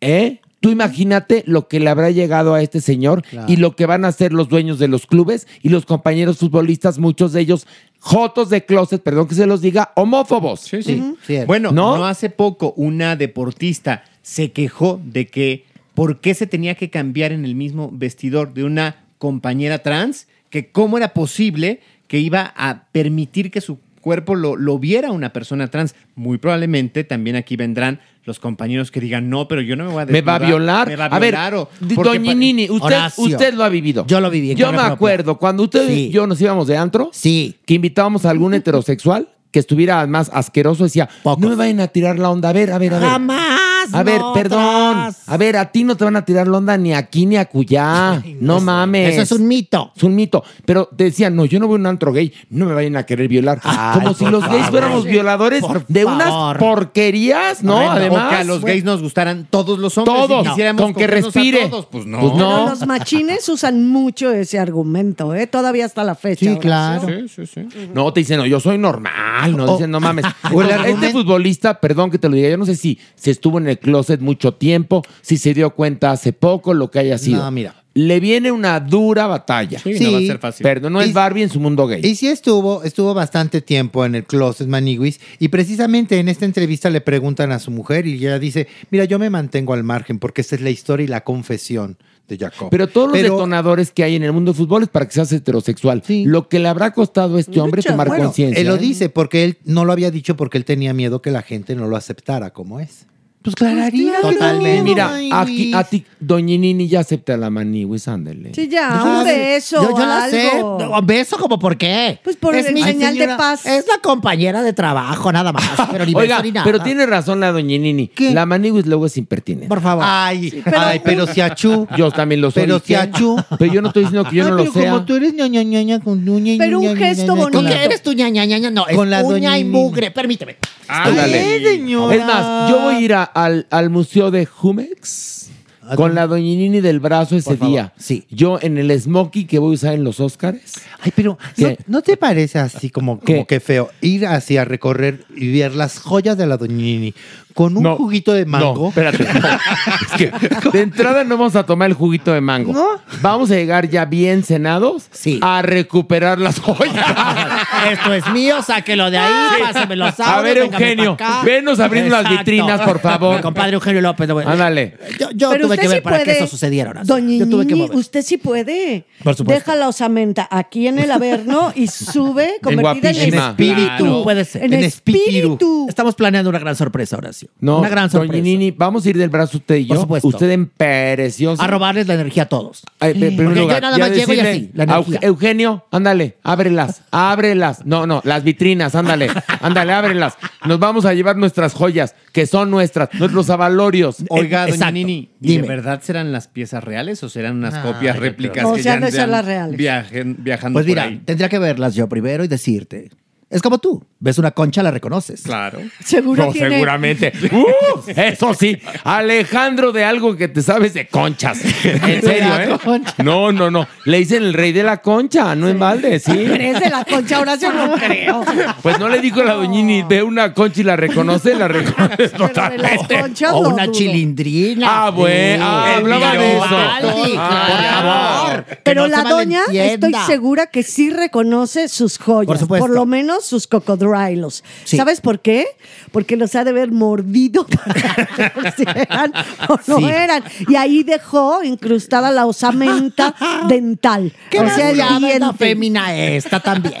¿Eh? Tú imagínate lo que le habrá llegado a este señor Claro. y lo que van a hacer los dueños de los clubes y los compañeros futbolistas, muchos de ellos jotos de closet, perdón que se los diga, homófobos. Sí, sí. Bueno, ¿No? ¿No? hace poco una deportista se quejó de que por qué se tenía que cambiar en el mismo vestidor de una compañera trans, que cómo era posible que iba a permitir que su cuerpo lo, lo viera una persona trans. Muy probablemente también aquí vendrán los compañeros que digan, no, pero yo no me voy a Me va a desnudar, violar. Me va a a ver, violar. o- Doña Nini, usted, Horacio. usted lo ha vivido. Yo lo viví en Yo me propia. acuerdo, cuando usted y yo nos íbamos de antro, Sí. que invitábamos a algún <laughs> heterosexual que estuviera más asqueroso, decía, no me vayan a tirar la onda. A ver, a ver, a ver. Jamás. A ver, perdón. A ver, a ti no te van a tirar la onda ni aquí ni acullá. no mames. Eso es un mito. Es un mito. Pero te decían, no, yo no voy a un antro gay, no me vayan a querer violar. Ay, Como si los gays fuéramos violadores Por de unas porquerías, ¿no? Bueno, Además. o que a los gays nos gustaran todos los hombres. Todos, y quisiéramos con que a respire. todos. Pues no. Pues no. Pero los machines usan mucho ese argumento, ¿eh? Todavía hasta la fecha. Sí, claro. Sí, sí, sí. No, te dicen, no, yo soy normal. No, dicen, no mames. <laughs> o el Entonces, este futbolista, perdón que te lo diga, yo no sé si se estuvo en el closet mucho tiempo, si se dio cuenta hace poco, lo que haya sido. No, mira. Le viene una dura batalla. Sí, Sí. no va a ser fácil. Pero no es Y- Barbie en su mundo gay. Y sí estuvo, estuvo bastante tiempo en el closet Maniguis y precisamente en esta entrevista le preguntan a su mujer y ella dice, mira, yo me mantengo al margen porque esta es la historia y la confesión de Jacob. Pero todos los detonadores que hay en el mundo del fútbol es para que seas heterosexual. Lo que le habrá costado a este hombre tomar Bueno, conciencia. Él lo ¿eh? dice porque él no lo había dicho porque él tenía miedo que la gente no lo aceptara como es. Pues clararía. Totalmente. Mira, aquí, a ti, Doña Nini ya acepta la maniwis, ándele. Sí, ya, Yo un la- beso. Yo, yo la algo. sé. No, ¿Beso como por qué? Pues por el mi señal de paz. Es la compañera de trabajo, nada más. <laughs> Pero ni Oiga, beso ni nada. pero tiene razón la Doña Nini. La maniwis luego es impertinente. Por favor. Ay, ay, pero si achú. <laughs> Yo también lo soy. Pero ¿y si qué? achú. <laughs> Pero yo no estoy diciendo que yo Ay, no lo pero sea. como tú eres ñaña ñaña con uña y Pero un gesto bonito. ¿Con qué eres tu ña, ña, ña? No, es Con la uña doña y mugre. Permíteme. Ándale. Ay, señora. Es más, yo voy a ir a- al, al museo de Jumex con la Doña Nini del brazo ese favor, día. sí. Yo en el smoky que voy a usar en los Oscars. Ay, pero ¿no, te parece así como, como que feo ir así a recorrer y ver las joyas de la Doñini con un No, juguito de No, mango? espérate. <laughs> es que de entrada no vamos a tomar el juguito de mango. ¿No? Vamos a llegar ya bien cenados Sí. a recuperar las joyas. <laughs> Esto es mío, sáquelo de ahí, pásame los audios. A ver, Eugenio, venos abriendo las vitrinas, por favor. Mi compadre Eugenio López. bueno, Ándale. Yo, yo Pero tuve usted que ver sí para que puede. eso sucediera. Horacio. Doña Yo tuve que Nini, mover. usted sí puede. Por supuesto. Deja la osamenta aquí en el Averno y sube convertida en, guapísima. espíritu. Claro. Puede ser. en en espíritu. espíritu. Estamos planeando una gran sorpresa, Horacio. No, una gran sorpresa. Doña Nini, vamos a ir del brazo usted y Por yo. supuesto. Usted en precioso. A robarles la energía a todos. Ay, pe- primer Porque yo nada ya más llego y decirle así, la a energía. Euge- Eugenio, ándale, ábrelas, ábrelas. No, no, las vitrinas, ándale, <laughs> ándale, ábrelas. Nos vamos a llevar nuestras joyas, que son nuestras, nuestros avalorios. Oiga, doña Exacto. Nini, ¿y Dime. de verdad serán las piezas reales o serán unas Ah, copias yo réplicas creo. O que sea, ya andan son las reales. viajen- viajando Pues por mira, ahí? tendría que verlas yo primero y decirte. Es como tú. Ves una concha, la reconoces. Claro. Seguro No, tiene. seguramente. <laughs> Uh, eso sí, Alejandro de algo que te sabes de conchas. En serio, ¿eh? No, no, no. Le dicen el rey de la concha, no en balde, sí. <laughs> ¿Eres de la concha Horacio? No creo. Pues no le dijo la doñini, ve una concha y la reconoce, la reconoce totalmente. conchas O una dudo. chilindrina. Ah, bueno, ah, hablaba de eso. Ah, por favor. Pero no la doña, estoy segura que sí reconoce sus joyas. Por supuesto. lo menos sus cocodrilos. Sí. ¿Sabes por qué? Porque los ha de haber mordido para ver si eran o no Sí. eran. Y ahí dejó incrustada la osamenta <laughs> dental. ¿Qué o sea, la fémina esta también?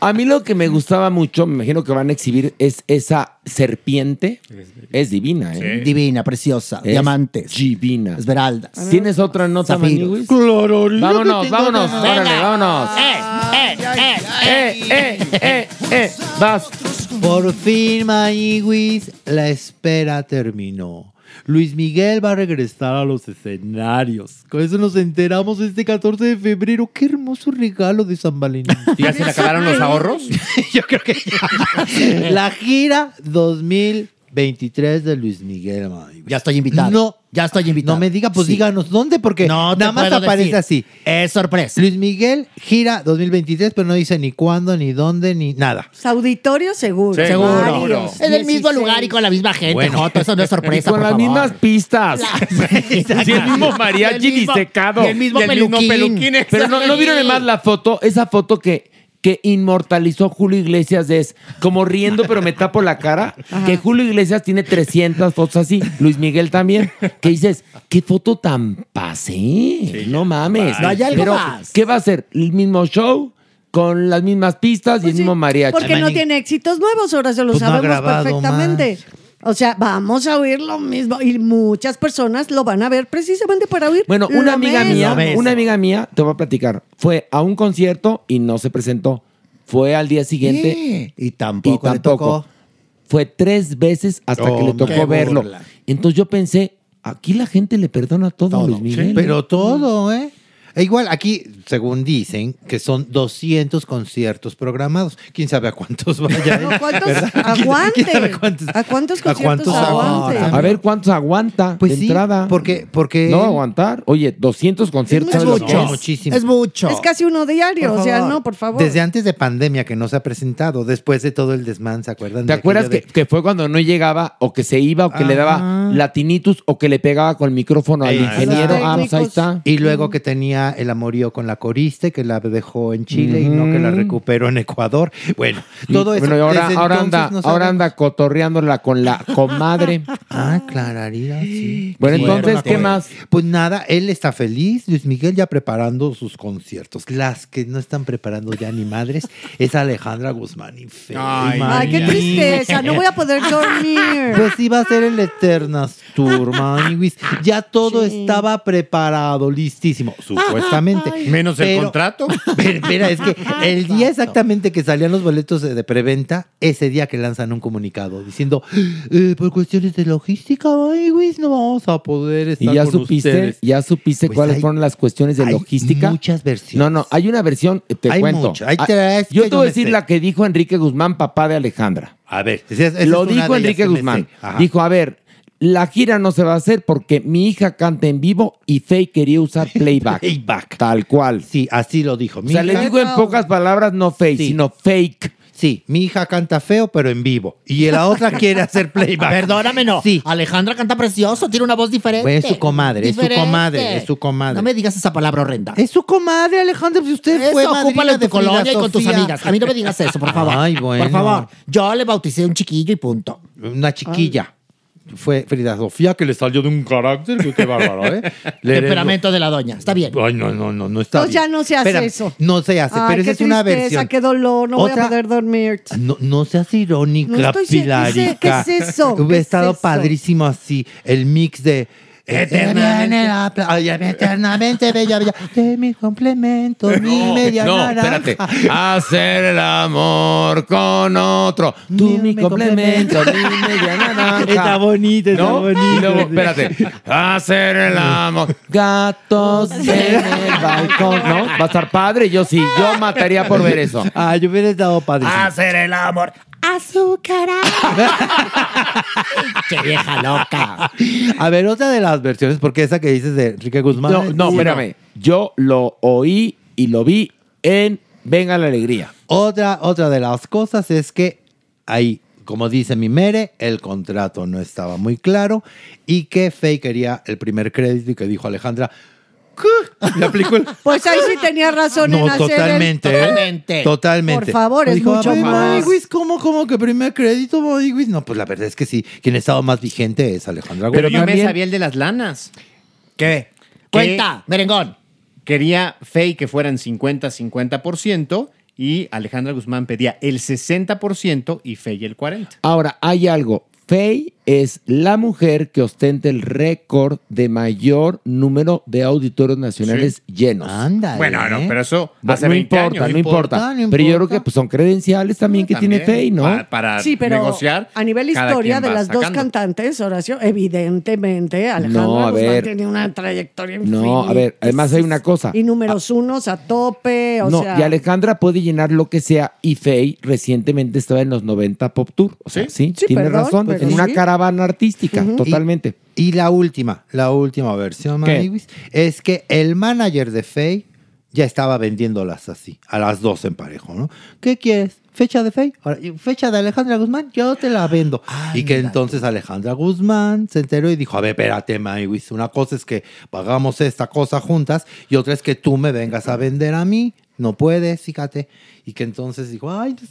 A mí lo que me gustaba mucho, me imagino que van a exhibir, es esa serpiente. Es divina, ¿eh? Divina, preciosa, Es diamantes, Divina. esmeraldas. ¿Tienes otra nota. Maniwis? Claro, Vámonos, vámonos, órale, vámonos. Eh, eh, eh. Eh, eh, eh, eh, vas. Por fin, Maniwis, la espera terminó. Luis Miguel va a regresar a los escenarios. Con eso nos enteramos este 14 de febrero. Qué hermoso regalo de San Valentín. <laughs> ¿Ya se le acabaron los ahorros? <laughs> Yo creo que ya. La gira 2023 de Luis Miguel, Maniwis. Ya estoy invitado. No, Ya estoy invitado. no me diga, pues Sí. díganos dónde, porque No nada más aparece decir. así. Es sorpresa. Luis Miguel gira 2023, pero no dice ni cuándo, ni dónde, ni nada. Auditorio seguro. Sí, Seguro. Varios, Es del mismo 16. lugar y con la misma gente. Bueno. Joto, eso no es Y sorpresa. con por las favor. mismas pistas. Sí, <laughs> el mismo mariachi Y el mismo- disecado. y el mismo Y el mismo peluquín. peluquín, Pero no, ¿no vieron además la foto, esa foto que, que inmortalizó Julio Iglesias es como riendo pero me tapo la cara? Que Julio Iglesias tiene 300 fotos así, Luis Miguel también. Que dices, qué foto tan pasé. no mames. No hay algo pero, más. ¿qué va a ser? ¿El mismo show? con las mismas pistas y el mismo mariachi. Pues Porque no tiene éxitos nuevos, ahora se lo Pues sabemos perfectamente. O sea, vamos a oír lo mismo. Y muchas personas lo van a ver precisamente para oír. Bueno, lo una amiga mismo. mía, una amiga mía, te voy a platicar, fue a un concierto y no se presentó. Fue al día siguiente Sí, Y tampoco, y le tocó. Fue tres veces hasta que le qué tocó verlo. burla. Entonces yo pensé, aquí la gente le perdona todo, a Luis Miguel. Pero todo, ¿eh? E igual, aquí, según dicen, que son 200 conciertos programados. ¿Quién sabe a cuántos vayan? <laughs> No, ¿Cuántos aguante? ¿Quién sabe cuántos? ¿A cuántos ¿A conciertos cuántos aguante? A ver cuántos aguanta Pues de sí, entrada. porque, porque No aguantar. Oye, 200 conciertos. Es ¿sabes lo que mucho. es? muchísimo. Es mucho. Es casi uno diario, o sea, no, por favor. Desde antes de pandemia que no se ha presentado, después de todo el desmán, ¿se acuerdan? ¿Te de acuerdas que, que fue cuando no llegaba o que se iba o que le daba latinitus o que le pegaba con el micrófono al ingeniero? Ah, pues ahí está. Y luego que tenía el amorío con la coriste, que la dejó en Chile y no que la recuperó en Ecuador. Bueno, Y, todo eso. bueno, y ahora, anda, no ahora anda cotorreándola con la comadre. <laughs> Ah, clararida, sí. <gasps> Bueno, entonces, Fuerte. ¿qué más? Pues nada, él está feliz, Luis Miguel ya preparando sus conciertos. Las que no están preparando ya ni madres es Alejandra Guzmán y Fe. Ay, qué tristeza, no voy a poder <laughs> dormir. Pues iba a ser el Eternas Tour, <laughs> maniwis. Ya todo estaba preparado, listísimo, supuestamente. Menos el contrato. <laughs> Pero, Espera, es que el día exactamente que salían los boletos de, de preventa, ese día que lanzan un comunicado diciendo, eh, por cuestiones de logística, maniwis, no vamos a poder estar ¿Y ya con supiste, ustedes. ya supiste Pues cuáles hay- fueron las cuestiones de hay logística? muchas versiones. No, no, hay una versión, te Hay cuento. mucho, hay Ah, tres yo que te voy a decir sé. la que dijo Enrique Guzmán, papá de Alejandra. A ver, esa- esa es Lo dijo Enrique Guzmán. Dijo, a ver, la gira no se va a hacer porque mi hija canta en vivo y Faye quería usar <laughs> playback. Playback. Tal cual. Sí, así lo dijo. O sea, le hija- digo en pocas palabras, no Faye, Sí. sino fake. Sí, mi hija canta feo, pero en vivo. Y la otra <laughs> quiere hacer playback. Perdóname, no. Sí. Alejandra canta precioso, tiene una voz diferente. Pues es su comadre, es su comadre, es su comadre. No me digas esa palabra horrenda. Es su comadre, Alejandra. Si usted Eso, fue tu de colonia y con tus amigas. A mí no me digas eso, por favor. Ay, bueno. Por favor. Yo le bauticé un chiquillo y punto. Una chiquilla. Fue Frida Sofía que le salió de un carácter. que Qué bárbaro, ¿eh? <laughs> Le Temperamento de la doña. Está bien. Ay, no, no, no, no está No, bien. ya no se hace Espérame, eso. No se hace, Ay, pero esa es una versión. qué dolor, no voy Otra- a poder dormir. No, no seas irónica, No estoy- ¿qué es- Pilarica. qué es eso? Hubiera ¿Qué es estado eso? padrísimo así, el mix de... Eternamente. Eternamente, bella, bella, de mi complemento, mi media no, espérate. Hacer el amor con otro. Tú mi complemento, mi media naranja. Está bonito, está ¿No? bonito. Luego, espérate. Hacer el amor. Gatos en el balcón. ¿No? Va a estar padre. Yo sí. Yo mataría por ver eso. Ah, yo hubiera estado padrísimo. Hacer el amor. Azúcar. <laughs> Qué vieja loca. A ver, otra de las versiones, porque esa que dices de Enrique Guzmán. No, no, espérame. Yo lo oí y lo vi en Venga la Alegría. Otra, otra de las cosas es que ahí, como dice mi mere, el contrato no estaba muy claro y que Faye quería el primer crédito y que dijo Alejandra. Le aplicó el... <laughs> Pues ahí sí tenía razón en No, hacer el- totalmente, ¿eh? Totalmente. Totalmente. Por favor, es Dijo, mucho "A ver, más". ¿cómo, cómo que primer crédito, Maniwis? No, pues la verdad es que sí. Quien estaba más vigente es Alejandra Pero yo me sabía el de las lanas. ¿Qué? Cuenta, merengón. Quería Fey que fueran 50-50% y Alejandra Guzmán pedía el 60% y Fey el 40%. Ahora, hay algo. Faye es la mujer que ostenta el récord de mayor número de auditorios nacionales llenos. Anda. Bueno, no, pero eso No, hace no 20 importa, años. no importa. no Pero yo creo que pues, son credenciales también que tiene Faye, ¿no? pa- Para, Sí, pero negociar. a nivel historia de las dos cantantes, Horacio, evidentemente Alejandra No, a Guzmán ver. tiene una trayectoria No, a ver, además hay una cosa. Y números unos a tope, o no, sea... y Alejandra puede llenar lo que sea y Faye recientemente estaba en los 90 Pop Tour. O sea, sí, Sí, tiene perdón, razón. pero En una sí. Caravana artística, totalmente. Y la última, la última versión, es que el manager de Faye ya estaba vendiéndolas así, a las dos en parejo, ¿no? ¿Qué quieres? ¿Fecha de Faye? Fecha de Alejandra Guzmán, yo te la vendo. y que entonces Alejandra Guzmán se enteró y dijo, a ver, espérate, Maniwis, una cosa es que pagamos esta cosa juntas y otra es que tú me vengas a vender a mí. No puedes, fíjate. Y que entonces dijo, ay, que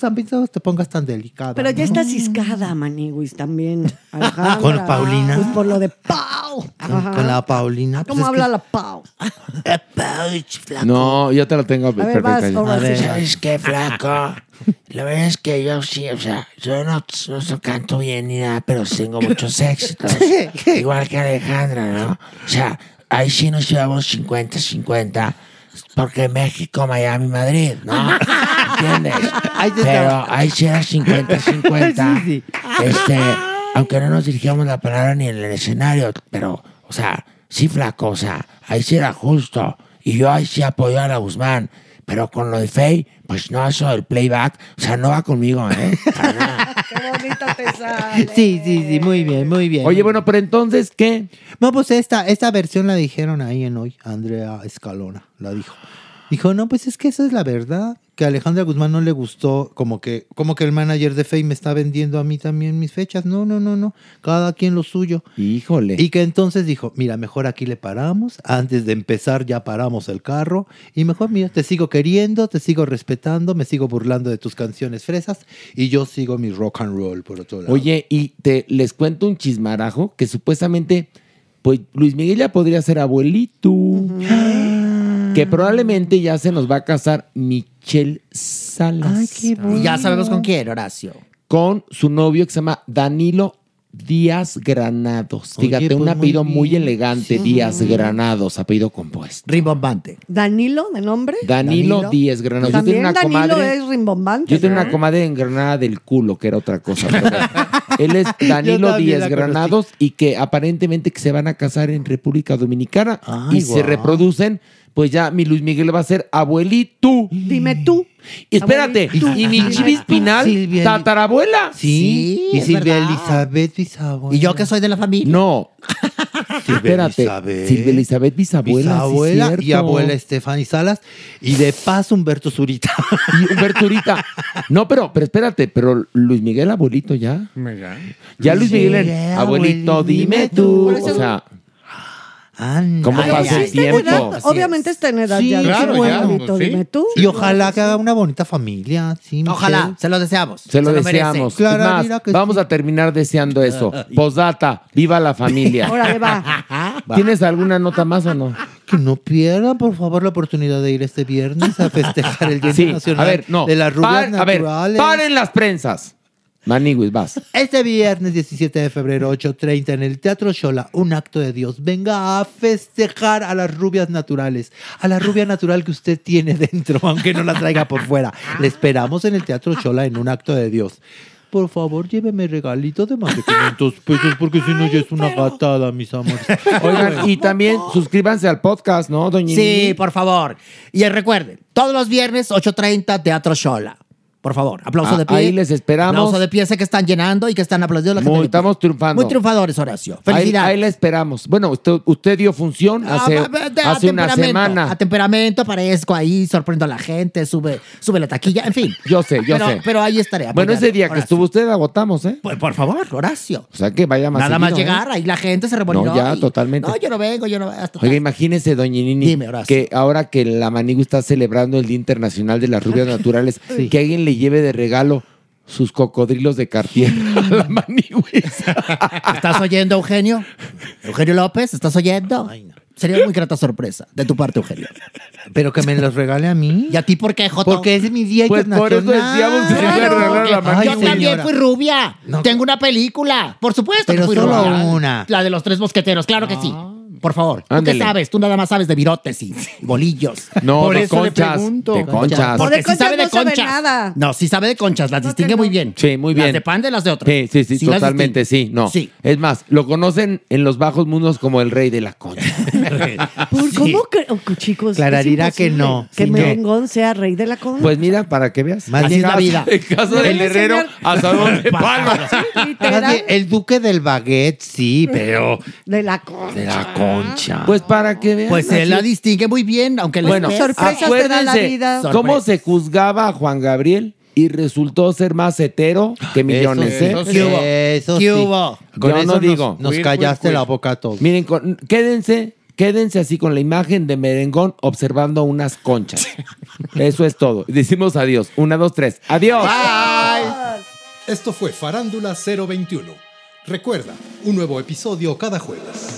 te pongas tan delicada. Pero ya ¿no? está ciscada, Maniwis, también. <laughs> Alejandra. ¿Con Paulina? Pues por lo de. Pau. Con la Paulina. ¿Cómo Pues es habla que- la Pau? <laughs> No, yo te lo tengo ver, perfecta. vas, A ver. ¿Sabes qué, flaco? La verdad es que yo sí, o sea, yo no, no canto bien ni nada, pero tengo muchos <laughs> éxitos. Igual que Alejandra, ¿no? O sea, ahí sí nos llevamos 50-50, porque México, Miami, Madrid, ¿no? <laughs> ¿Entiendes? Pero ahí sí era 50-50. <laughs> Este, <laughs> aunque no nos dirigíamos la palabra ni en el escenario, pero, o sea, sí, flaco, o sea, ahí sí era justo. Y yo ahí sí apoyo a la Guzmán. Pero con lo de Faye, pues no, eso del playback, o sea, no va conmigo, ¿eh? <laughs> Qué bonito te sale. Sí, sí, sí, muy bien, muy bien. Oye, bueno, pero entonces, ¿qué? No, pues esta, esta versión la dijeron ahí en hoy. Andrea Escalona la dijo. Dijo, no, pues es que esa es la verdad. Que a Alejandra Guzmán no le gustó, como que, como que el manager de Faye me está vendiendo a mí también mis fechas. No, no, no, no. Cada quien lo suyo. Híjole. Y que entonces dijo, mira, mejor aquí le paramos. Antes de empezar ya paramos el carro. Y mejor, mira, te sigo queriendo, te sigo respetando, me sigo burlando de tus canciones fresas. Y yo sigo mi rock and roll por otro lado. Oye, y te les cuento un chismarajo que supuestamente, pues Luis Miguel ya podría ser abuelito. Que probablemente ya se nos va a casar Michelle Salas. Y ya sabemos con quién, Horacio. Con su novio que se llama Danilo Díaz Granados. Oye, Fíjate, pues un muy apellido muy, elegante, Sí. Díaz Granados, apellido compuesto. Rimbombante. ¿Danilo de nombre? Danilo, Díaz Granados. Yo También una Danilo comadre. es rimbombante. Yo tenía ¿no? una comadre en Granada del culo, que era otra cosa. pero <laughs> él es Danilo también Díaz conocí. Granados y que aparentemente que se van a casar en República Dominicana Ay, y se guau. reproducen. Pues ya mi Luis Miguel va a ser abuelito. Dime tú. Y espérate, Abuelito. y mi Chivis Pinal, Silvia- tatarabuela. Sí, y es Silvia verdad. Elizabeth bisabuela. Y yo que soy de la familia. No. <laughs> espérate, Elizabeth. Silvia Elizabeth bisabuela. sí, Bisabuela y abuela Estefany Salas. Y de paso Humberto Zurita. Y Humberto Urita. No, pero, pero espérate, pero Luis Miguel abuelito ya. Ya Luis Miguel, abuelito, dime tú. O sea, Anda. ¿cómo pasa el tiempo? obviamente está en edad Sí, ya. de claro, ser ya, abuelito, sí. dime tú. Y ojalá que haga una bonita familia. Sí, Ojalá, Michelle. se lo deseamos. Se lo merece. deseamos. Es más, que vamos a terminar deseando eso. Posdata, viva la familia. <laughs> Órale, va. <laughs> ¿Tienes alguna nota más o no? Que no pierdan, por favor, la oportunidad de ir este viernes a festejar el Día Sí, Internacional a ver, no. de las rubias Par- a ver, naturales. paren las prensas. Maniguis, vas. Este viernes 17 de febrero, 8.30 en el Teatro Shola, un acto de Dios. Venga a festejar a las rubias naturales, a la rubia natural que usted tiene <laughs> dentro, aunque no la traiga por fuera. Le esperamos en el Teatro Shola en un acto de Dios. Por favor, lléveme regalito de más de 500 pesos, porque si no ya es una gatada, mis amores. <laughs> Oigan, y también suscríbanse al podcast, ¿no, doña Sí, Nini? por favor. Y recuerden, todos los viernes, 8.30, Teatro Shola. Por favor, aplauso Ah, de pie. ahí les esperamos. Aplauso de pie, sé que están llenando y que están aplaudiendo la gente. Muy, estamos triunfando. Muy triunfadores, Horacio. Ahí, Felicidades. ahí la esperamos. Bueno, usted, usted dio función hace, Ah, a- a- hace una semana. A temperamento, aparezco ahí, sorprendo a la gente, sube, sube la taquilla, en fin. Yo sé, yo pero, sé. Pero ahí estaré. Bueno, ese día que estuvo usted agotamos, ¿eh? Pues, por favor, Horacio. O sea que vaya más Nada más ¿eh? llegar, ahí la gente se revolvió. No, ya, y- totalmente. No, yo no vengo, yo no hasta Oiga, imagínese, doña Nini, Dime, Horacio. que ahora que la Manigu está celebrando el Día Internacional de las Rubias <laughs> Naturales, que alguien le lleve de regalo sus cocodrilos de Cartier a la <laughs> Manigu. ¿Estás oyendo, Eugenio? Eugenio López, ¿estás oyendo? Sería muy grata sorpresa de tu parte, Eugenio. Pero que me los regale a mí. ¿Y a ti por qué, Joto? Porque es mi día Pues por eso internacional. decíamos que regalar la Yo también fui rubia. Tengo una película. Por supuesto Pero que fui solo rubia. una. La de los tres mosqueteros, claro que sí. Por favor. ¿Tú qué sabes? Tú nada más sabes de virotes y <laughs> bolillos. No, Por de eso le conchas. pregunto. De conchas. Por Porque de sí sabe de conchas no sabe conchas. nada. No, sí sabe de conchas. Las distingue que no. muy bien. Sí, muy bien. Las de pan de las de otro. Sí, sí, sí, las totalmente, sí. No. Sí. Es más, lo conocen en los bajos mundos como el rey de la concha. <laughs> ¿Por cómo que, oh, chicos? Clararira es que imposible no. Que Sí, no. Merengón sea rey de la concha. Pues mira, para que veas. Más Así es la vida. En caso del herrero, asadón de <laughs> palo. Más Literal, bien, el duque del baguette, sí, pero de la concha. de la concha. Pues para que vean. Pues él la distingue muy bien, aunque le Bueno, sorpresas te da la acuérdense vida. cómo se juzgaba a Juan Gabriel y resultó ser más hetero que millones, Eso ¿eh? sí, eso ¿Qué sí. hubo? Con Yo eso no digo. Nos, Queer, callaste queer, la queer. boca a todos. Miren, con- quédense, quédense así con la imagen de merengón observando unas conchas. <laughs> Eso es todo. Decimos adiós. Una, dos, tres. Adiós. Esto fue Farándula 021. Recuerda, un nuevo episodio cada jueves.